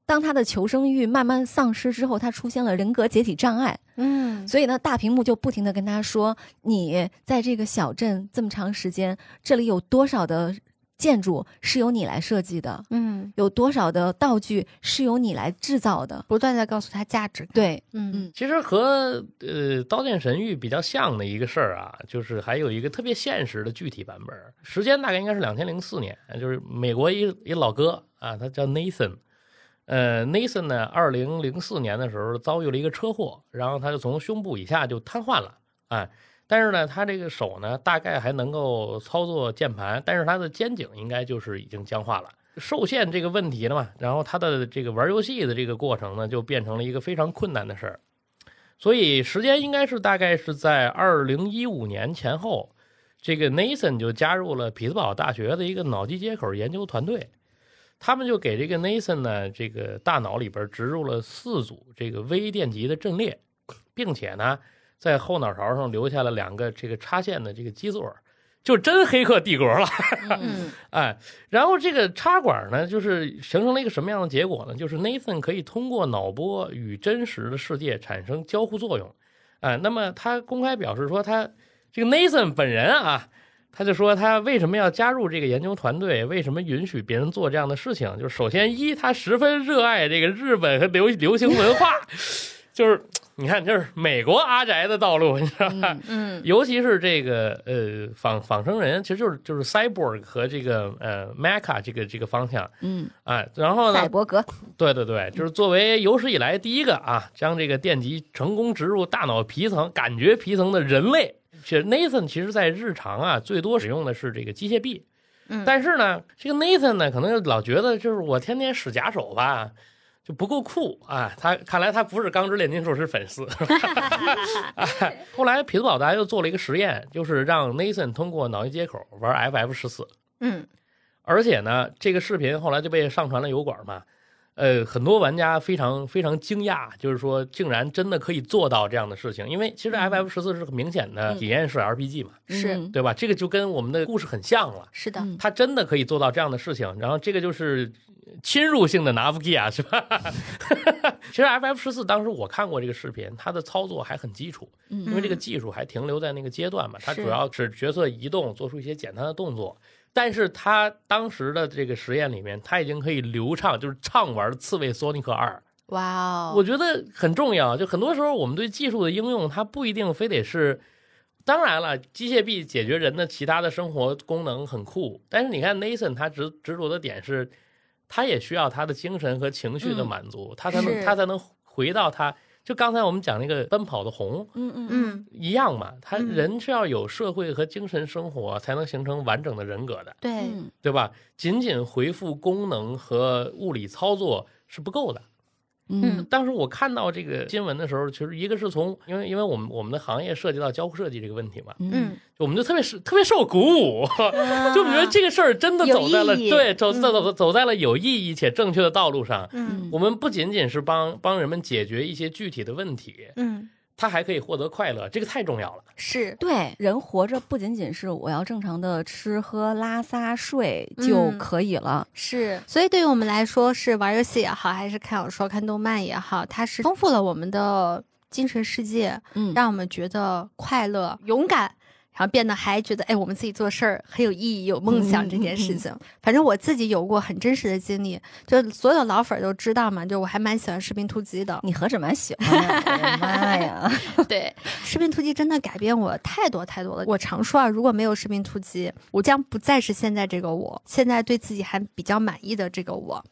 Speaker 3: 当他的求生欲慢慢丧失之后，他出现了人格解体障碍。
Speaker 1: 嗯，
Speaker 3: 所以呢，大屏幕就不停的跟他说：“你在这个小镇这么长时间，这里有多少的？”建筑是由你来设计的，
Speaker 1: 嗯，
Speaker 3: 有多少的道具是由你来制造的，
Speaker 1: 不断在告诉他价值，
Speaker 3: 对，
Speaker 1: 嗯。
Speaker 3: 嗯，
Speaker 2: 其实和呃《刀剑神域》比较像的一个事儿啊，就是还有一个特别现实的具体版本，时间大概应该是两千零四年，就是美国一一老哥啊，他叫 Nathan，呃，Nathan 呢，二零零四年的时候遭遇了一个车祸，然后他就从胸部以下就瘫痪了，哎。但是呢，他这个手呢，大概还能够操作键盘，但是他的肩颈应该就是已经僵化了，受限这个问题了嘛。然后他的这个玩游戏的这个过程呢，就变成了一个非常困难的事儿。所以时间应该是大概是在二零一五年前后，这个 Nathan 就加入了匹兹堡大学的一个脑机接口研究团队，他们就给这个 Nathan 呢，这个大脑里边植入了四组这个微电极的阵列，并且呢。在后脑勺上留下了两个这个插线的这个基座，就真黑客帝国了。
Speaker 1: 嗯，
Speaker 2: 哎，然后这个插管呢，就是形成了一个什么样的结果呢？就是 Nathan 可以通过脑波与真实的世界产生交互作用。哎，那么他公开表示说，他这个 Nathan 本人啊，他就说他为什么要加入这个研究团队？为什么允许别人做这样的事情？就是首先一，他十分热爱这个日本和流流行文化，就是。你看，就是美国阿宅的道路，你知道吧？
Speaker 1: 嗯，
Speaker 2: 尤其是这个呃仿仿生人，其实就是就是 cyborg 和这个呃 mecha 这个这个方向，
Speaker 3: 嗯，
Speaker 2: 哎，然后呢，
Speaker 3: 赛博格，
Speaker 2: 对对对，就是作为有史以来第一个啊，将这个电极成功植入大脑皮层、感觉皮层的人类。其实 Nathan 其实在日常啊，最多使用的是这个机械臂，
Speaker 1: 嗯，
Speaker 2: 但是呢，这个 Nathan 呢，可能老觉得就是我天天使假手吧。就不够酷啊！他看来他不是《钢之炼金术师》粉丝。后来匹兹堡大家又做了一个实验，就是让 Nathan 通过脑机接口玩 FF 十四。
Speaker 1: 嗯，
Speaker 2: 而且呢，这个视频后来就被上传了油管嘛。呃，很多玩家非常非常惊讶，就是说竟然真的可以做到这样的事情。因为其实 FF 十四是很明显的体验式 RPG 嘛，
Speaker 1: 是
Speaker 2: 对吧？这个就跟我们的故事很像了。
Speaker 1: 是的，
Speaker 2: 它真的可以做到这样的事情。然后这个就是侵入性的 Navgia 是吧？其实 FF 十四当时我看过这个视频，它的操作还很基础，因为这个技术还停留在那个阶段嘛。它主要是角色移动，做出一些简单的动作。但是他当时的这个实验里面，他已经可以流畅，就是畅玩《刺猬索尼克二》。
Speaker 1: 哇哦，
Speaker 2: 我觉得很重要。就很多时候，我们对技术的应用，它不一定非得是。当然了，机械臂解决人的其他的生活功能很酷。但是你看，Nathan 他执执着的点是，他也需要他的精神和情绪的满足，他才能他才能回到他。就刚才我们讲那个奔跑的红，
Speaker 3: 嗯嗯嗯，
Speaker 2: 一样嘛。他人是要有社会和精神生活，才能形成完整的人格的，
Speaker 1: 对
Speaker 2: 对吧？仅仅回复功能和物理操作是不够的。
Speaker 3: 嗯，
Speaker 2: 当时我看到这个新闻的时候，其实一个是从，因为因为我们我们的行业涉及到交互设计这个问题嘛，
Speaker 1: 嗯，
Speaker 2: 我们就特别是特别受鼓舞，就觉得这个事儿真的走在了对走走走走在了有意义且正确的道路上。
Speaker 1: 嗯，
Speaker 2: 我们不仅仅是帮帮人们解决一些具体的问题，
Speaker 1: 嗯。
Speaker 2: 他还可以获得快乐，这个太重要了。
Speaker 1: 是
Speaker 3: 对人活着不仅仅是我要正常的吃喝拉撒睡就可以了。
Speaker 1: 是，所以对于我们来说，是玩游戏也好，还是看小说、看动漫也好，它是丰富了我们的精神世界，
Speaker 3: 嗯，
Speaker 1: 让我们觉得快乐、勇敢。然后变得还觉得，哎，我们自己做事儿很有意义、有梦想这件事情。反正我自己有过很真实的经历，就所有老粉儿都知道嘛。就我还蛮喜欢《士兵突击》的，
Speaker 3: 你何止蛮喜欢 呀？我的妈呀！
Speaker 1: 对，《士兵突击》真的改变我太多太多了。我常说啊，如果没有《士兵突击》，我将不再是现在这个我，现在对自己还比较满意的这个我。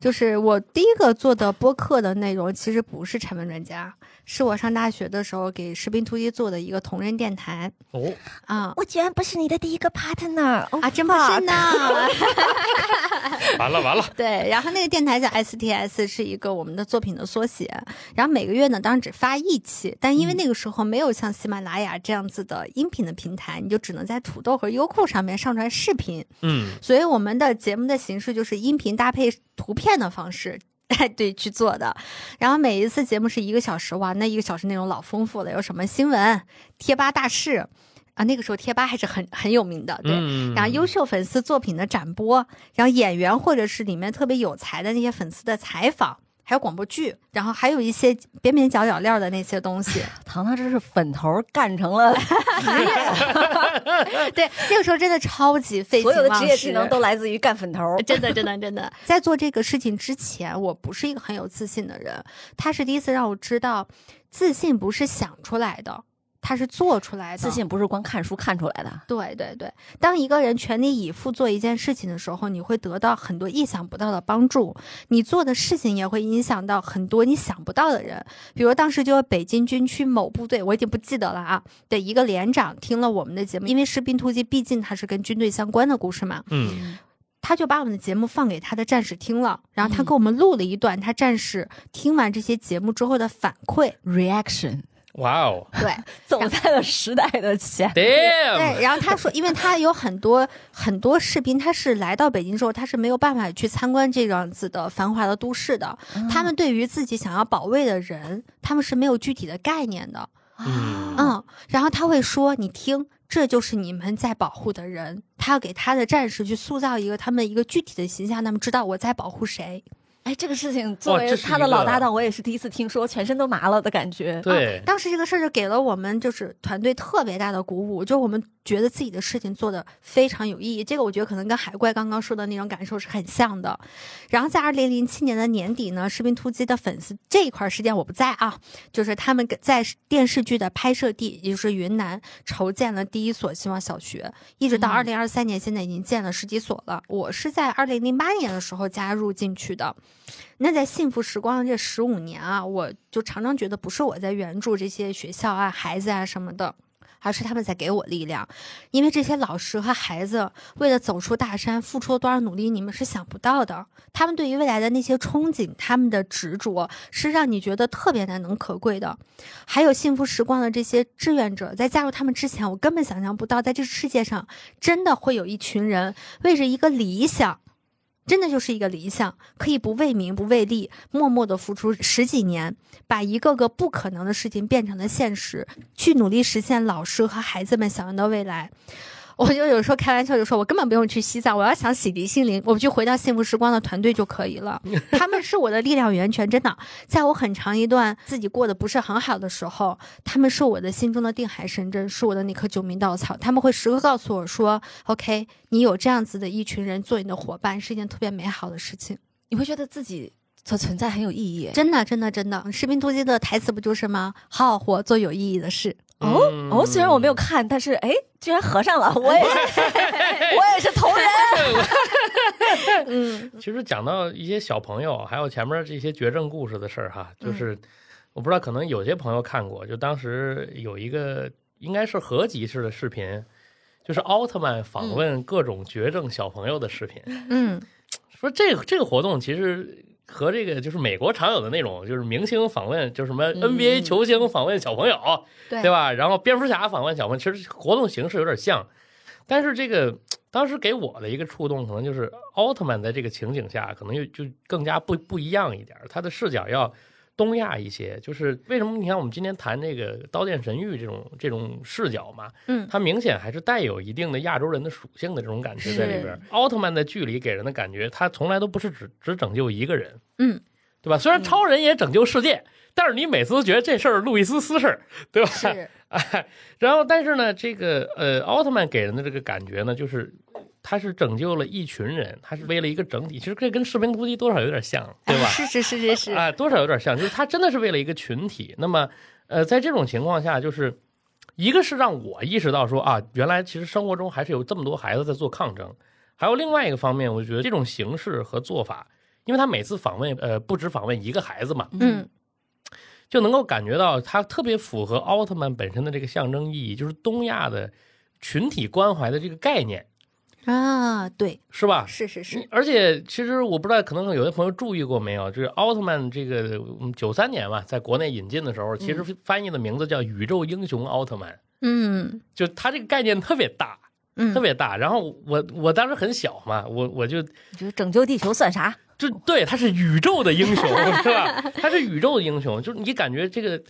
Speaker 1: 就是我第一个做的播客的内容，其实不是产品专家。是我上大学的时候给士兵突击做的一个同人电台
Speaker 2: 哦
Speaker 1: 啊，
Speaker 3: 我居然不是你的第一个 partner
Speaker 1: 啊，真不是呢！
Speaker 2: 完了完了，
Speaker 1: 对，然后那个电台叫 STS，是一个我们的作品的缩写。然后每个月呢，当然只发一期，但因为那个时候没有像喜马拉雅这样子的音频的平台，你就只能在土豆和优酷上面上传视频。
Speaker 2: 嗯，
Speaker 1: 所以我们的节目的形式就是音频搭配图片的方式。哎，对，去做的。然后每一次节目是一个小时，哇，那一个小时内容老丰富了，有什么新闻、贴吧大事啊？那个时候贴吧还是很很有名的，对。然后优秀粉丝作品的展播，然后演员或者是里面特别有才的那些粉丝的采访。还有广播剧，然后还有一些边边角角料的那些东西。
Speaker 3: 糖糖这是粉头干成了 职
Speaker 1: 业，对，那个时候真的超级费
Speaker 3: 所有的职业技能都来自于干粉头，
Speaker 1: 真的真的真的。在做这个事情之前，我不是一个很有自信的人，他是第一次让我知道，自信不是想出来的。他是做出来的，
Speaker 3: 自信不是光看书看出来的。
Speaker 1: 对对对，当一个人全力以赴做一件事情的时候，你会得到很多意想不到的帮助。你做的事情也会影响到很多你想不到的人。比如当时就有北京军区某部队，我已经不记得了啊的一个连长听了我们的节目，因为士兵突击毕竟它是跟军队相关的故事嘛，
Speaker 2: 嗯，
Speaker 1: 他就把我们的节目放给他的战士听了，然后他给我们录了一段他战士听完这些节目之后的反馈
Speaker 3: reaction。
Speaker 2: 哇哦，
Speaker 1: 对，
Speaker 3: 走在了时代的前。
Speaker 1: 对，然后他说，因为他有很多很多士兵，他是来到北京之后，他是没有办法去参观这样子的繁华的都市的。他们对于自己想要保卫的人，他们是没有具体的概念的。
Speaker 2: 嗯
Speaker 1: 嗯，然后他会说：“你听，这就是你们在保护的人。”他要给他的战士去塑造一个他们一个具体的形象，他们知道我在保护谁。
Speaker 3: 哎，这个事情作为他的老搭档，我也是第一次听说，全身都麻了的感觉。
Speaker 2: 对，
Speaker 1: 当时这个事儿就给了我们就是团队特别大的鼓舞，就我们觉得自己的事情做的非常有意义。这个我觉得可能跟海怪刚刚说的那种感受是很像的。然后在二零零七年的年底呢，士兵突击的粉丝这一块时间我不在啊，就是他们在电视剧的拍摄地，也就是云南筹建了第一所希望小学，一直到二零二三年，现在已经建了十几所了。我是在二零零八年的时候加入进去的。那在幸福时光的这十五年啊，我就常常觉得不是我在援助这些学校啊、孩子啊什么的，而是他们在给我力量。因为这些老师和孩子为了走出大山，付出了多少努力，你们是想不到的。他们对于未来的那些憧憬，他们的执着，是让你觉得特别难能可贵的。还有幸福时光的这些志愿者，在加入他们之前，我根本想象不到，在这世界上真的会有一群人为着一个理想。真的就是一个理想，可以不为名不为利，默默的付出十几年，把一个个不可能的事情变成了现实，去努力实现老师和孩子们想要的未来。我就有时候开玩笑就说，我根本不用去西藏，我要想洗涤心灵，我就回到幸福时光的团队就可以了。他们是我的力量源泉，真的，在我很长一段自己过得不是很好的时候，他们是我的心中的定海神针，是我的那颗救命稻草。他们会时刻告诉我说：“OK，你有这样子的一群人做你的伙伴，是一件特别美好的事情。”
Speaker 3: 你会觉得自己的存在很有意义。
Speaker 1: 真的，真的，真的，《士兵突击》的台词不就是吗？好好活，做有意义的事。
Speaker 3: 哦哦，虽然我没有看，但是哎，居然合上了，我也是，我也是同人。
Speaker 2: 嗯，其实讲到一些小朋友，还有前面这些绝症故事的事儿哈，就是我不知道，可能有些朋友看过，就当时有一个应该是合集式的视频，就是奥特曼访问各种绝症小朋友的视频。
Speaker 1: 嗯，
Speaker 2: 说这个这个活动其实。和这个就是美国常有的那种，就是明星访问，就是什么 NBA 球星访问小朋友，对吧？然后蝙蝠侠访问小朋友，其实活动形式有点像，但是这个 当时给我的一个触动，可能就是奥特曼在这个情景下，可能就就更加不不一样一点，他的视角要。东亚一些，就是为什么？你看，我们今天谈这个《刀剑神域》这种这种视角嘛，
Speaker 1: 嗯，
Speaker 2: 它明显还是带有一定的亚洲人的属性的这种感觉在里边。奥特曼在剧里给人的感觉，他从来都不是只只拯救一个人，
Speaker 1: 嗯，
Speaker 2: 对吧？虽然超人也拯救世界，但是你每次都觉得这事儿路易斯私事，对吧？
Speaker 1: 是。
Speaker 2: 哎，然后但是呢，这个呃，奥特曼给人的这个感觉呢，就是。他是拯救了一群人，他是为了一个整体，其实这跟士兵突击多少有点像，对吧？
Speaker 1: 是是是是是
Speaker 2: 啊，多少有点像，就是他真的是为了一个群体。那么，呃，在这种情况下，就是一个是让我意识到说啊，原来其实生活中还是有这么多孩子在做抗争，还有另外一个方面，我觉得这种形式和做法，因为他每次访问，呃，不止访问一个孩子嘛，
Speaker 1: 嗯，
Speaker 2: 就能够感觉到他特别符合奥特曼本身的这个象征意义，就是东亚的群体关怀的这个概念。
Speaker 1: 啊，对，
Speaker 2: 是吧？
Speaker 1: 是是是，
Speaker 2: 而且其实我不知道，可能有些朋友注意过没有，就是奥特曼这个九三年嘛，在国内引进的时候，其实翻译的名字叫宇宙英雄奥特曼。
Speaker 1: 嗯，
Speaker 2: 就它这个概念特别大，特别大。然后我我当时很小嘛，我我就
Speaker 3: 觉得拯救地球算啥？
Speaker 2: 就对，他是宇宙的英雄，是吧？他是宇宙的英雄，就是你感觉这个。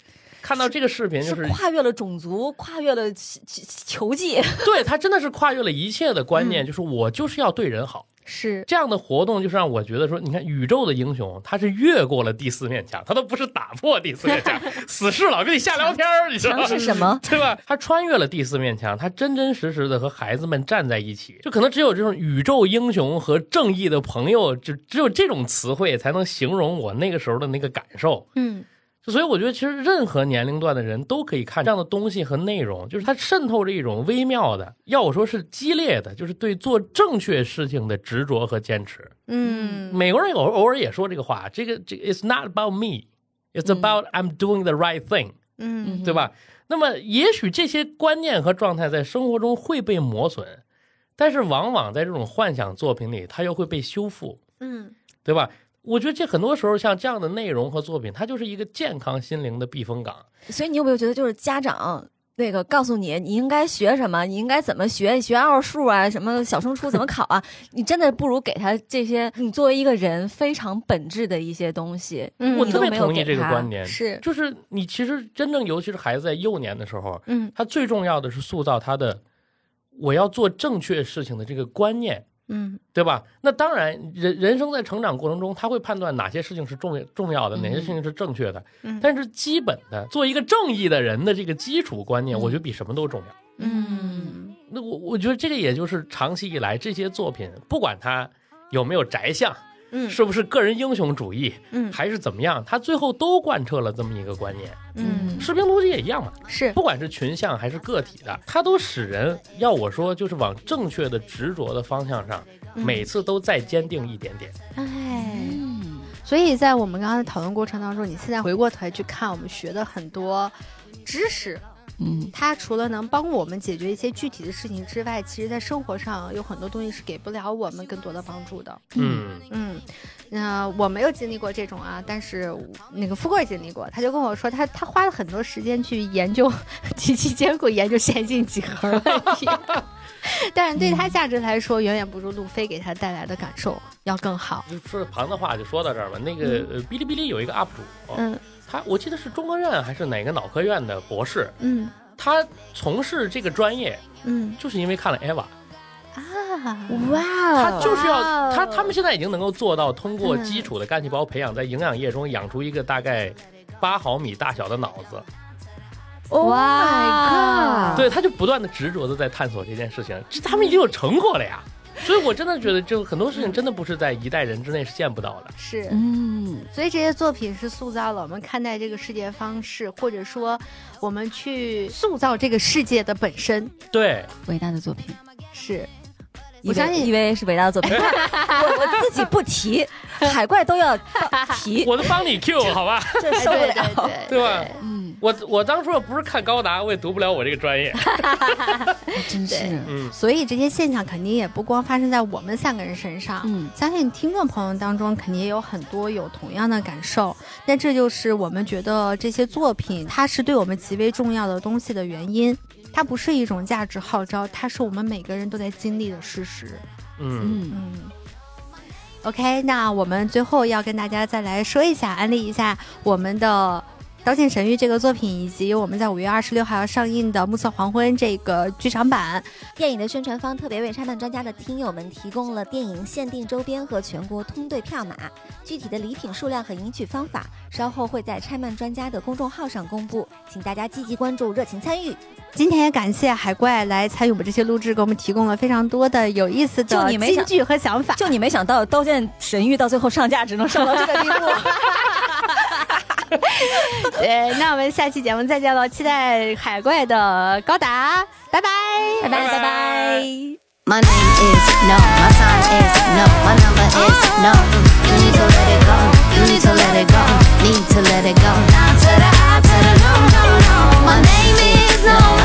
Speaker 2: 看到这个视频，就是
Speaker 3: 跨越了种族，跨越了球技。
Speaker 2: 对他真的是跨越了一切的观念，就是我就是要对人好。
Speaker 1: 是
Speaker 2: 这样的活动，就是让我觉得说，你看宇宙的英雄，他是越过了第四面墙，他都不是打破第四面墙，死侍老跟你瞎聊天儿，你知道吗？
Speaker 3: 是什么？
Speaker 2: 对吧？他穿越了第四面墙，他真真实实的和孩子们站在一起。就可能只有这种宇宙英雄和正义的朋友，就只有这种词汇才能形容我那个时候的那个感受。
Speaker 1: 嗯。
Speaker 2: 所以我觉得，其实任何年龄段的人都可以看这样的东西和内容，就是它渗透着一种微妙的，要我说是激烈的，就是对做正确事情的执着和坚持。
Speaker 1: 嗯，
Speaker 2: 美国人偶偶尔也说这个话，这个这个 It's not about me, it's about I'm doing the right thing。
Speaker 1: 嗯，
Speaker 2: 对吧？那么也许这些观念和状态在生活中会被磨损，但是往往在这种幻想作品里，它又会被修复。
Speaker 1: 嗯，
Speaker 2: 对吧？我觉得这很多时候像这样的内容和作品，它就是一个健康心灵的避风港。
Speaker 3: 所以你有没有觉得，就是家长那个告诉你你应该学什么，你应该怎么学，学奥数啊，什么小升初怎么考啊？你真的不如给他这些你作为一个人非常本质的一些东西。
Speaker 1: 嗯，
Speaker 2: 我特别同意这个观点，
Speaker 1: 是
Speaker 2: 就是你其实真正，尤其是孩子在幼年的时候，
Speaker 1: 嗯，
Speaker 2: 他最重要的是塑造他的我要做正确事情的这个观念。
Speaker 1: 嗯，
Speaker 2: 对吧？那当然，人人生在成长过程中，他会判断哪些事情是重重要的，哪些事情是正确的。
Speaker 1: 嗯，
Speaker 2: 但是基本的做一个正义的人的这个基础观念，我觉得比什么都重要。
Speaker 1: 嗯，
Speaker 2: 那我我觉得这个也就是长期以来这些作品，不管他有没有宅相。
Speaker 1: 嗯，
Speaker 2: 是不是个人英雄主义？
Speaker 1: 嗯，
Speaker 2: 还是怎么样？他最后都贯彻了这么一个观念。
Speaker 1: 嗯，
Speaker 2: 士兵突击也一样嘛。
Speaker 1: 是，
Speaker 2: 不管是群像还是个体的，他都使人要我说，就是往正确的执着的方向上，每次都再坚定一点点。
Speaker 1: 哎，所以在我们刚刚的讨论过程当中，你现在回过头去看，我们学的很多知识。嗯，它除了能帮我们解决一些具体的事情之外，其实在生活上有很多东西是给不了我们更多的帮助的。嗯嗯，那我没有经历过这种啊，但是那个富贵经历过，他就跟我说，他他花了很多时间去研究 极其艰苦研究线性几何问题。但是对他价值来说，远远不如路飞给他带来的感受要更好。
Speaker 2: 说旁的话就说到这儿吧。那个哔哩哔哩有一个 UP 主，嗯，他我记得是中科院还是哪个脑科院的博士，嗯，他从事这个专业，嗯，就是因为看了 EVA
Speaker 1: 啊，哇，
Speaker 2: 他就是要他他们现在已经能够做到通过基础的干细胞培养，在营养液中养出一个大概八毫米大小的脑子。
Speaker 1: 哇，
Speaker 2: 对，他就不断的执着的在探索这件事情，这他们已经有成果了呀，所以我真的觉得，就很多事情真的不是在一代人之内是见不到的。
Speaker 1: 是，嗯，所以这些作品是塑造了我们看待这个世界方式，或者说我们去塑造这个世界的本身。
Speaker 2: 对，
Speaker 3: 伟大的作品
Speaker 1: 是。
Speaker 3: 我相信，因为是伟大的作品，我我自己不提，海怪都要 提，
Speaker 2: 我都帮你 Q 好吧？
Speaker 3: 这受不了，
Speaker 2: 对吧？嗯，我我当初要不是看高达，我也读不了我这个专业，
Speaker 3: 真是。
Speaker 1: 嗯，所以这些现象肯定也不光发生在我们三个人身上，嗯，相信听众朋友当中肯定也有很多有同样的感受。那这就是我们觉得这些作品它是对我们极为重要的东西的原因。它不是一种价值号召，它是我们每个人都在经历的事实。嗯嗯。OK，那我们最后要跟大家再来说一下，安利一下我们的。《刀剑神域》这个作品，以及我们在五月二十六号要上映的《暮色黄昏》这个剧场版
Speaker 3: 电影的宣传方，特别为拆漫专家的听友们提供了电影限定周边和全国通兑票码。具体的礼品数量和领取方法，稍后会在拆漫专家的公众号上公布，请大家积极关注，热情参与。
Speaker 1: 今天也感谢海怪来参与我们这些录制，给我们提供了非常多的有意思的金句和想法。
Speaker 3: 就你没想到，《刀剑神域》到最后上架只能上到这个地步。
Speaker 1: 呃那我们下期节目再见喽期待海怪的高达拜拜
Speaker 3: 拜拜拜拜 my
Speaker 4: name is no my son is no my number is no you need to let it go you need to let it go need to let it go to the ah to the no no no my name is no